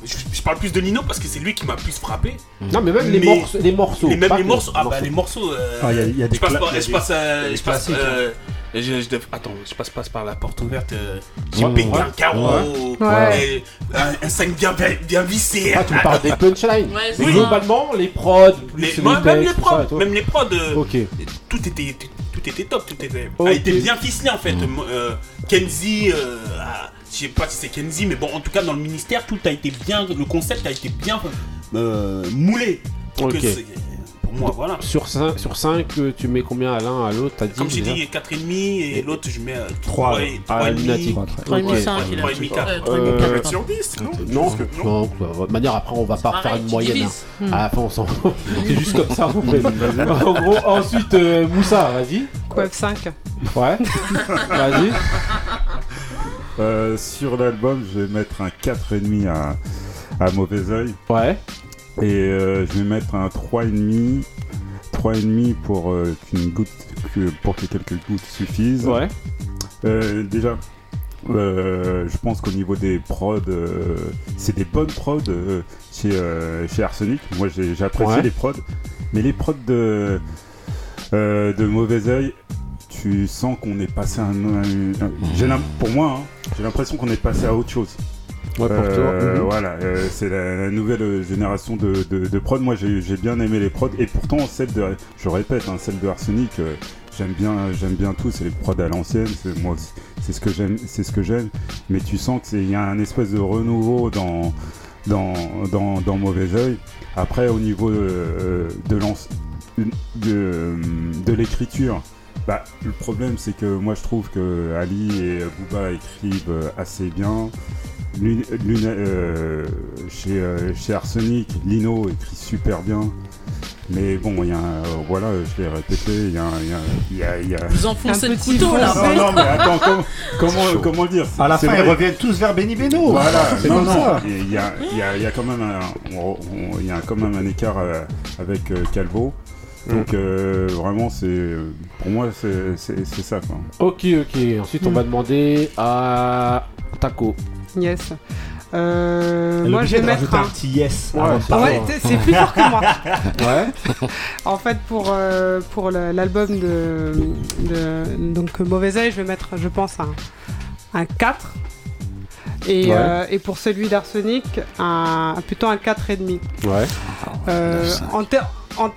Je, je parle plus de Nino parce que c'est lui qui m'a plus frappé. Non, mais même les Mais- morceaux. Les morceaux. Et même les morceaux, ah bah les morceaux. euh, Ah, il y a- il y a des je passe par, je passe, euh, des je passe, euh, je, je dev- attends, je passe, passe par la porte ouverte. euh, J'ai Ouais, pété un carreau, Ouais. et un, un 5 bien, bien vissé. Ah, tu me parles des punchlines. Ouais, Mais globalement, les prods, Les- les moi, même les prods, tout. même les prods, euh, Ok. tout était, tout était top, tout était, a été bien ficelé en fait. Euh, Kenzie, euh, ah, je sais pas si c'est Kenzie, mais bon, en tout cas dans le ministère, tout a été bien, le concept a été bien euh, moulé. Pour que moi, voilà. Sur 5, sur 5 tu mets combien à l'un, à l'autre T'as dit Comme j'ai dit, 4,5 et l'autre je mets Trois, 3 ouais. Ah, Lunatic. 3,5 Ok. il a 3,5, dit. 4. Euh, 3,5, Euh, 4, sur 10, non Non, non, bah, de toute manière, après, on va pas refaire une moyenne. hein. Hmm. À la fin, on s'en C'est juste comme ça. En gros, ensuite, euh, Moussa, vas-y. Quoi, 5 Ouais. vas-y. Euh, sur l'album, je vais mettre un 4,5 à, à Mauvais Oeil. Ouais. Et euh, je vais mettre un 3,5. 3,5 pour, euh, qu'une goutte, que- pour que quelques gouttes suffisent. Ouais. Déjà, je pense qu'au niveau des prods, c'est des bonnes prods chez, chez Arsenic. Moi, j'ai j'ai apprécié Ouais. les prods. Mais les prods de, de Mauvais Oeil, tu sens qu'on est passé un. un- un- j'ai l'im- pour moi, hein, j'ai l'impression qu'on est passé à autre chose. Ouais, pour Euh, toi. Mhm. Voilà, euh, c'est la, la nouvelle euh, génération de, de, de prod. Moi, j'ai bien aimé les prods. Et pourtant, celle de, je répète, hein, celle de Arsenic, euh, j'aime bien, j'aime bien tout. C'est les prods à l'ancienne. C'est moi, aussi, c'est ce que j'aime, c'est ce que j'aime. Mais tu sens que c'est, il y a un espèce de renouveau dans, dans, dans, dans Mauvais Oeil. Après, au niveau euh, de, l'anci- de, de l'écriture. Bah, le problème, c'est que moi, je trouve que Ali et Booba écrivent euh, assez bien. Lune- Lune- euh, chez, euh, chez Arsenic, Lino écrit super bien. Mais bon, il y a, un- euh, voilà, je l'ai répété, il y a, un- il y a, il y a, y a- Vous enfoncez le couteau là. Non, non, mais attends, comment, comment, comment dire À la fin, vrai. ils reviennent tous vers Benny Beno. Voilà, c'est non, comme non, ça. il y a, il y, a, il y a quand même un, on- on- il y a quand même un écart avec Calvo. Donc euh, vraiment, c'est pour moi, c'est ça. Quoi. Ok, ok. Ensuite, on va demander à Taco. Yes. Euh, moi, je vais mettre un. un petit yes. Ouais, c'est. Ouais, plus fort que moi. Ouais. En fait, pour, euh, pour l'album de, de donc Mauvais Oeil, je vais mettre, je pense, un, un 4. Et, Ouais. euh, et pour celui d'Arsenic, un, plutôt un 4,5. Ouais. Euh, en ter- en-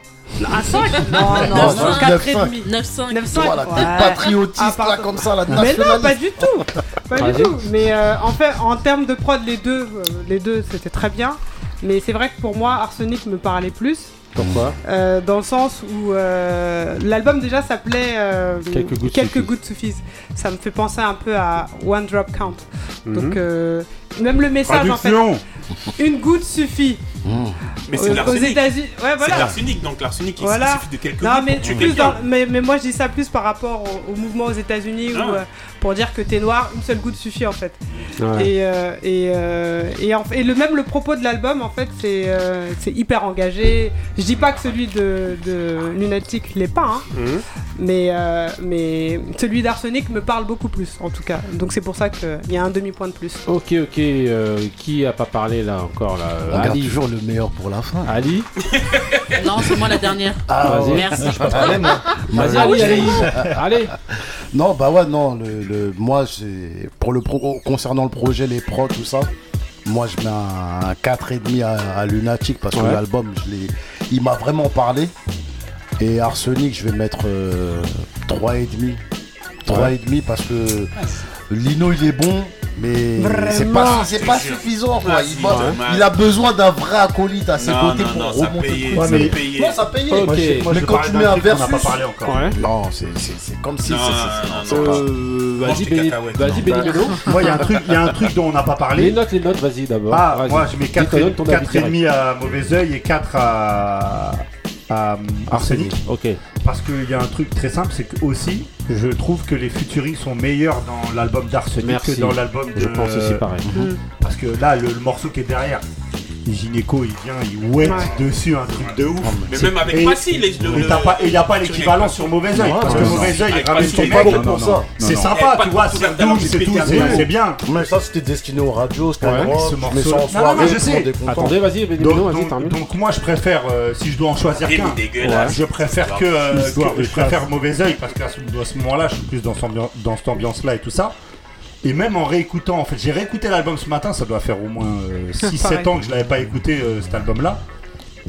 un 5 Non, Non, non, c'est non, un 4,5. 9,5. 9,5. Voilà, t'es patriotiste Ah, là comme ça, la Mais non, pas du tout. Pas du tout. Mais euh, en fait, en termes de prod, les deux, euh, les deux, c'était très bien. Mais c'est vrai que pour moi, Arsenic me parlait plus. Pourquoi Euh, dans le sens où euh, l'album déjà s'appelait euh, Quelques gouttes suffisent. gouttes suffisent. Ça me fait penser un peu à One Drop Count. Mhm. Donc euh, même le message en fait, une goutte suffit. Mais c'est Aux- de aux l'arsenic. États-Unis, ouais C'est l'arsenic, donc l'arsenic, il Voilà. suffit de quelques Non gouttes mais, plus dans- mais, mais moi je dis ça plus par rapport au, au mouvement aux États-Unis Ah où euh, pour dire que t'es noir, une seule goutte suffit en fait. Ouais. Et, euh, et, euh, et, en- et le même le propos de l'album en fait c'est euh, c'est hyper engagé. Je dis pas que celui de, de Lunatic l'est pas, hein, Mhm. mais, euh, mais celui d'Arsenic me parle beaucoup plus en tout cas. Donc c'est pour ça qu'il y a un demi-point de plus. Ok, ok. euh, qui a pas parlé là encore là On Ali. toujours le meilleur pour la fin. Ali. Non, c'est moi la dernière. Ah, Vas-y. ouais. Merci. Moi. Vas-y, Ah oui, allez. allez. Non, bah ouais, non. Le, le- moi, pour le pro, concernant le projet, les pros, tout ça. Moi, je mets un, 4,5 à, à Lunatic parce que Ouais. l'album, il m'a vraiment parlé. Et Arsenic, je vais mettre euh, 3,5. 3,5 parce que Lino, il est bon. Mais c'est Vraiment pas, c'est suffisant quoi. Il, va- a besoin d'un vrai acolyte à ses Non, côtés non, pour non, ça remonter payait, ça mais- payait. Non, ça payait. Ok. Moi, je- moi, Mais quand tu mets un truc qu'on n'a versus- pas parlé encore. Ouais. Non, c'est, c'est, c'est comme si Euh, vas-y. Vas-y, Benny Beno. Moi, il y a un truc, il y a un truc dont on n'a pas Les parlé. notes, les notes, vas-y d'abord. Ah, moi, je mets Dis, donne 4 ton avis direct. 4,5 à Mauvais Oeil et 4 à, à Arsenic. Ok. Parce qu'il y a un truc très simple, c'est que aussi, Je trouve que les featuring sont meilleurs dans l'album d'Arsenic que dans l'album de. Je pense aussi pareil. Mhm. Parce que là, le, le morceau qui est derrière, Gynéco, il vient, il wet dessus un truc de ouf. Mais même avec Passy, les- il n'y a pas l'équivalent sur. Mauvais Oeil. Parce que. Mauvais Oeil, il ramène sont mec. pas bons pour ça. C'est sympa, tu vois, Eh, c'est doux, c'est tout, c'est bien. Mais ça, c'était destiné aux radios, c'était mais ça en soirée, je sais. Attendez, vas-y, vas-y, donc- moi je préfère, euh, si je dois en choisir qu'un, je préfère que, euh, que- je préfère Mauvais Oeil parce qu'à ce, à ce moment-là, je suis plus dans, cette ambiance- dans cette ambiance-là et tout ça. Et même en réécoutant, en fait, j'ai réécouté l'album ce matin, ça doit faire au moins 6-7 Pareil. ans que je l'avais pas écouté euh, cet album-là.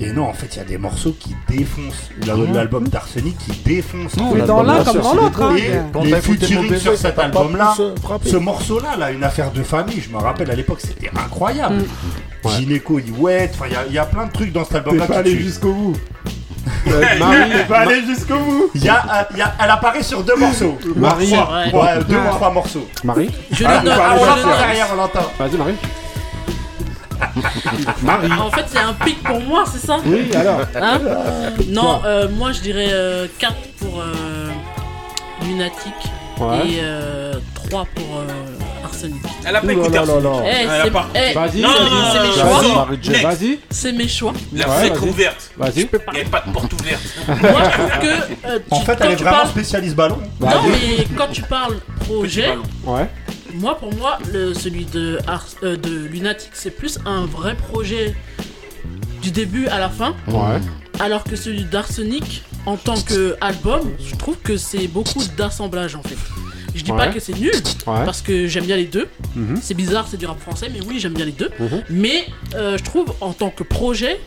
Et non, en fait, il y a des morceaux qui défoncent. Ah. L'album d'Arsenic qui défonce. Non, mais dans l'un comme dans l'autre, hein. Et Quand les featuring sur cet album-là, euh, ce morceau-là, là, une affaire de famille, je me rappelle à l'époque, c'était incroyable. Gynéco, il wet, enfin, il y a- il y, a plein de trucs dans cet album-là. T'es pas qui allé jusqu'au bout. Marie, T'es pas allé jusqu'au bout. il y a, euh, il y a- elle apparaît sur deux morceaux. Marie. Trois. Ouais. Ouais, deux ou trois morceaux. Marie Je Ah, le note. ah, on je le l'entend note. derrière, on l'entend. Vas-y, Marie. Marie. En fait, c'est un pic pour moi, c'est ça? Oui, alors. Hein? Non, euh, moi je dirais 4 pour euh, Lunatic Ouais. et 3 pour euh, Arsenic. Elle a pas écouté Arsenic. Eh, Elle a c'est pas. eh, Vas-y, non, non, vas-y. non, c'est mes choix. Vas-y. C'est mes choix. La fenêtre vas-y. ouverte. Vas-y. Il n'y a pas de porte ouverte. Moi je trouve que. euh, En fait, quand elle est tu vraiment parles- spécialiste ballon. Non, mais quand tu parles projet, Ouais. moi pour moi, le, celui de, Ars- euh, de Lunatic, c'est plus un vrai projet du début à la fin. Ouais. Alors que celui d'Arsenic, en tant qu'album, je trouve que c'est beaucoup d'assemblage en fait. Je dis pas que c'est nul, Ouais. parce que j'aime bien les deux. Mhm. C'est bizarre, c'est du rap français, mais oui, j'aime bien les deux. Mhm. Mais euh, je trouve, en tant que projet,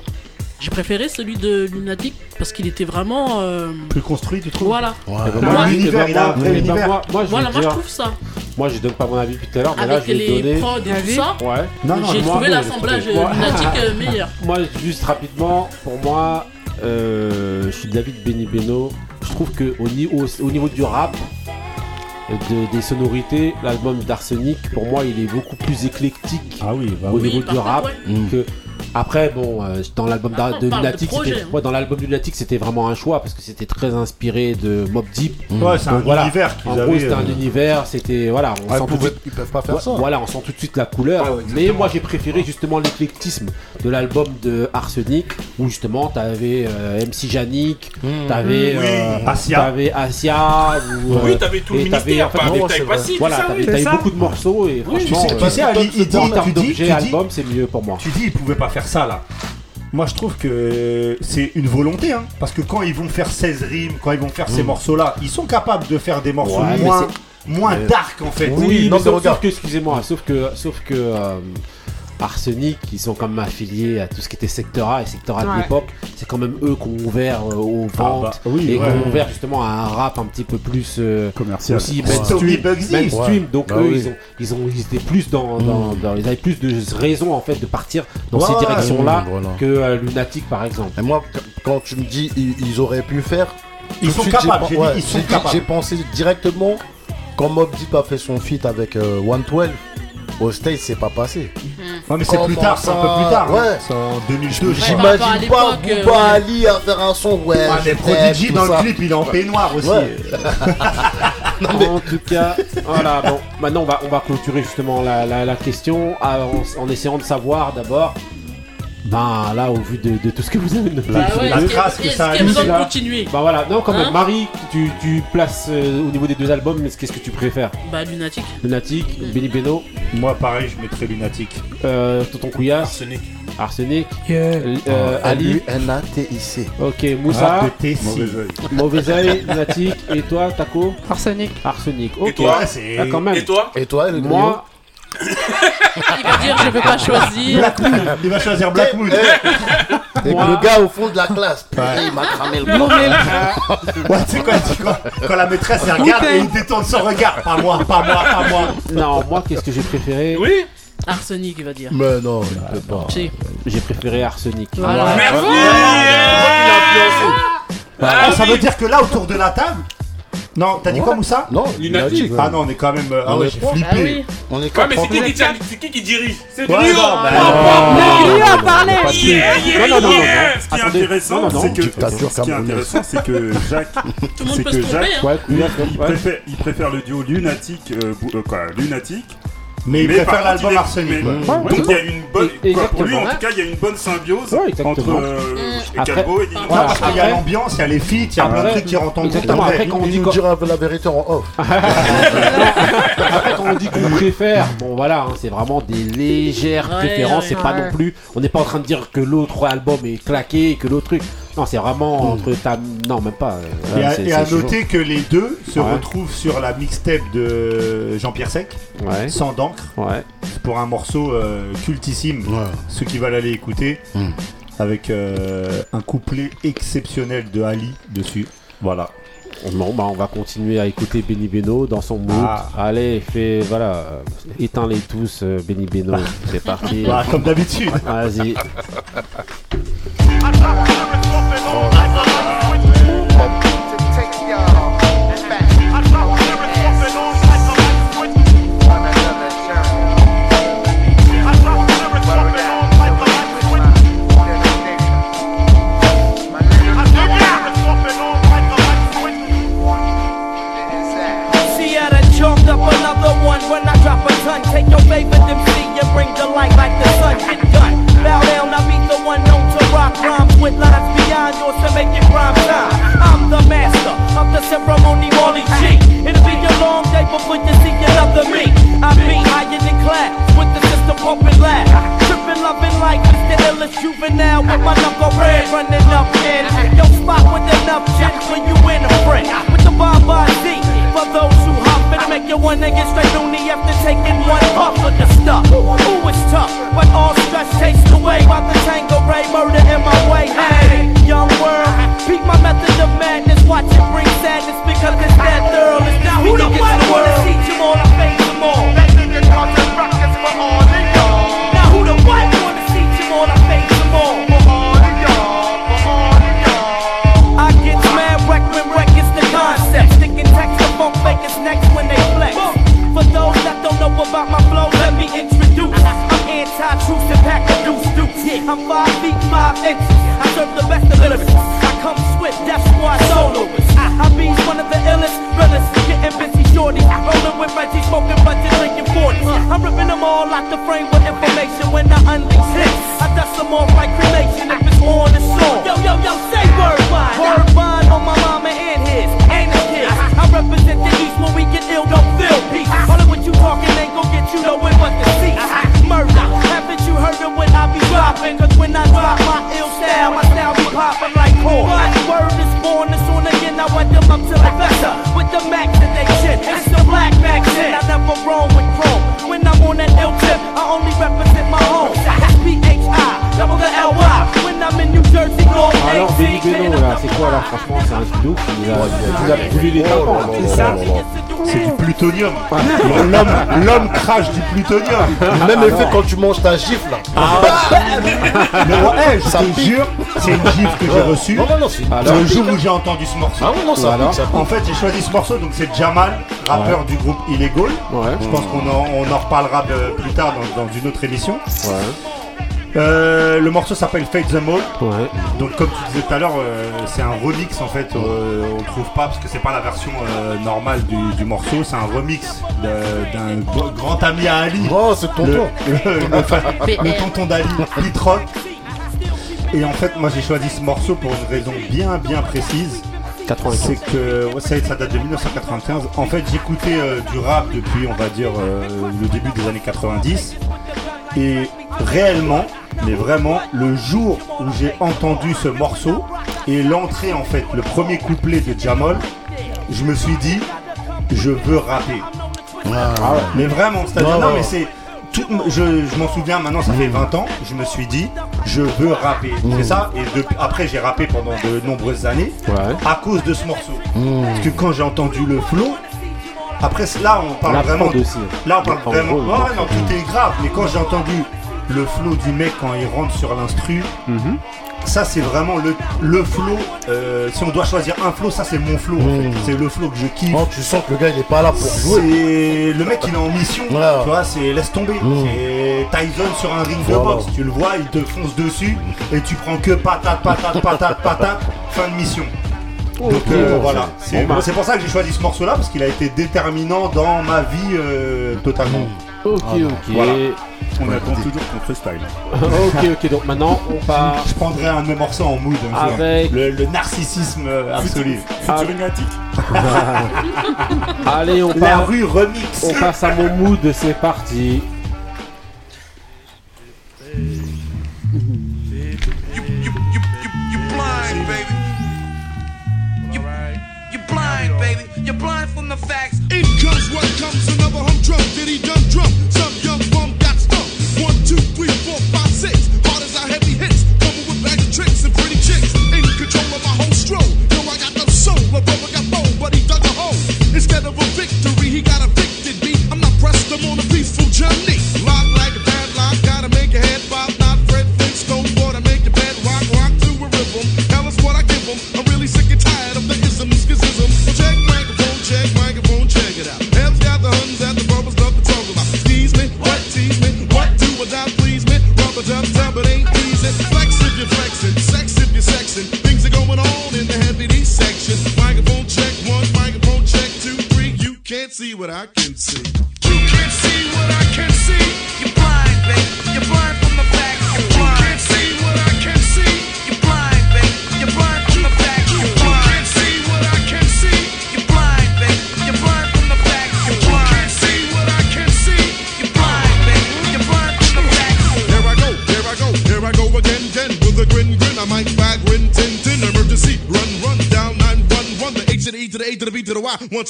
j'ai préféré celui de Lunatic parce qu'il était vraiment. euh, Plus construit, tu trouves Voilà. Ouais. Ben, Moi, moi, l'univers, il a un vrai ben, univers. Moi, moi, je Voilà, moi je trouve ça. Moi, je donne pas mon avis depuis tout à l'heure, mais là, Avec je vais les donner. prods et tout ça, Ouais. Non, non, j'ai moi, trouvé l'assemblage Lunatic euh, meilleur. Moi, juste rapidement, pour moi, euh, je suis David Benny Beno. Je trouve que au, ni- au- au niveau du rap, de- des sonorités, l'album d'Arsenic, pour moi, il est beaucoup plus éclectique Ah oui, bah au oui. niveau du rap ouais. Mm. que après bon euh, dans l'album on de Lunatic projet, hein. ouais, dans l'album de Lunatic c'était vraiment un choix parce que c'était très inspiré de Mob Deep Ouais, c'est un voilà. univers qu'ils en gros c'était un euh, univers c'était voilà on Ouais, sent ils, tout de suite ils peuvent pas faire Ouais, ça. Voilà, on sent tout de suite la couleur. Ouais, ouais, mais moi, j'ai préféré justement l'éclectisme de l'album de Arsenic, où justement, t'avais euh, MC Janik, t'avais Oui, euh, Asia. t'avais Asia, ou, Oui, euh, t'avais tout le ministère, Voilà, t'avais, beaucoup de morceaux et franchement, tu sais, Ali, tu dis, album, c'est mieux pour moi. tu dis, ils pouvaient pas faire ça là. Moi, je trouve que c'est une volonté, hein, parce que quand ils vont faire 16 rimes, quand ils vont faire ces morceaux-là, ils sont capables de faire des morceaux Ouais, moins, c'est- moins dark en fait. Oui, Oui, mais non, mais sauf, regarde. sauf que, excusez-moi, sauf que, sauf que euh, Arsenic, ils sont quand même affiliés à tout ce qui était Secteur A et Secteur A de Ouais. l'époque. C'est quand même eux qui ont ouvert euh, aux Ah, ventes bah, oui, et qui ouais. ont ouvert justement à un rap un petit peu plus euh, Commercial. aussi. Tommy mainstream. Donc Bah eux, oui. ils ont, ils ont, ils étaient plus dans, dans, dans- ils avaient plus de raisons en fait de partir dans Ouais, ces directions-là voilà. que euh, Lunatic par exemple. Et moi, qu- quand tu me dis ils, ils auraient pu le faire, Ils sont suite, capables, j'ai dit, ouais, ils sont j'ai dit- capables. J'ai pensé directement quand Mob Deep a fait son feat avec euh, 112. Au States, c'est pas passé. Ouais, mais c'est plus tard, c'est un peu plus tard. hein. Ouais. C'est en 2002. je Ouais, crois. par rapport à J'imagine pas l'époque, euh. Ali à faire un son, ouais. Ah, mais Prodigy dans ça. le clip, il est en peignoir aussi. Ouais. En tout cas, voilà, bon, maintenant on va, on va clôturer justement la, la, la question en, en essayant de savoir d'abord, ben là, au vu de, de tout ce que vous avez Bah ouais, les la a- trace que ça a mis, de là. continuer bah voilà, non, quand même, Hein Marie, tu, tu places euh, au niveau des deux albums, mais qu'est-ce que tu préfères? Bah, Lunatic. Lunatic, Benny Beno, Moi, pareil, je mettrais Lunatic. euh, Tonton Couillasse, Arsenic. Arsenic, Yeah. euh, Ali, L-U-N-A-T-I-C. ok, Moussa, Ah, de. Mauvais œil. Mauvais Oeil, Lunatic, et toi, Taco? Arsenic. Arsenic, ok. toi Ouais, c'est- Ah, quand même. Et toi? Et toi, le Moi, Il va dire, je vais pas choisir. Black Moon. Il va choisir Black Moon. Et Moi- le gars au fond de la classe. putain, Il m'a cramé le corps. Ouais, tu sais quoi, tu sais quoi Quand la maîtresse elle regarde et il détourne son regard. Pas moi, pas moi, pas moi. non, moi, qu'est-ce que j'ai préféré? Oui Arsenic, il va dire. Mais non, il peut pas. Si. J'ai préféré Arsenic. Voilà. Merci Ah, ça veut dire que là, autour de la table, Non, t'as dit quoi, Moussa? Non, Lunatique. Ah non, on est quand même. euh, ah ouais, j'ai trois. flippé. Ah oui. On est Ouais, quatre mais c'est qui, qui dirige? C'est Rio bah, griot a parlé. Ce qui est intéressant, c'est que ce qui est intéressant, c'est que Jacques, Tout le monde c'est peut que se tromper. Jacques, Hein. Il, préfère, le duo lunatique, euh, euh, quoi, lunatique. Mais il préfère l'album Arsenic. mais- ouais. Donc il y a une bonne, Et- quoi, pour lui en tout cas, il y a une bonne symbiose Ouais, entre euh, Après- Calbo et Dino. Non, Voilà, parce qu'il y a l'ambiance, il y a les feats, il y a plein de trucs qui rentrent en compte. Exactement, Après, quand on dit nous dira la vérité en off. Après, quand on dit qu'on préfère, bon voilà, hein, c'est vraiment des légères préférences. c'est pas non plus. On n'est pas en train de dire que l'autre album est claqué et que l'autre truc. Non, c'est vraiment entre ta. Non, même pas. euh, Et à, et noter que les deux se Ouais. retrouvent sur la mixtape de Jean-Pierre Sec, Ouais, sans d'encre, ouais. pour un morceau euh, cultissime. Ouais. Ceux qui veulent aller écouter, Mm. avec euh, un couplet exceptionnel de Ali dessus. Voilà. Bon, bah, on va continuer à écouter Benny Beno dans son mood. Ah. Allez, fais, voilà, euh, éteins-les tous, euh, Benny Beno. C'est parti. Bah, comme d'habitude. Vas-y. See, your favorite MC and bring the light like the sun. Get done. Bow down, I be the one known to rock rhymes with lines beyond yours to make it rhyme time. I'm the master of the ceremony, Wally G. It'll be a long day before you see another me. I be higher than class with the system pumping laugh. Tripping, loving life is the illest juvenile with my number red running up in your spot with enough checks when you in a friend with the Baba Z. For those who make you wanna get straight on the after taking one puff of the stuff. Ooh, it's tough, but all stress chased away by the Tango Ray murder in my way. Hey, young world, peep my method of madness. Watch it bring sadness because it's that thorough. It's now who the one wanna see you all, I face them all. I'm five feet five inches. I serve the best of lyrics. I come swift, that's why I soloist. I I be one of the illest, realest, getting busy shorty. Rolling with Reggie, smoking budget, drinking 40. I'm ripping them all out the frame with information when I unleash hits. I dust them off like cremation if it's on the song. Yo, yo, yo, say word bond. Word bond on my mama and his, and. I represent the East when we get ill, don't feel peace. All of what you talking ain't gon' get you nowhere but the seat. Murder, heard of when I be dropping? Cause when I drop my ill style, my style be popping like corn. But word is born, as soon again I wet them up till I better. With the max that they chin, it's the black back chin. I never roam with chrome. When I'm on that ill tip, I only represent my home. That's P-H-I, double the L-Y. When I'm in New Jersey, North Alors, Benny Beno, là, c'est quoi là Franchement, c'est un ouf. Il nous a, il nous a brûlé les tympans. C'est ça C'est du plutonium. L'homme, l'homme crache du plutonium. Même effet quand tu manges ta gifle là. Mais ouais, je Ça te pique. jure, c'est une gifle que j'ai reçue. Non, non, non, c'est Alors Le jour où j'ai entendu ce morceau. Ah non, ça Alors pique, ça pique. En fait, j'ai choisi ce morceau, donc c'est Jamal, rappeur du groupe Illegal. Ouais. Je pense qu'on en, on en reparlera de- plus tard dans, dans une autre émission. Ouais. Euh, le morceau s'appelle Fate the Mall. Ouais. Donc comme tu disais tout à l'heure, euh, c'est un remix en fait. euh, on le trouve pas parce que c'est pas la version normale du, du morceau. C'est un remix d'un gr- grand ami à Ali. Oh, c'est le, tonton. le- le- le tonton d'Ali, Pete Rock. Et en fait, moi j'ai choisi ce morceau pour une raison bien bien précise. 95. C'est que ouais, ça, ça date de 1995. En fait, j'écoutais du rap depuis, on va dire, le début des années 90. Et réellement, mais vraiment, le jour où j'ai entendu ce morceau et l'entrée, en fait, le premier couplet de Jamol, je me suis dit, je veux rapper. Ah, Mais vraiment, c'est-à-dire, Ouais, non, mais c'est. tout- je je m'en souviens maintenant, ça fait 20 ans, je me suis dit, je veux rapper. C'est ça, et après j'ai rappé pendant de nombreuses années Ouais. à cause de ce morceau. Mmh. Parce que quand j'ai entendu le flow, après là on parle La vraiment. aussi. Là on parle En vraiment. gros, Ouais, la non, tout est grave, mais quand j'ai entendu le flow du mec quand il rentre sur l'instru, Mhm. ça c'est vraiment le, le flow. euh, si on doit choisir un flow, ça c'est mon flow. en fait. C'est le flow que je kiffe. Oh, tu sens que le gars il est pas là pour jouer. C'est le mec il est en mission. Tu vois, c'est laisse tomber. C'est Tyson sur un ring de Voilà. boxe. Tu le vois, il te fonce dessus et tu prends que patate, patate, patate, patate. Fin de mission. Donc euh, voilà, c'est- c'est bon, bah. c'est pour ça que j'ai choisi ce morceau-là parce qu'il a été déterminant dans ma vie euh, totalement. Ok, Ah, ok. voilà. On attend toujours ton freestyle. ok, ok, donc maintenant on part. Je prendrai un de mes morceaux en mood. un jour. Avec- le, le narcissisme euh, absolu. Futurinatique. Allez, on La part. rue remix. On passe à mon mood, c'est parti. blind, baby. You, you're blind, baby. You're blind from the facts.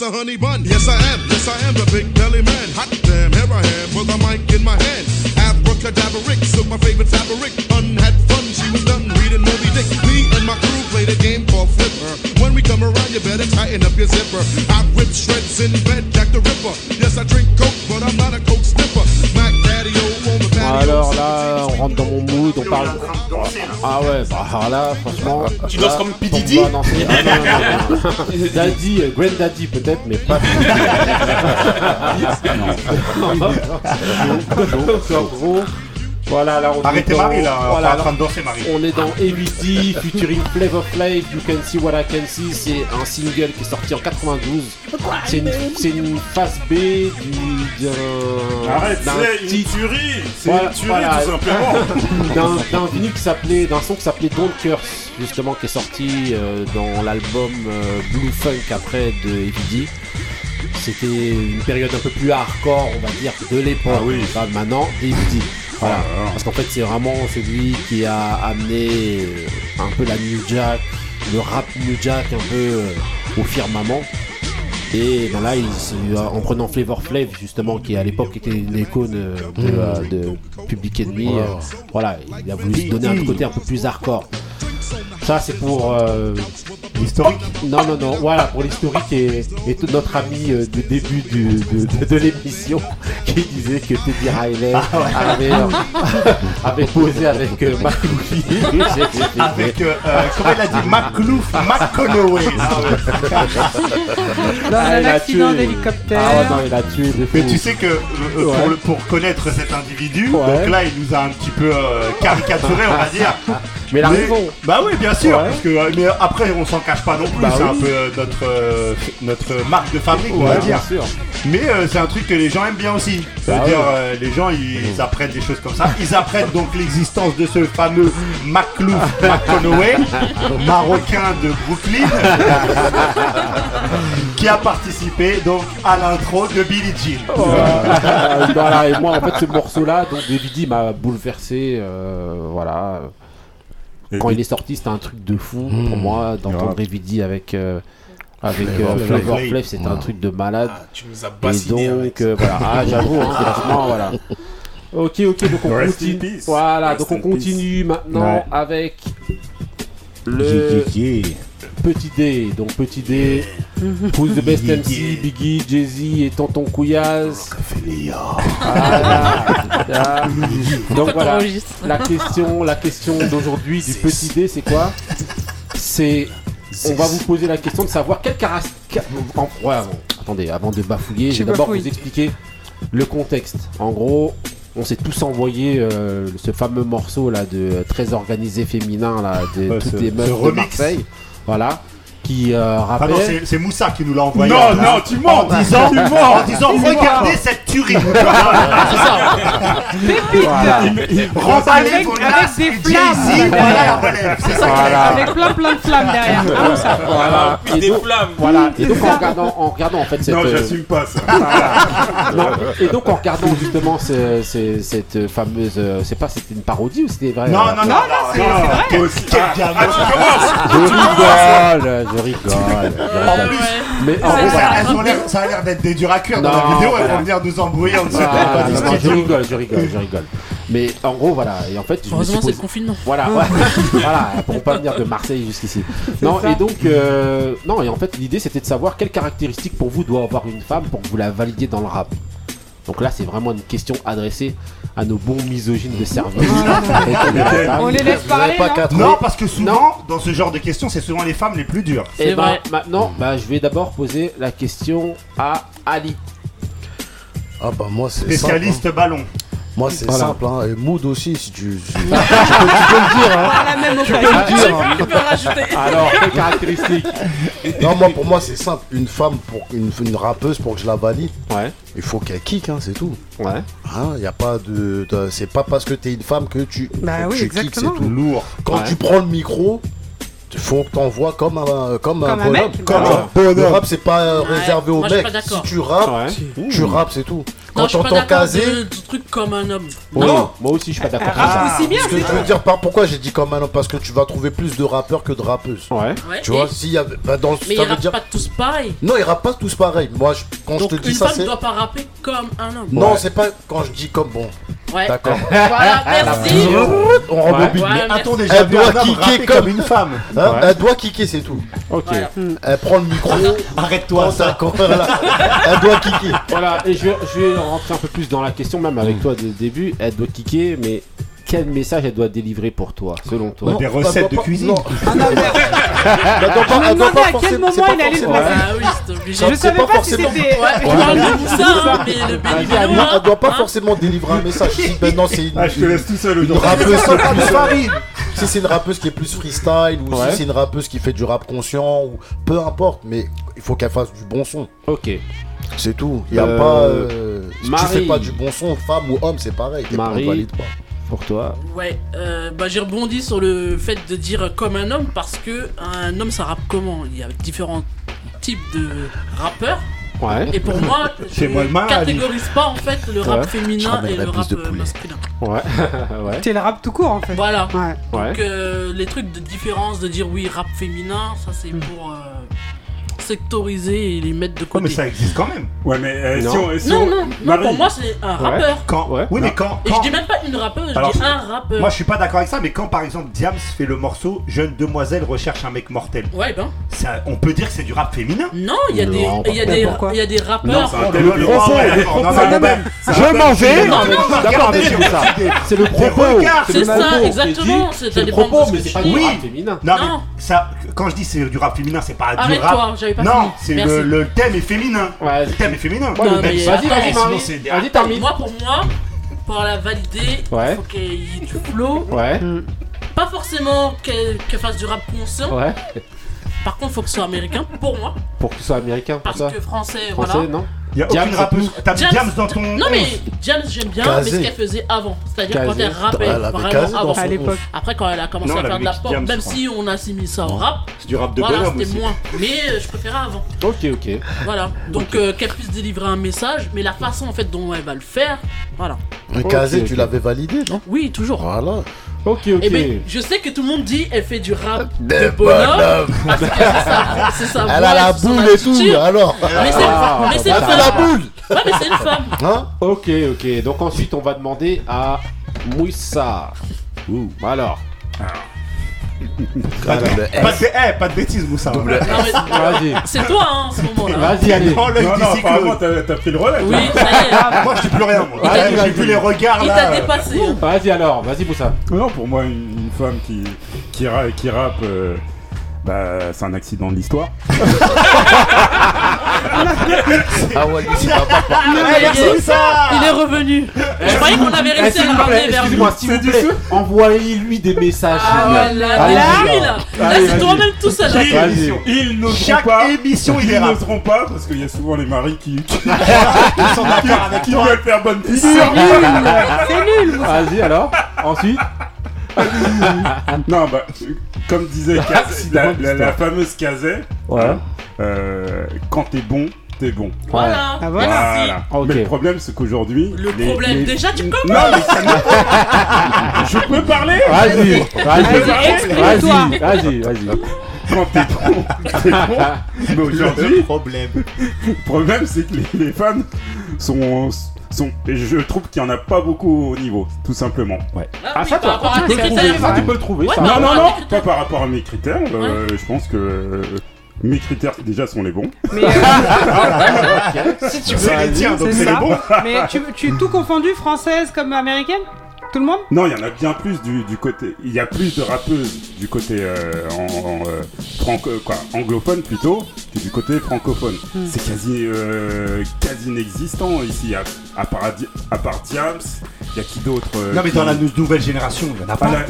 A honey bun. Alors là, franchement. Tu danses comme P. on Diddy. Ah non, non, non, non. Daddy, euh, Grand Daddy peut-être, mais pas. Donc, en gros, Voilà, là on Arrêtez est dans- Marie, là, on est en train de danser, Marie. On est dans featuring Flavor Flav, You Can See What I Can See, c'est un single qui est sorti en 92. C'est une, c'est une phase B du d'un Arrête, c'est une tuerie, c'est une tuerie, tout simplement. d'un d'un vinyle qui s'appelait, d'un son qui s'appelait Don't Curse, justement qui est sorti euh, dans l'album euh, Blue Funk après de AVD. C'était une période un peu plus hardcore, on va dire, de l'époque. Ah oui. Pas maintenant. Voilà. Ah. Parce qu'en fait, c'est vraiment celui qui a amené euh, un peu la New Jack, le rap New Jack un peu euh, au firmament. Et ben là, il, s'est- en prenant Flavor Flav, justement, qui à l'époque était une icône euh, de, Mm. euh, de Public Enemy, euh, voilà, il a voulu se donner un côté un peu plus hardcore. Ça, c'est pour euh, l'historique. Non, non, non. Voilà, pour l'historique et, et tout notre ami euh, du début du- de, de- de l'émission qui disait que Teddy Riley Ah ouais. avait, euh, avait posé avec euh, McLuffy. Avec, euh, euh, comment il a dit? McLouf, McConaughey. Ah Dans un il a accident tué. d'hélicoptère. Ah non, il a tué Mais tu sais que euh, euh, Ouais. pour, le- pour connaître cet individu, Ouais. donc là il nous a un petit peu euh, caricaturé, on va dire. Mais il a raison. Bah oui, bien sûr. Ouais. Parce que, euh, mais après, on s'en cache pas non plus. Bah c'est un peu euh, notre euh, notre marque de fabrique, on va dire. sûr. Mais euh, c'est un truc que les gens aiment bien aussi. C'est-à-dire, Bah ouais. euh, les gens ils, apprennent des choses comme ça. Ils apprennent donc l'existence de ce fameux McLouf McConaughey, marocain de Brooklyn, qui a participé donc à l'intro de Billie Jean. Voilà, et moi en fait ce morceau là donc David m'a bouleversé voilà quand il est sorti c'était un truc de fou pour moi d'entendre Revidi avec euh, avec Flavor euh, Flav. Flavor Flav. C'était un truc de malade. Ah, tu nous as et bassiné donc euh, voilà. Ah j'avoue hein, franchement voilà. Ok ok donc on Rest continue. voilà Rest donc on peace. continue maintenant Ouais. avec le Petit D. Donc Petit D, Who's the best MC, Biggie, Jay-Z et Tonton Couillasse. Voilà. Donc voilà, la question, la question d'aujourd'hui du Petit D, c'est quoi? C'est on va vous poser la question de savoir quel caractère. en- ouais, attendez, avant de bafouiller, je vais d'abord vous expliquer le contexte. En gros, on s'est tous envoyé euh, ce fameux morceau là de très organisé féminin là de Ouais, toutes ce- les meufs de remix. Marseille. Voilà. Qui euh, Ah rappelle. non, c'est- c'est Moussa qui nous l'a envoyé. Non, en- non, tu mens, En disant, tu mens. en disant Tu regardez cette tuerie. Voilà. Remballez vos lasses et flammes Jay-Z, derrière. voilà la relève. C'est ça Voilà. Avec plein plein de flammes derrière. Ah, où ça Voilà. Et Des donc, flammes. voilà. Et donc C'est en ça. regardant, en regardant en fait cette. Non, euh, j'assume pas ça. Non, et donc en regardant justement ce- ce- cette fameuse, euh, c'est pas c'était une parodie ou c'était vrai Non, euh, non, non, non, c'est- c'est vrai. Quel gamin. Je rigole, je rigole, je rigole. Mais en Ça, gros, ça a l'air d'être des durs à cuire dans la vidéo, elles vont venir nous embrouiller en dessous. Ah, Pas du non, non, je rigole, je rigole, je rigole. Mais en gros, voilà. Et en fait, Heureusement, c'est le confinement. Voilà, ouais. voilà, elles pourront pas venir de Marseille jusqu'ici. Non, ça. et donc, euh, non, et en fait, l'idée c'était de savoir quelles caractéristiques pour vous doit avoir une femme pour que vous la validiez dans le rap. Donc là, c'est vraiment une question adressée à nos bons misogynes de service. On les laisse Vous avez parler. pas non parce que souvent, dans ce genre de questions, c'est souvent les femmes les plus dures. Et C'est ben, vrai. maintenant, bah, je vais d'abord poser la question à Ali. Ah bah moi c'est simple. hein. Spécialiste ballon. Moi c'est Voilà. simple. Hein. Et Mood aussi si tu. si- tu, peux, tu peux le dire. Hein. Même Tu peux le dire. hein. Tu peux rajouter. Alors, quelles caractéristiques Non, moi pour moi c'est simple. Une femme pour une, une rappeuse pour que je la valide, Ouais, il faut qu'elle kick, hein, c'est tout. ouais. Hein, y a pas de, de- c'est pas parce que t'es une femme que tu. Bah oui, tu c'est tout. Lourd. Quand Ouais. tu prends le micro, il faut que t'envoies comme un comme, un Comme un bonhomme. mec, Comme bah un Le rap c'est pas Ouais, réservé aux mecs. pas Si tu rappes, Ouais. tu rappes c'est tout. Non, Quand je suis pas t'entends d'accord caser, de trucs comme un homme. Oui, Non. moi aussi, je suis pas d'accord. Rap Ah, aussi bien. Ce que je veux dire par pourquoi j'ai dit comme un homme? Parce que tu vas trouver plus de rappeurs que de rappeuses. Ouais. Tu vois, s'il y a bah, dans Mais ça ils veut rappent dire pas tous pareil. non, ils rappent pas tous pareil. Moi, je- quand Donc je te dis une ça, femme c'est ne doit pas rapper comme un homme. non, Ouais. c'est pas quand je dis comme bon. Ouais. D'accord. Voilà, merci. On rembobine. Ouais, Mais merci. a-t-on déjà Elle vu doit un homme kicker rapper comme- comme une femme Hein, Ouais. Elle doit kicker, c'est tout. Ok. Voilà. Elle prend le micro. Arrête-toi ça. voilà. Elle doit kicker. Voilà, et je vais, je vais rentrer un peu plus dans la question, même avec toi dès le début. Elle doit kicker, mais quel message elle doit délivrer pour toi, selon toi Des recettes doit de pas- cuisine. Je pas- me elle doit demandais pas à quel forcément- moment il allait le placer. Ah Je savais pas pas si c'était. Hein, elle doit pas hein. forcément délivrer un message. Si maintenant c'est une, Ah, je te laisse tout seul une aujourd'hui. rappeuse qui est plus farine. Si c'est une rappeuse qui est plus freestyle ou Ouais. si c'est une rappeuse qui fait du rap conscient ou peu importe, mais il faut qu'elle fasse du bon son. Ok. C'est tout. Il y a Euh, pas. euh, si tu fais pas du bon son, femme ou homme, c'est pareil. On Marie. Pour toi. Ouais, euh, bah j'ai rebondi sur le fait de dire comme un homme parce que un homme ça rappe comment? Il y a différents types de rappeurs Ouais. et pour moi je Ali. catégorise pas en fait le rap Ouais. Féminin et le rap masculin. Ouais. ouais. C'est le rap tout court en fait. Voilà. Ouais. Ouais. Donc euh, les trucs de différence de dire oui rap féminin, ça c'est pour euh, sectoriser et les mettre de Oh, mais côté. ça existe quand même. Ouais, mais euh, Non. si on. si non, on- non, non, Marie, pour moi c'est un rappeur. Quand Ouais. Oui, mais quand, Et je quand- dis même pas une rappeuse, Alors, je dis un rappeur. Moi, je suis pas d'accord avec ça, mais quand par exemple Diams fait le morceau Jeune demoiselle recherche un mec mortel, Ouais ben. ça, on peut dire que c'est du rap féminin. Non, il y a des, il y a des, il y a des rappeurs. Je m'en vais d'accord C'est le propos. C'est ça, exactement, C'est le propos, mais c'est pas du rap féminin. Non, ça, quand je dis c'est du rap féminin, c'est pas du Arrête-toi, rap. Pas non, c'est le, le thème est féminin. Ouais. Le thème est féminin. Ouais, Non, le mais mec- Vas-y, attends, vas-y, sinon Marie. c'est des- Vas-y, termine. Moi, pour moi, pour la valider, Ouais. il faut qu'il y ait du flow. Ouais. Pas forcément qu'elle qu'elle fasse du rap conscient. Ouais. Par contre, il faut que ce soit américain pour moi. Pour que ce soit américain, pour Parce ça. que français, Français, voilà. non y a Diams, aucune rappeuse. T'as mis Diams- Diams dans ton. Non, mais James, j'aime bien, Casé. mais ce qu'elle faisait avant. C'est-à-dire quand elle rappait Elle avait vraiment dans avant. son À l'époque. Après, quand elle a commencé Non, à elle faire de avait la mis pop, Diams, même je si on assimile ça au rap, C'est du rap de voilà, bonhomme c'était aussi. moins. Mais euh, je préférais avant. Ok, ok. Voilà. Donc, euh, qu'elle puisse délivrer un message, mais la façon en fait dont elle va le faire, voilà. Un casé, tu l'avais validé, non? Oui, toujours. Voilà. Ok, ok. Et ben, je sais que tout le monde dit elle fait du rap de Des bonhomme. bonhommes. Parce que c'est sa, c'est sa Elle voix, a la boule et tout, alors. Mais c'est Ah, une Elle fait la femme. boule Ouais, mais c'est une femme. Hein? Ok, ok. Donc ensuite, on va demander à Moussa. Ouh. Alors. Pas de, Double pas de, pas de bêtises, Moussa. Double. Non. C'est toi, hein, en ce moment-là. Vas-y, allez. Non, du non, apparemment, t'as pris le relais. Oui, toi. ça y est. Ah, moi, je dis plus rien. moi. Il t'a J'ai vu les regards Il là. t'a euh, dépassé. hein. Vas-y alors, vas-y Moussa. Non, pour moi, une, femme qui, qui rappe, euh, bah, c'est un accident de l'histoire. Ah ouais, lui, c'est pas papa. Non, mais il, est, il est revenu. Je croyais qu'on avait Eh, réussi à le ramener vers lui. Excuse-moi, s'il vous plaît, envoyez-lui des messages. Ah ouais, là, là, c'est toi-même tout Vas-y. ils n'oseront Chaque pas. émission, il ils n'oseront pas parce qu'il y a souvent les maris qui, qui, Ils sont d'accord avec qui toi. veulent faire bonne C'est figure. nul C'est nul Vas-y alors. Ensuite. Non, bah, comme disait Kaz- la, fameuse Kazet, Ouais. Euh, quand t'es bon, t'es bon. Voilà. Ah voilà. Voilà. Ok. Mais le problème, c'est qu'aujourd'hui. Le les- problème, les- déjà, tu Non, commences. mais ça me- Je peux parler Vas-y. Vas-y. Vas-y. Vas-y. Quand t'es bon, t'es bon. Mais aujourd'hui, Problème. le problème, c'est que les, les fans sont. sont et je trouve qu'il n'y en a pas beaucoup au niveau, tout simplement. Ouais. Ah, Ah oui, ça, par rapport à tu tes peux le trouver. critères. Ça, tu peux le trouver. Ouais, ça. par Non, non, non, pas par rapport à mes critères. euh, je pense que euh, mes critères déjà sont les bons. Mais, euh, Si tu veux les tiens, donc c'est c'est les ça. bons. mais tu, tu es tout confondu, française comme américaine? Tout le monde Non, il y en a bien plus du, du côté. Il y a plus de rappeuses du côté euh, en, en, euh, franco- quoi, anglophone plutôt que du côté francophone. Hmm. C'est quasi euh, quasi inexistant ici. À, à part à part Diams, il y a qui d'autre euh, Non, mais dans la nou- nouvelle génération, il y en a Ah, pas. la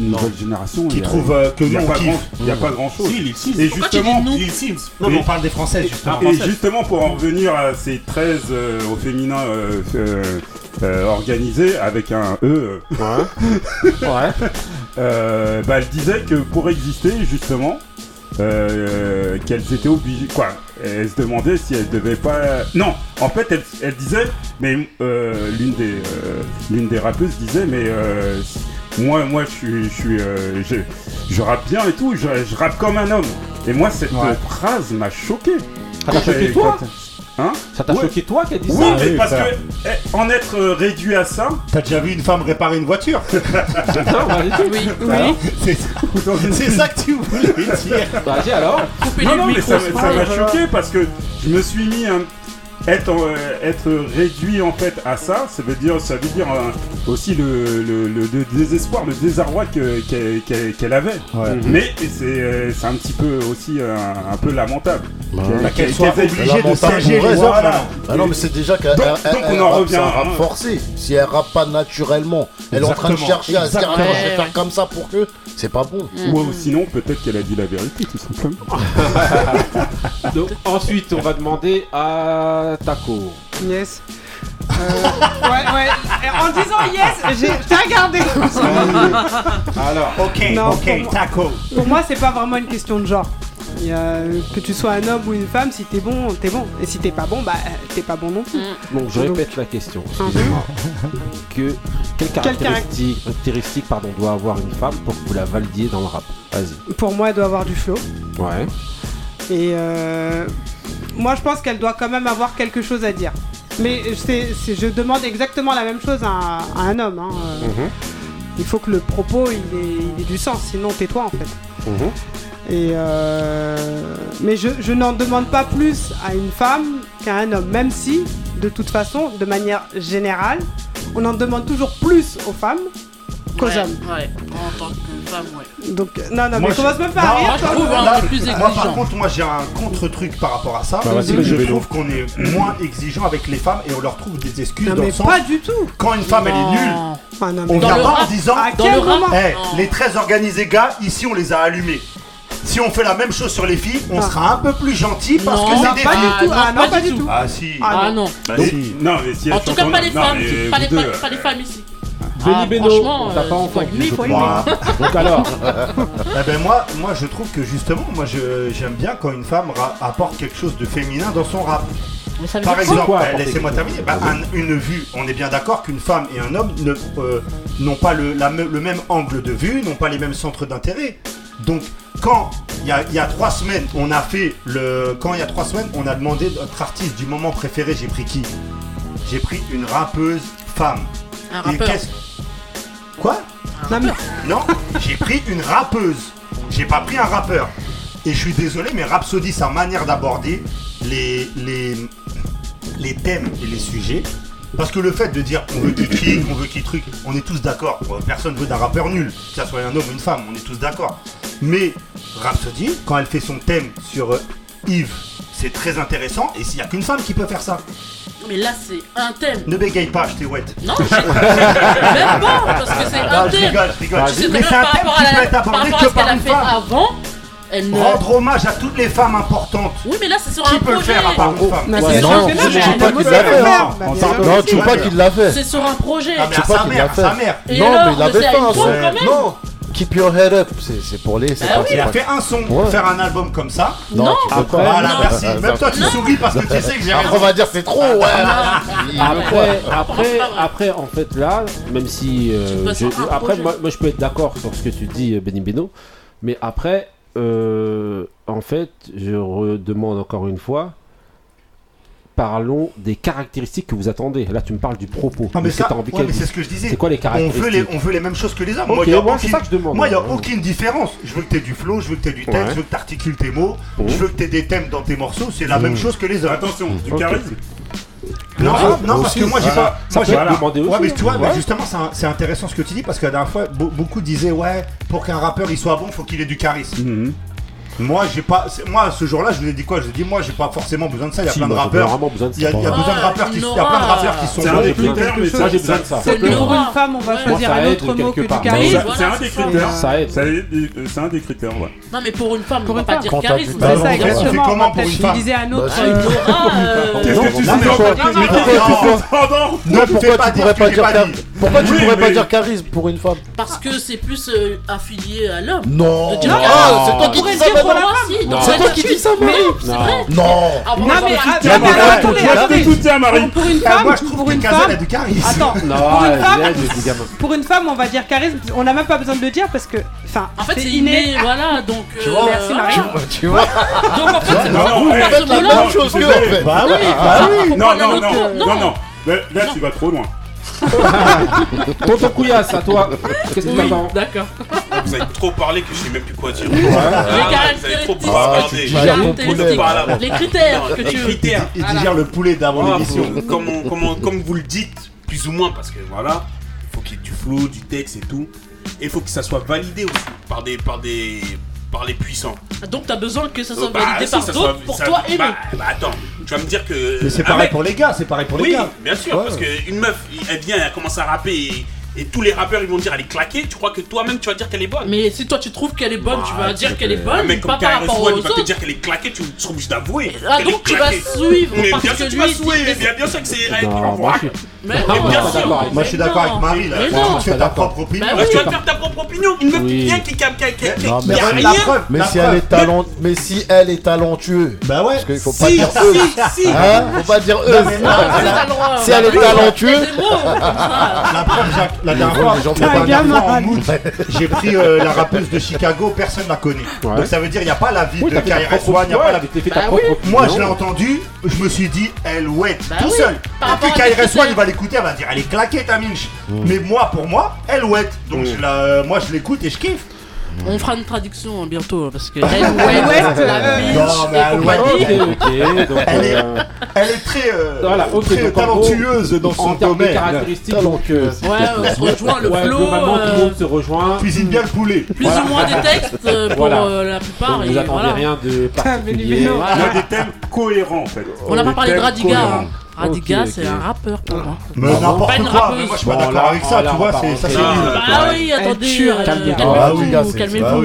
nouvelle génération, Qui il y a- trouve euh, que il y a pas kiffe. grand- il y a pas grand chose. Si, Lil Sims. Et Pourquoi tu dis justement, Lil Sims. Non, mais on parle des Françaises, justement. Et justement, pour en revenir à ces 13 euh, au féminin euh, euh, organisés avec un E, Ouais. Ouais. euh, bah, elle disait que pour exister, justement, euh, qu'elles étaient obligées. Quoi Elle se demandait si elles devaient pas. Non, en fait, elle, elle disait, mais euh, l'une des, l'une des rappeuses disait, mais. euh, moi, moi, je suis, je suis, euh, je, je rappe bien et tout. Je, je rappe comme un homme. Et moi, cette Ouais. phrase m'a choqué. Ça t'a choqué toi Hein Ça t'a Ouais. choqué toi qui a dit Oui, ça mais oui, parce ça. que eh, en être euh, réduit à ça, T'as déjà vu une femme réparer une voiture Non, vas-y. Oui, Oui. C'est ça que tu voulais dire. Vas-y alors. Non, non, mais ça m'a choqué parce que je me suis mis un être, euh, être réduit en fait à ça, ça veut dire, ça veut dire euh, aussi le, le, le- le désespoir, le désarroi que- qu'elle avait. Ouais. Mais c'est euh, c'est un petit peu aussi un, un peu lamentable. Bah, Bah, qu'elle soit qu'elle- obligée de siéger. Voilà. Ah non, mais c'est déjà qu'elle Donc- elle- donc elle on en rappe, revient, un rap hein. forcé. Si elle rappe pas naturellement, elle est en train de Exactement. chercher à se dire je vais Ouais, faire ouais. comme ça pour que c'est pas bon. Ou sinon, peut-être qu'elle a dit la vérité, tout simplement. Donc, ensuite, on va demander à Taco. Yes. Euh, ouais, ouais. Et En disant yes, j'ai je t'ai regardé. Alors, Ok, Non, ok, pour moi- taco. Pour moi, c'est pas vraiment une question de genre. Il y a- que tu sois un homme ou une femme, si t'es bon, t'es bon. Et si t'es pas bon, bah t'es pas bon non plus. donc je répète la question. excusez-moi. Que quelle caractéristique, caractéristique pardon, doit avoir une femme pour que vous la validiez dans le rap? Vas-y. Pour moi, elle doit avoir du flow. Ouais. Et euh, moi, je pense qu'elle doit quand même avoir quelque chose à dire. Mais c'est, c'est- je demande exactement la même chose à, à un homme. hein. Mhm. Il faut que le propos il ait, il ait du sens, sinon tais-toi en fait. Mhm. Et euh, mais je, je n'en demande pas plus à une femme qu'à un homme, même si, de toute façon, de manière générale, on en demande toujours plus aux femmes qu'aux Ouais, hommes. Ouais, en tant Donc, non, non, Moi, mais commence même pas à rire. moi, je hein, Là, plus moi, par exigeant. contre, moi j'ai un contre-truc par rapport à ça. Bah, C'est que je vélo. trouve qu'on est moins exigeant avec les femmes et on leur trouve des excuses Non, dans mais le sens. pas du tout. Quand une femme elle est nulle. Ah, non, on vient pas en disant à Dans quel le rap, moment Eh, les 13 organisés gars, ici on les a allumés. Si on fait la même chose sur les filles, on Ah. sera un peu plus gentil parce Non, que Non, c'est des pas filles. du tout. Ah, non, pas du tout. Ah si. Ah non. Bah, Donc, si. non, mais si En tout cas, pas les femmes. Pas pas, pas les femmes ici. Benny Ah, Beno, franchement, on t'a euh, pas entendu. je crois. Donc alors, Eh ben moi, moi je trouve que justement, moi je- j'aime bien quand une femme apporte quelque chose de féminin dans son rap. Mais ça veut Par dire exemple, eh, laissez-moi terminer. Bah, un- une vue, on est bien d'accord qu'une femme et un homme ne, euh, n'ont pas le, la le même angle de vue, n'ont pas les mêmes centres d'intérêt. Donc, quand il y a, il y a trois semaines, on a fait le, quand il y a trois semaines, on a demandé notre artiste du moment préféré, j'ai pris qui? J'ai pris une rappeuse femme. Un rappeur. Quoi Non, mais- Non, j'ai pris une rappeuse. J'ai pas pris un rappeur. Et je suis désolé, mais Rhapsody, sa manière d'aborder les, les, les thèmes et les sujets. Parce que le fait de dire on veut qui kick, on veut qui truc, on est tous d'accord. Personne veut d'un rappeur nul, que ça soit un homme ou une femme, on est tous d'accord. Mais Rhapsody, quand elle fait son thème sur euh, Yves, c'est très intéressant. Et s'il n'y a qu'une femme qui peut faire ça, mais là, c'est un thème. Ne bégaye pas, je t'ai wet. Non, je... même pas, parce que c'est un thème. Je rigole, je rigole. Tu sais mais c'est un thème qui peut être abordé que par une femme. Avant, elle ne... Rendre hommage à toutes les femmes importantes. Oui, mais là, c'est sur qui un projet. Qui peut le faire à part une femme? mais ouais. Non, je ne dis pas qu'il l'a fait. Hein. Non, tu ne pas qu'il l'a fait. C'est sur un projet. Ah, mais à sa mère, à sa mère. Non, mais il l'avait fait. Hein. Non, Keep Your Head Up, c'est pour les. Ah oui. Il a fait un son pour faire un album comme ça. Non, non après. Voilà, merci. Même toi, tu souris parce que tu sais que j'ai rien. on va dire c'est trop, après, après, après, en fait, là, même si. Euh, après, moi, je peux être d'accord sur ce que tu dis, euh, Benny Beno. Mais après, euh, en fait, je redemande encore une fois parlons des caractéristiques que vous attendez. Là, tu me parles du propos. Mais c'est ce que je disais. C'est quoi les caractéristiques on veut les, mêmes choses que les hommes. Moi, il n'y a, aucune... différence. Je veux que tu aies du flow, je veux que tu aies du texte, je veux que tu articules tes mots, je veux que tu aies des thèmes dans tes morceaux. C'est la même mm. chose que les hommes. Attention, du charisme. Non, non parce que moi j'ai pas. Moi, j'ai voilà. demandé aussi. Mais hein. tu vois, justement, c'est intéressant ce que tu dis parce que la dernière fois, beaucoup disaient ouais, pour qu'un rappeur il soit bon, il faut qu'il ait du charisme. Mm-hmm. Moi, j'ai pas. Moi, ce jour-là, je vous ai dit quoi? Je vous ai dit, moi, j'ai pas forcément besoin de ça. Il y a plein de rappeurs. Il y a, plein de rappeurs qui sont. C'est un des critères, mais ça, j'ai besoin de ça. Pour une femme, on va choisir un autre que. C'est un des critères. Euh, c'est un des critères, ouais. Non, mais pour une femme, on va pas dire charisme. C'est ça, exactement. Comment pour disais un autre. Euh, Qu'est-ce que tu sais Non, pourquoi tu pourrais pas dire pourquoi tu pourrais pas dire charisme pour une femme Parce que c'est plus euh, affilié à l'homme. Non. Ah, c'est toi qui dis ça, pour la Marie. Non. C'est toi qui dis ça, Marie. Non. Ah non. Non, mais attends, Marie. Pour- une ah, femme, je trouve une femme. du charisme. Attends, pour une femme, pour une femme, on va dire charisme. On n'a même pas besoin de le dire parce que, enfin, En fait, c'est inné, voilà, donc. Euh, Merci, Marie. Tu vois Donc, en fait, c'est pour bah la même chose que. Bah oui, bah oui. Non, non, non, non, non. Là, tu vas trop loin. Tonton Couillasse, à toi. Qu'est-ce que Oui, d'accord. Ah, vous avez trop parlé que je sais même plus quoi dire. Ah, vous avez trop caractéristiques. bavardé. Ah, Les critères que Les tu critères. Il Voilà. le poulet d'avant l'émission. comme, vous le dites, plus ou moins, parce que voilà, il faut qu'il y ait du flow, du texte et tout. Et il faut que ça soit validé aussi par des, par des, par les puissants. Ah, donc t'as besoin que ça soit euh, bah, validé par d'autres pour toi et bah, bah, attends, tu vas me dire que. Mais c'est pareil pour les gars, c'est pareil pour les gars. Bien sûr, parce qu'une meuf, elle vient, elle commence à rapper. Et et tous les rappeurs ils vont dire elle est claquée, tu crois que toi-même tu vas dire qu'elle est bonne? Mais si toi tu trouves qu'elle est bonne, tu vas bah, dire qu'elle est bonne, mais pas par rapport aux autres. dire qu'elle est claquée, tu seras obligé d'avouer. Ah donc tu vas suivre. Mais bien sûr tu vas suivre, bien sûr que c'est elle Mais bien sûr. Moi je suis d'accord avec Marie là. Tu fais ta propre opinion. Tu vas faire ta propre opinion. Il Une meuf qui vient qui Mais si elle est talent, mais si elle est talentueuse. Bah ouais. Parce qu'il faut pas dire eux. Hein? Faut pas dire eux. Si elle est talentueuse. La preuve Jacques la dernière fois, j'ai pris euh, la rappeuse de Chicago, personne ne la connaît. Donc ça veut dire, il n'y a pas la vie de Kyrie One, il n'y a pas la vie. Bah. Moi, je l'ai entendu, je me suis dit, elle wet, bah tout seul. Parce que Kyrie il va l'écouter, elle va dire, elle est claquée ta minche. Mais moi, pour moi, elle wet. Donc euh, moi, je l'écoute et je kiffe. On fera une traduction hein, bientôt hein, parce que elle la bitch, non, mais elle, ouais, okay, euh, elle, est, elle est très, euh, voilà, okay, très talentueuse dans son domaine. caractéristiques, donc euh, ouais, on se rejoint le ouais, flow. Globalement, tout le euh, monde se rejoint. Cuisine bien le poulet. Plus voilà. ou moins des textes euh, pour voilà. la plupart. Donc, vous et, attendez rien de ah, particulier. Il y a des thèmes cohérents en fait. On n'a pas parlé de Radiga. Radiga, c'est un rappeur pour moi. Mais n'importe quoi, mais moi je suis pas d'accord avec ça, tu vois, c'est ça c'est ah, nul. Ah oui, attendez, calmez-vous, calmez-vous.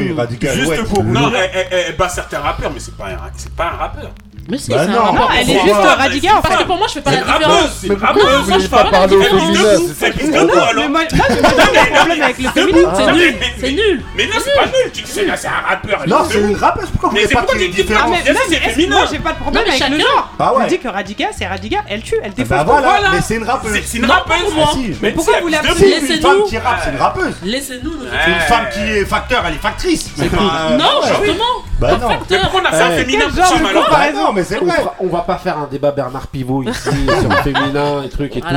Juste pour. Non, elle bat certains rappeurs, mais c'est pas un rappeur. Mais si, bah c'est un non, elle est juste radicale. Parce que pour moi, je fais pas la différence. Mais pourquoi non, vous voulez pas parler au féminisme C'est non, mais moi, j'ai pas problème avec le féminisme. C'est nul. C'est nul. Mais non, c'est pas nul. Tu sais, là, c'est un rappeur. Non, c'est une rappeuse. Pourquoi vous voulez pas qu'il y ait différence ah, C'est féminin. Moi, j'ai pas de problème avec le genre. On dit que Radiga, c'est Radiga. Elle tue, elle eh défonce. Bah voilà, mais c'est une rappeuse. C'est une rappeuse, moi. Mais pourquoi vous la C'est une femme qui rappe, c'est une rappeuse. Laissez-nous. C'est une femme qui est facteur, elle est factrice. Non, justement. Bah non. Mais pourquoi on a fait un féminin pour alors Bah non, mais c'est vrai. on va pas faire un débat Bernard Pivot ici sur le féminin et trucs et tout.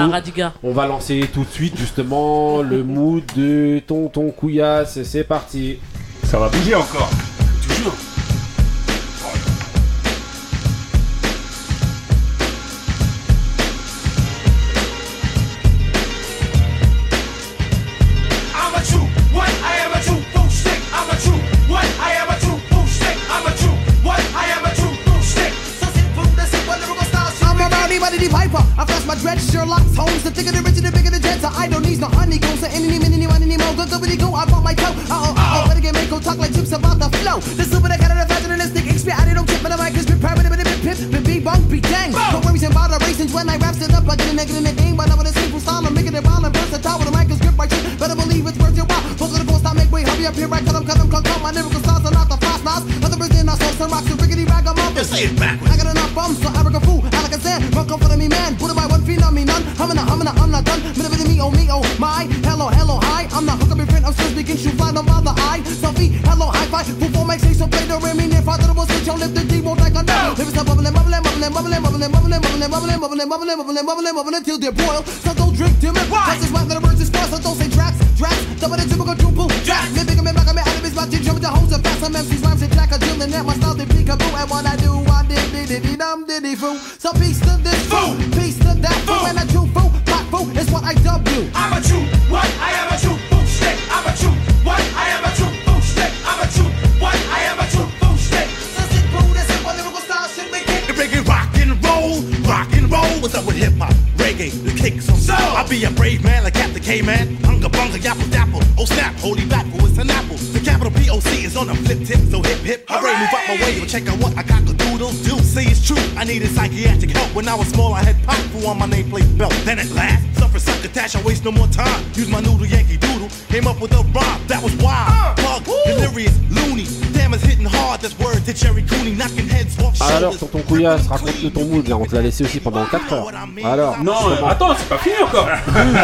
On va lancer tout de suite justement le mood de tonton Couillasse. C'est parti. Ça va bouger encore. Toujours. A the piper. I flash my dread, Sherlock Holmes. The thicker the richer, the bigger the jets. I don't need no honey goes. So any, mini, mini, money, mo. Go, go, go, go. I bought my toe. Uh oh, uh oh. Better get make go talk like chips about the flow. The super that got it, faster than this thing. XP, I don't tip, but the mic is private, but it pip, but be bunk, be dang. No worries about the races when I raps it up. I get a nigga in the game, but I'm with a simple style. I'm making it wild and versatile with a mic is grip right shit. Better believe it's worth your while. Fuck the ghost, I make way, hurry up here, right? Cut 'em, cut 'em, cut 'em. My lyrical styles are not the fast knives. Other than I saw some rocks and rickety ragamuffin. Say it backwards. I got enough bums, so arrogant fool, Alakazam, run come for me, man. Put it by one feet on me, none. Humming, humming, I'm not done. Minute, minute, me, oh, me, oh, my. Hello, hello, hi. I'm not hook up in print, I'm still speaking, shoot fly, no bother, I. Selfie, hello, high five. Four makes so play the rim, near father, the switch, on lift the D, won't like a no. Live is a bubbling, bubbling, bubbling, bubbling, bubbling, bubbling, bubbling, bubbling, bubbling, bubbling, bubbling, bubbling, bubbling, until they boil. So don't drink to me. Why? Cause it's wet, the birds fast, so don't say tracks, tracks. Double the typical dribble, tracks. Me bigger, me back, I'm out of his mouth, jump the hoes and fast. Some MCs rhymes and jack a deal, and that my style, they peekaboo. And what I do, I did, did, did, did, dum, did, did, foo. So peace to this fool, peace to that fool, and a true fool, black fool is what I dub you. I'm a true what? I am a true food stick. I'm a true what? I am a true food stick. I'm a true what? I am a true food stick. So simple, the simple lyrical style should make it. Rock and roll, rock and roll. What's up with hip hop? Reggae, the kick some soul. I'll be a brave man like Captain K-Man. Hunga bunga, yapple dapple. Oh snap, holy battle, it's an apple. The capital POC is on a flip tip, so hip hip. Hooray, move out my way, but check out what I got to doodles do. Say it's true, I needed psychiatric help. When I was small, I had pop foo on my nameplate belt. Then at last, suffer succotash, I waste no more time. Use my noodle Yankee doodle, came up with a rhyme that was wild. Bug, delirious, loony. Damn, it's hitting hard, that's word to Jerry Cooney, knocking heads off Ah, Alors, shoulders. tonton Couillasse, raconte-le ton mood là. On te l'a laissé aussi pendant 4 heures. Alors, Non, euh, attends, c'est pas fini encore.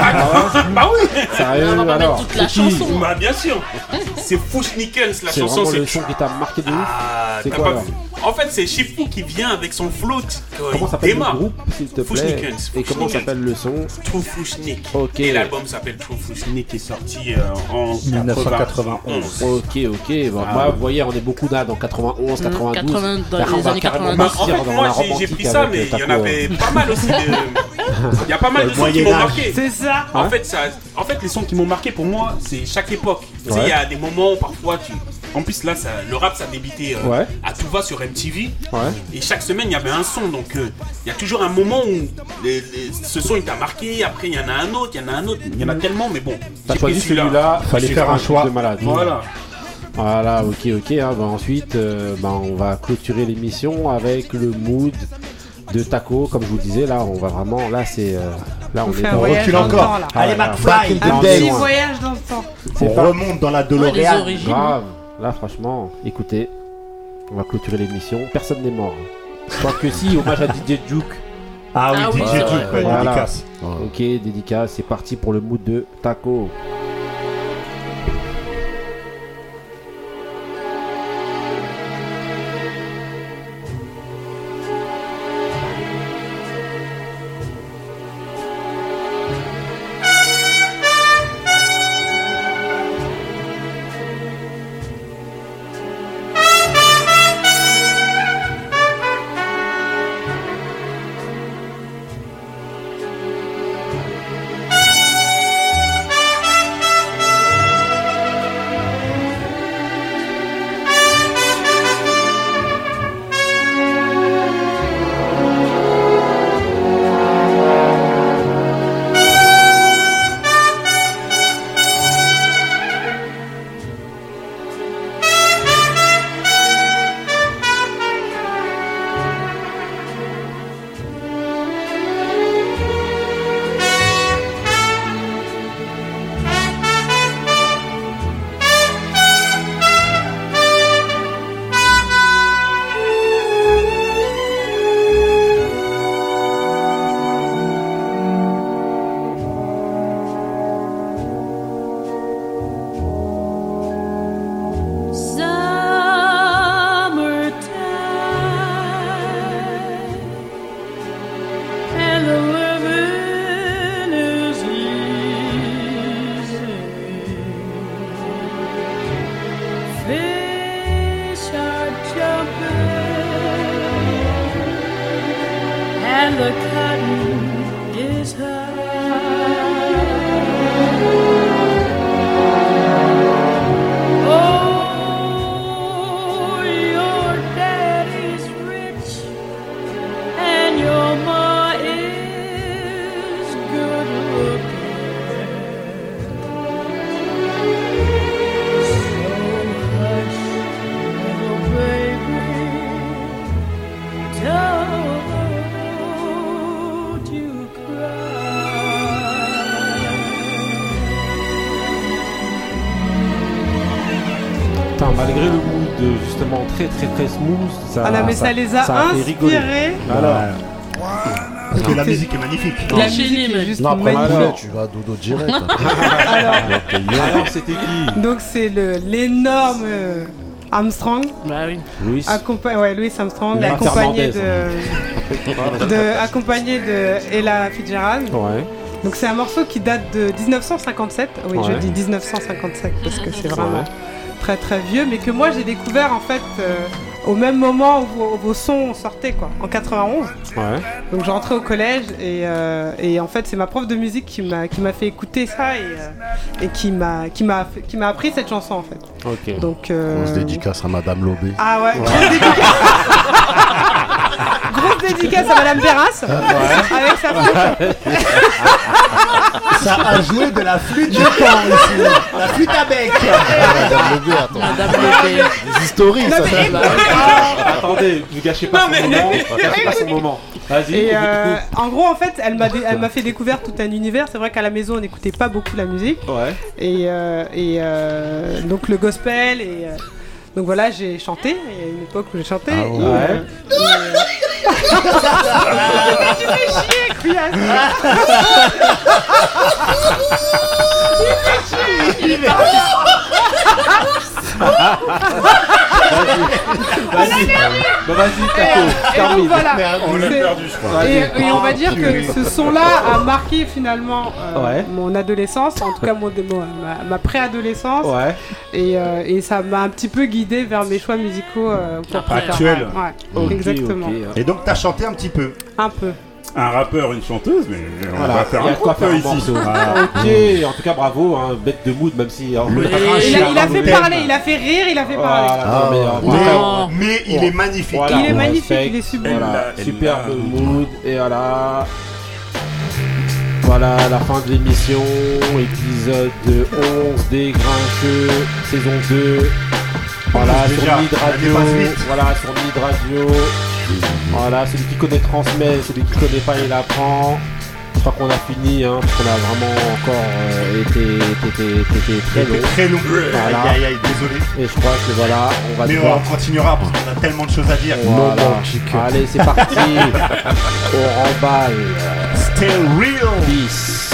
Ah bah oui. Sérieux, On va pas alors, mettre toute la c'est qui chanson. Bah bien sûr. C'est Fushnikens, la C'est chanson. vraiment le C'est son qui t'a marqué de ouf. Ah, C'est t'as quoi pas alors En fait, c'est Shifu qui vient avec son float. Comment il s'appelle le démarre. groupe, s'il te plaît Fushnikens. Et comment s'appelle le son True Fushnik. Ok. Et l'album s'appelle True Fushnik qui est sorti euh, en 1991. Ok, ok. Bon, Ah moi, vous voyez, on est beaucoup là dans 91, 92. 80 dans Bah, les années carrément 90. Bah, en fait, la moi j'ai- pris ça, mais il y en avait hein. pas mal aussi. Il y a pas mal de sons qui m'ont marqué. C'est ça. En fait, ça, en fait, les sons qui m'ont marqué pour moi, c'est chaque époque. Tu sais, il y a des moments où parfois tu. En plus, là, ça, le rap, ça débutait euh, Ouais. à tout va sur MTV. Ouais. Et chaque semaine, il y avait un son. Donc, euh, il y a toujours un moment où les- les- ce son, il t'a marqué. Après, il y en a un autre, il y en a un autre. Il y en a tellement, mais bon. T'as choisi celui-là. Fallait c'est faire un choix. de malade. Voilà. Voilà, ok, ok. hein, bah, ensuite, euh, bah, on va clôturer l'émission avec le mood de Taco. Comme je vous disais, là, on va vraiment. Là, c'est. euh, là, On on, fait est un le encore. temps là. Allez. McFly. Un petit voyage dans le temps. C'est On pas remonte dans la DeLorean. grave. Là, franchement, écoutez, on va clôturer l'émission. Personne n'est mort. Quoique si, hommage à DJ Duke. Ah oui, Ah DJ Duke, vrai. ouais, Voilà. dédicace. Ok, dédicace, c'est parti pour le mood de Taco. Très très très smooth, ça, Ah non, mais ça les a inspirés. Alors, Parce que la musique est magnifique. La musique est juste Non, après magnifique. Tu vas dodo direct. Alors, c'était qui Donc c'est le l'énorme euh, Armstrong. Bah oui. Louis. Accompagné, ouais, Louis Armstrong, Louis accompagné Fernandez. de, de, accompagné de Ella Fitzgerald. Ouais. Donc c'est un morceau qui date de 1957. Oui, je dis 1957 parce que c'est vraiment. Très très vieux, mais que moi j'ai découvert en fait euh, au même moment où vos, vos sons sortaient quoi, en 91. Ouais. Donc je rentrais au collège et, euh, et en fait c'est ma prof de musique qui m'a qui m'a fait écouter ça et, euh, et qui m'a qui m'a fait- qui m'a appris cette chanson en fait. Ok. Donc euh, On se dédicace à Madame Lobé. ah ouais. grosse dédicace à Madame Perras avec sa flûte. Ça a joué de la flûte du temps ici. La flûte à bec. Madame. Des historiques, Non, ça. mais- ça. Attendez, ne gâchez pas son moment. Gâchez pas son moment. Vas-y. Et euh, en gros, en fait, elle m'a dé- elle m'a fait découvrir tout un univers. C'est vrai qu'à la maison, on n'écoutait pas beaucoup la musique. Ouais. Et, euh, et euh, donc le gospel. Et euh, donc voilà, j'ai chanté. Il y a une époque où j'ai chanté. Ah et, ouais. euh, et, euh, tu fais chier, couillasse. Il est parti. Vas-y. Bah, vas-y, Et, Taco. euh, et donc Termine. voilà. On l'a C'est- perdu, je crois. Et, Vas-y. et on va dire que ce son-là a marqué finalement euh, Ouais. mon adolescence, en tout cas mon, mon- ma, ma préadolescence. Ouais. Et, euh, et ça m'a un petit peu guidé vers mes choix musicaux euh, pour plus tard. Actuels. Ouais, Ok, exactement. ok. Et donc t'as chanté un petit peu? Un peu. Un rappeur, une chanteuse, mais on Voilà, va faire un quoi faire ici. morceau. Voilà. Ok, en tout cas bravo, hein, bête de mood, même si. hein, Le il, a, il a fait parler, il a fait rire, il a fait parler. Voilà, non, mais, euh, Mais, il est magnifique. Voilà, Il est magnifique, il est sublime. Voilà, superbe mood, et voilà. Voilà la fin de l'émission, épisode 11 des Grincheux, saison 2. Voilà, sur Mid Radio. Voilà, sur Mid Radio. Voilà, celui qui connaît transmet, celui qui connaît pas il apprend. Je crois qu'on a fini, hein, parce qu'on a vraiment encore euh, été, été, été- été très long. Très long. Voilà. Aïe aïe aïe, désolé. Et je crois que voilà, on va Mais devoir- on continuera parce qu'on a tellement de choses à dire. Voilà. Allez, c'est parti. On remballe. Still real. Peace.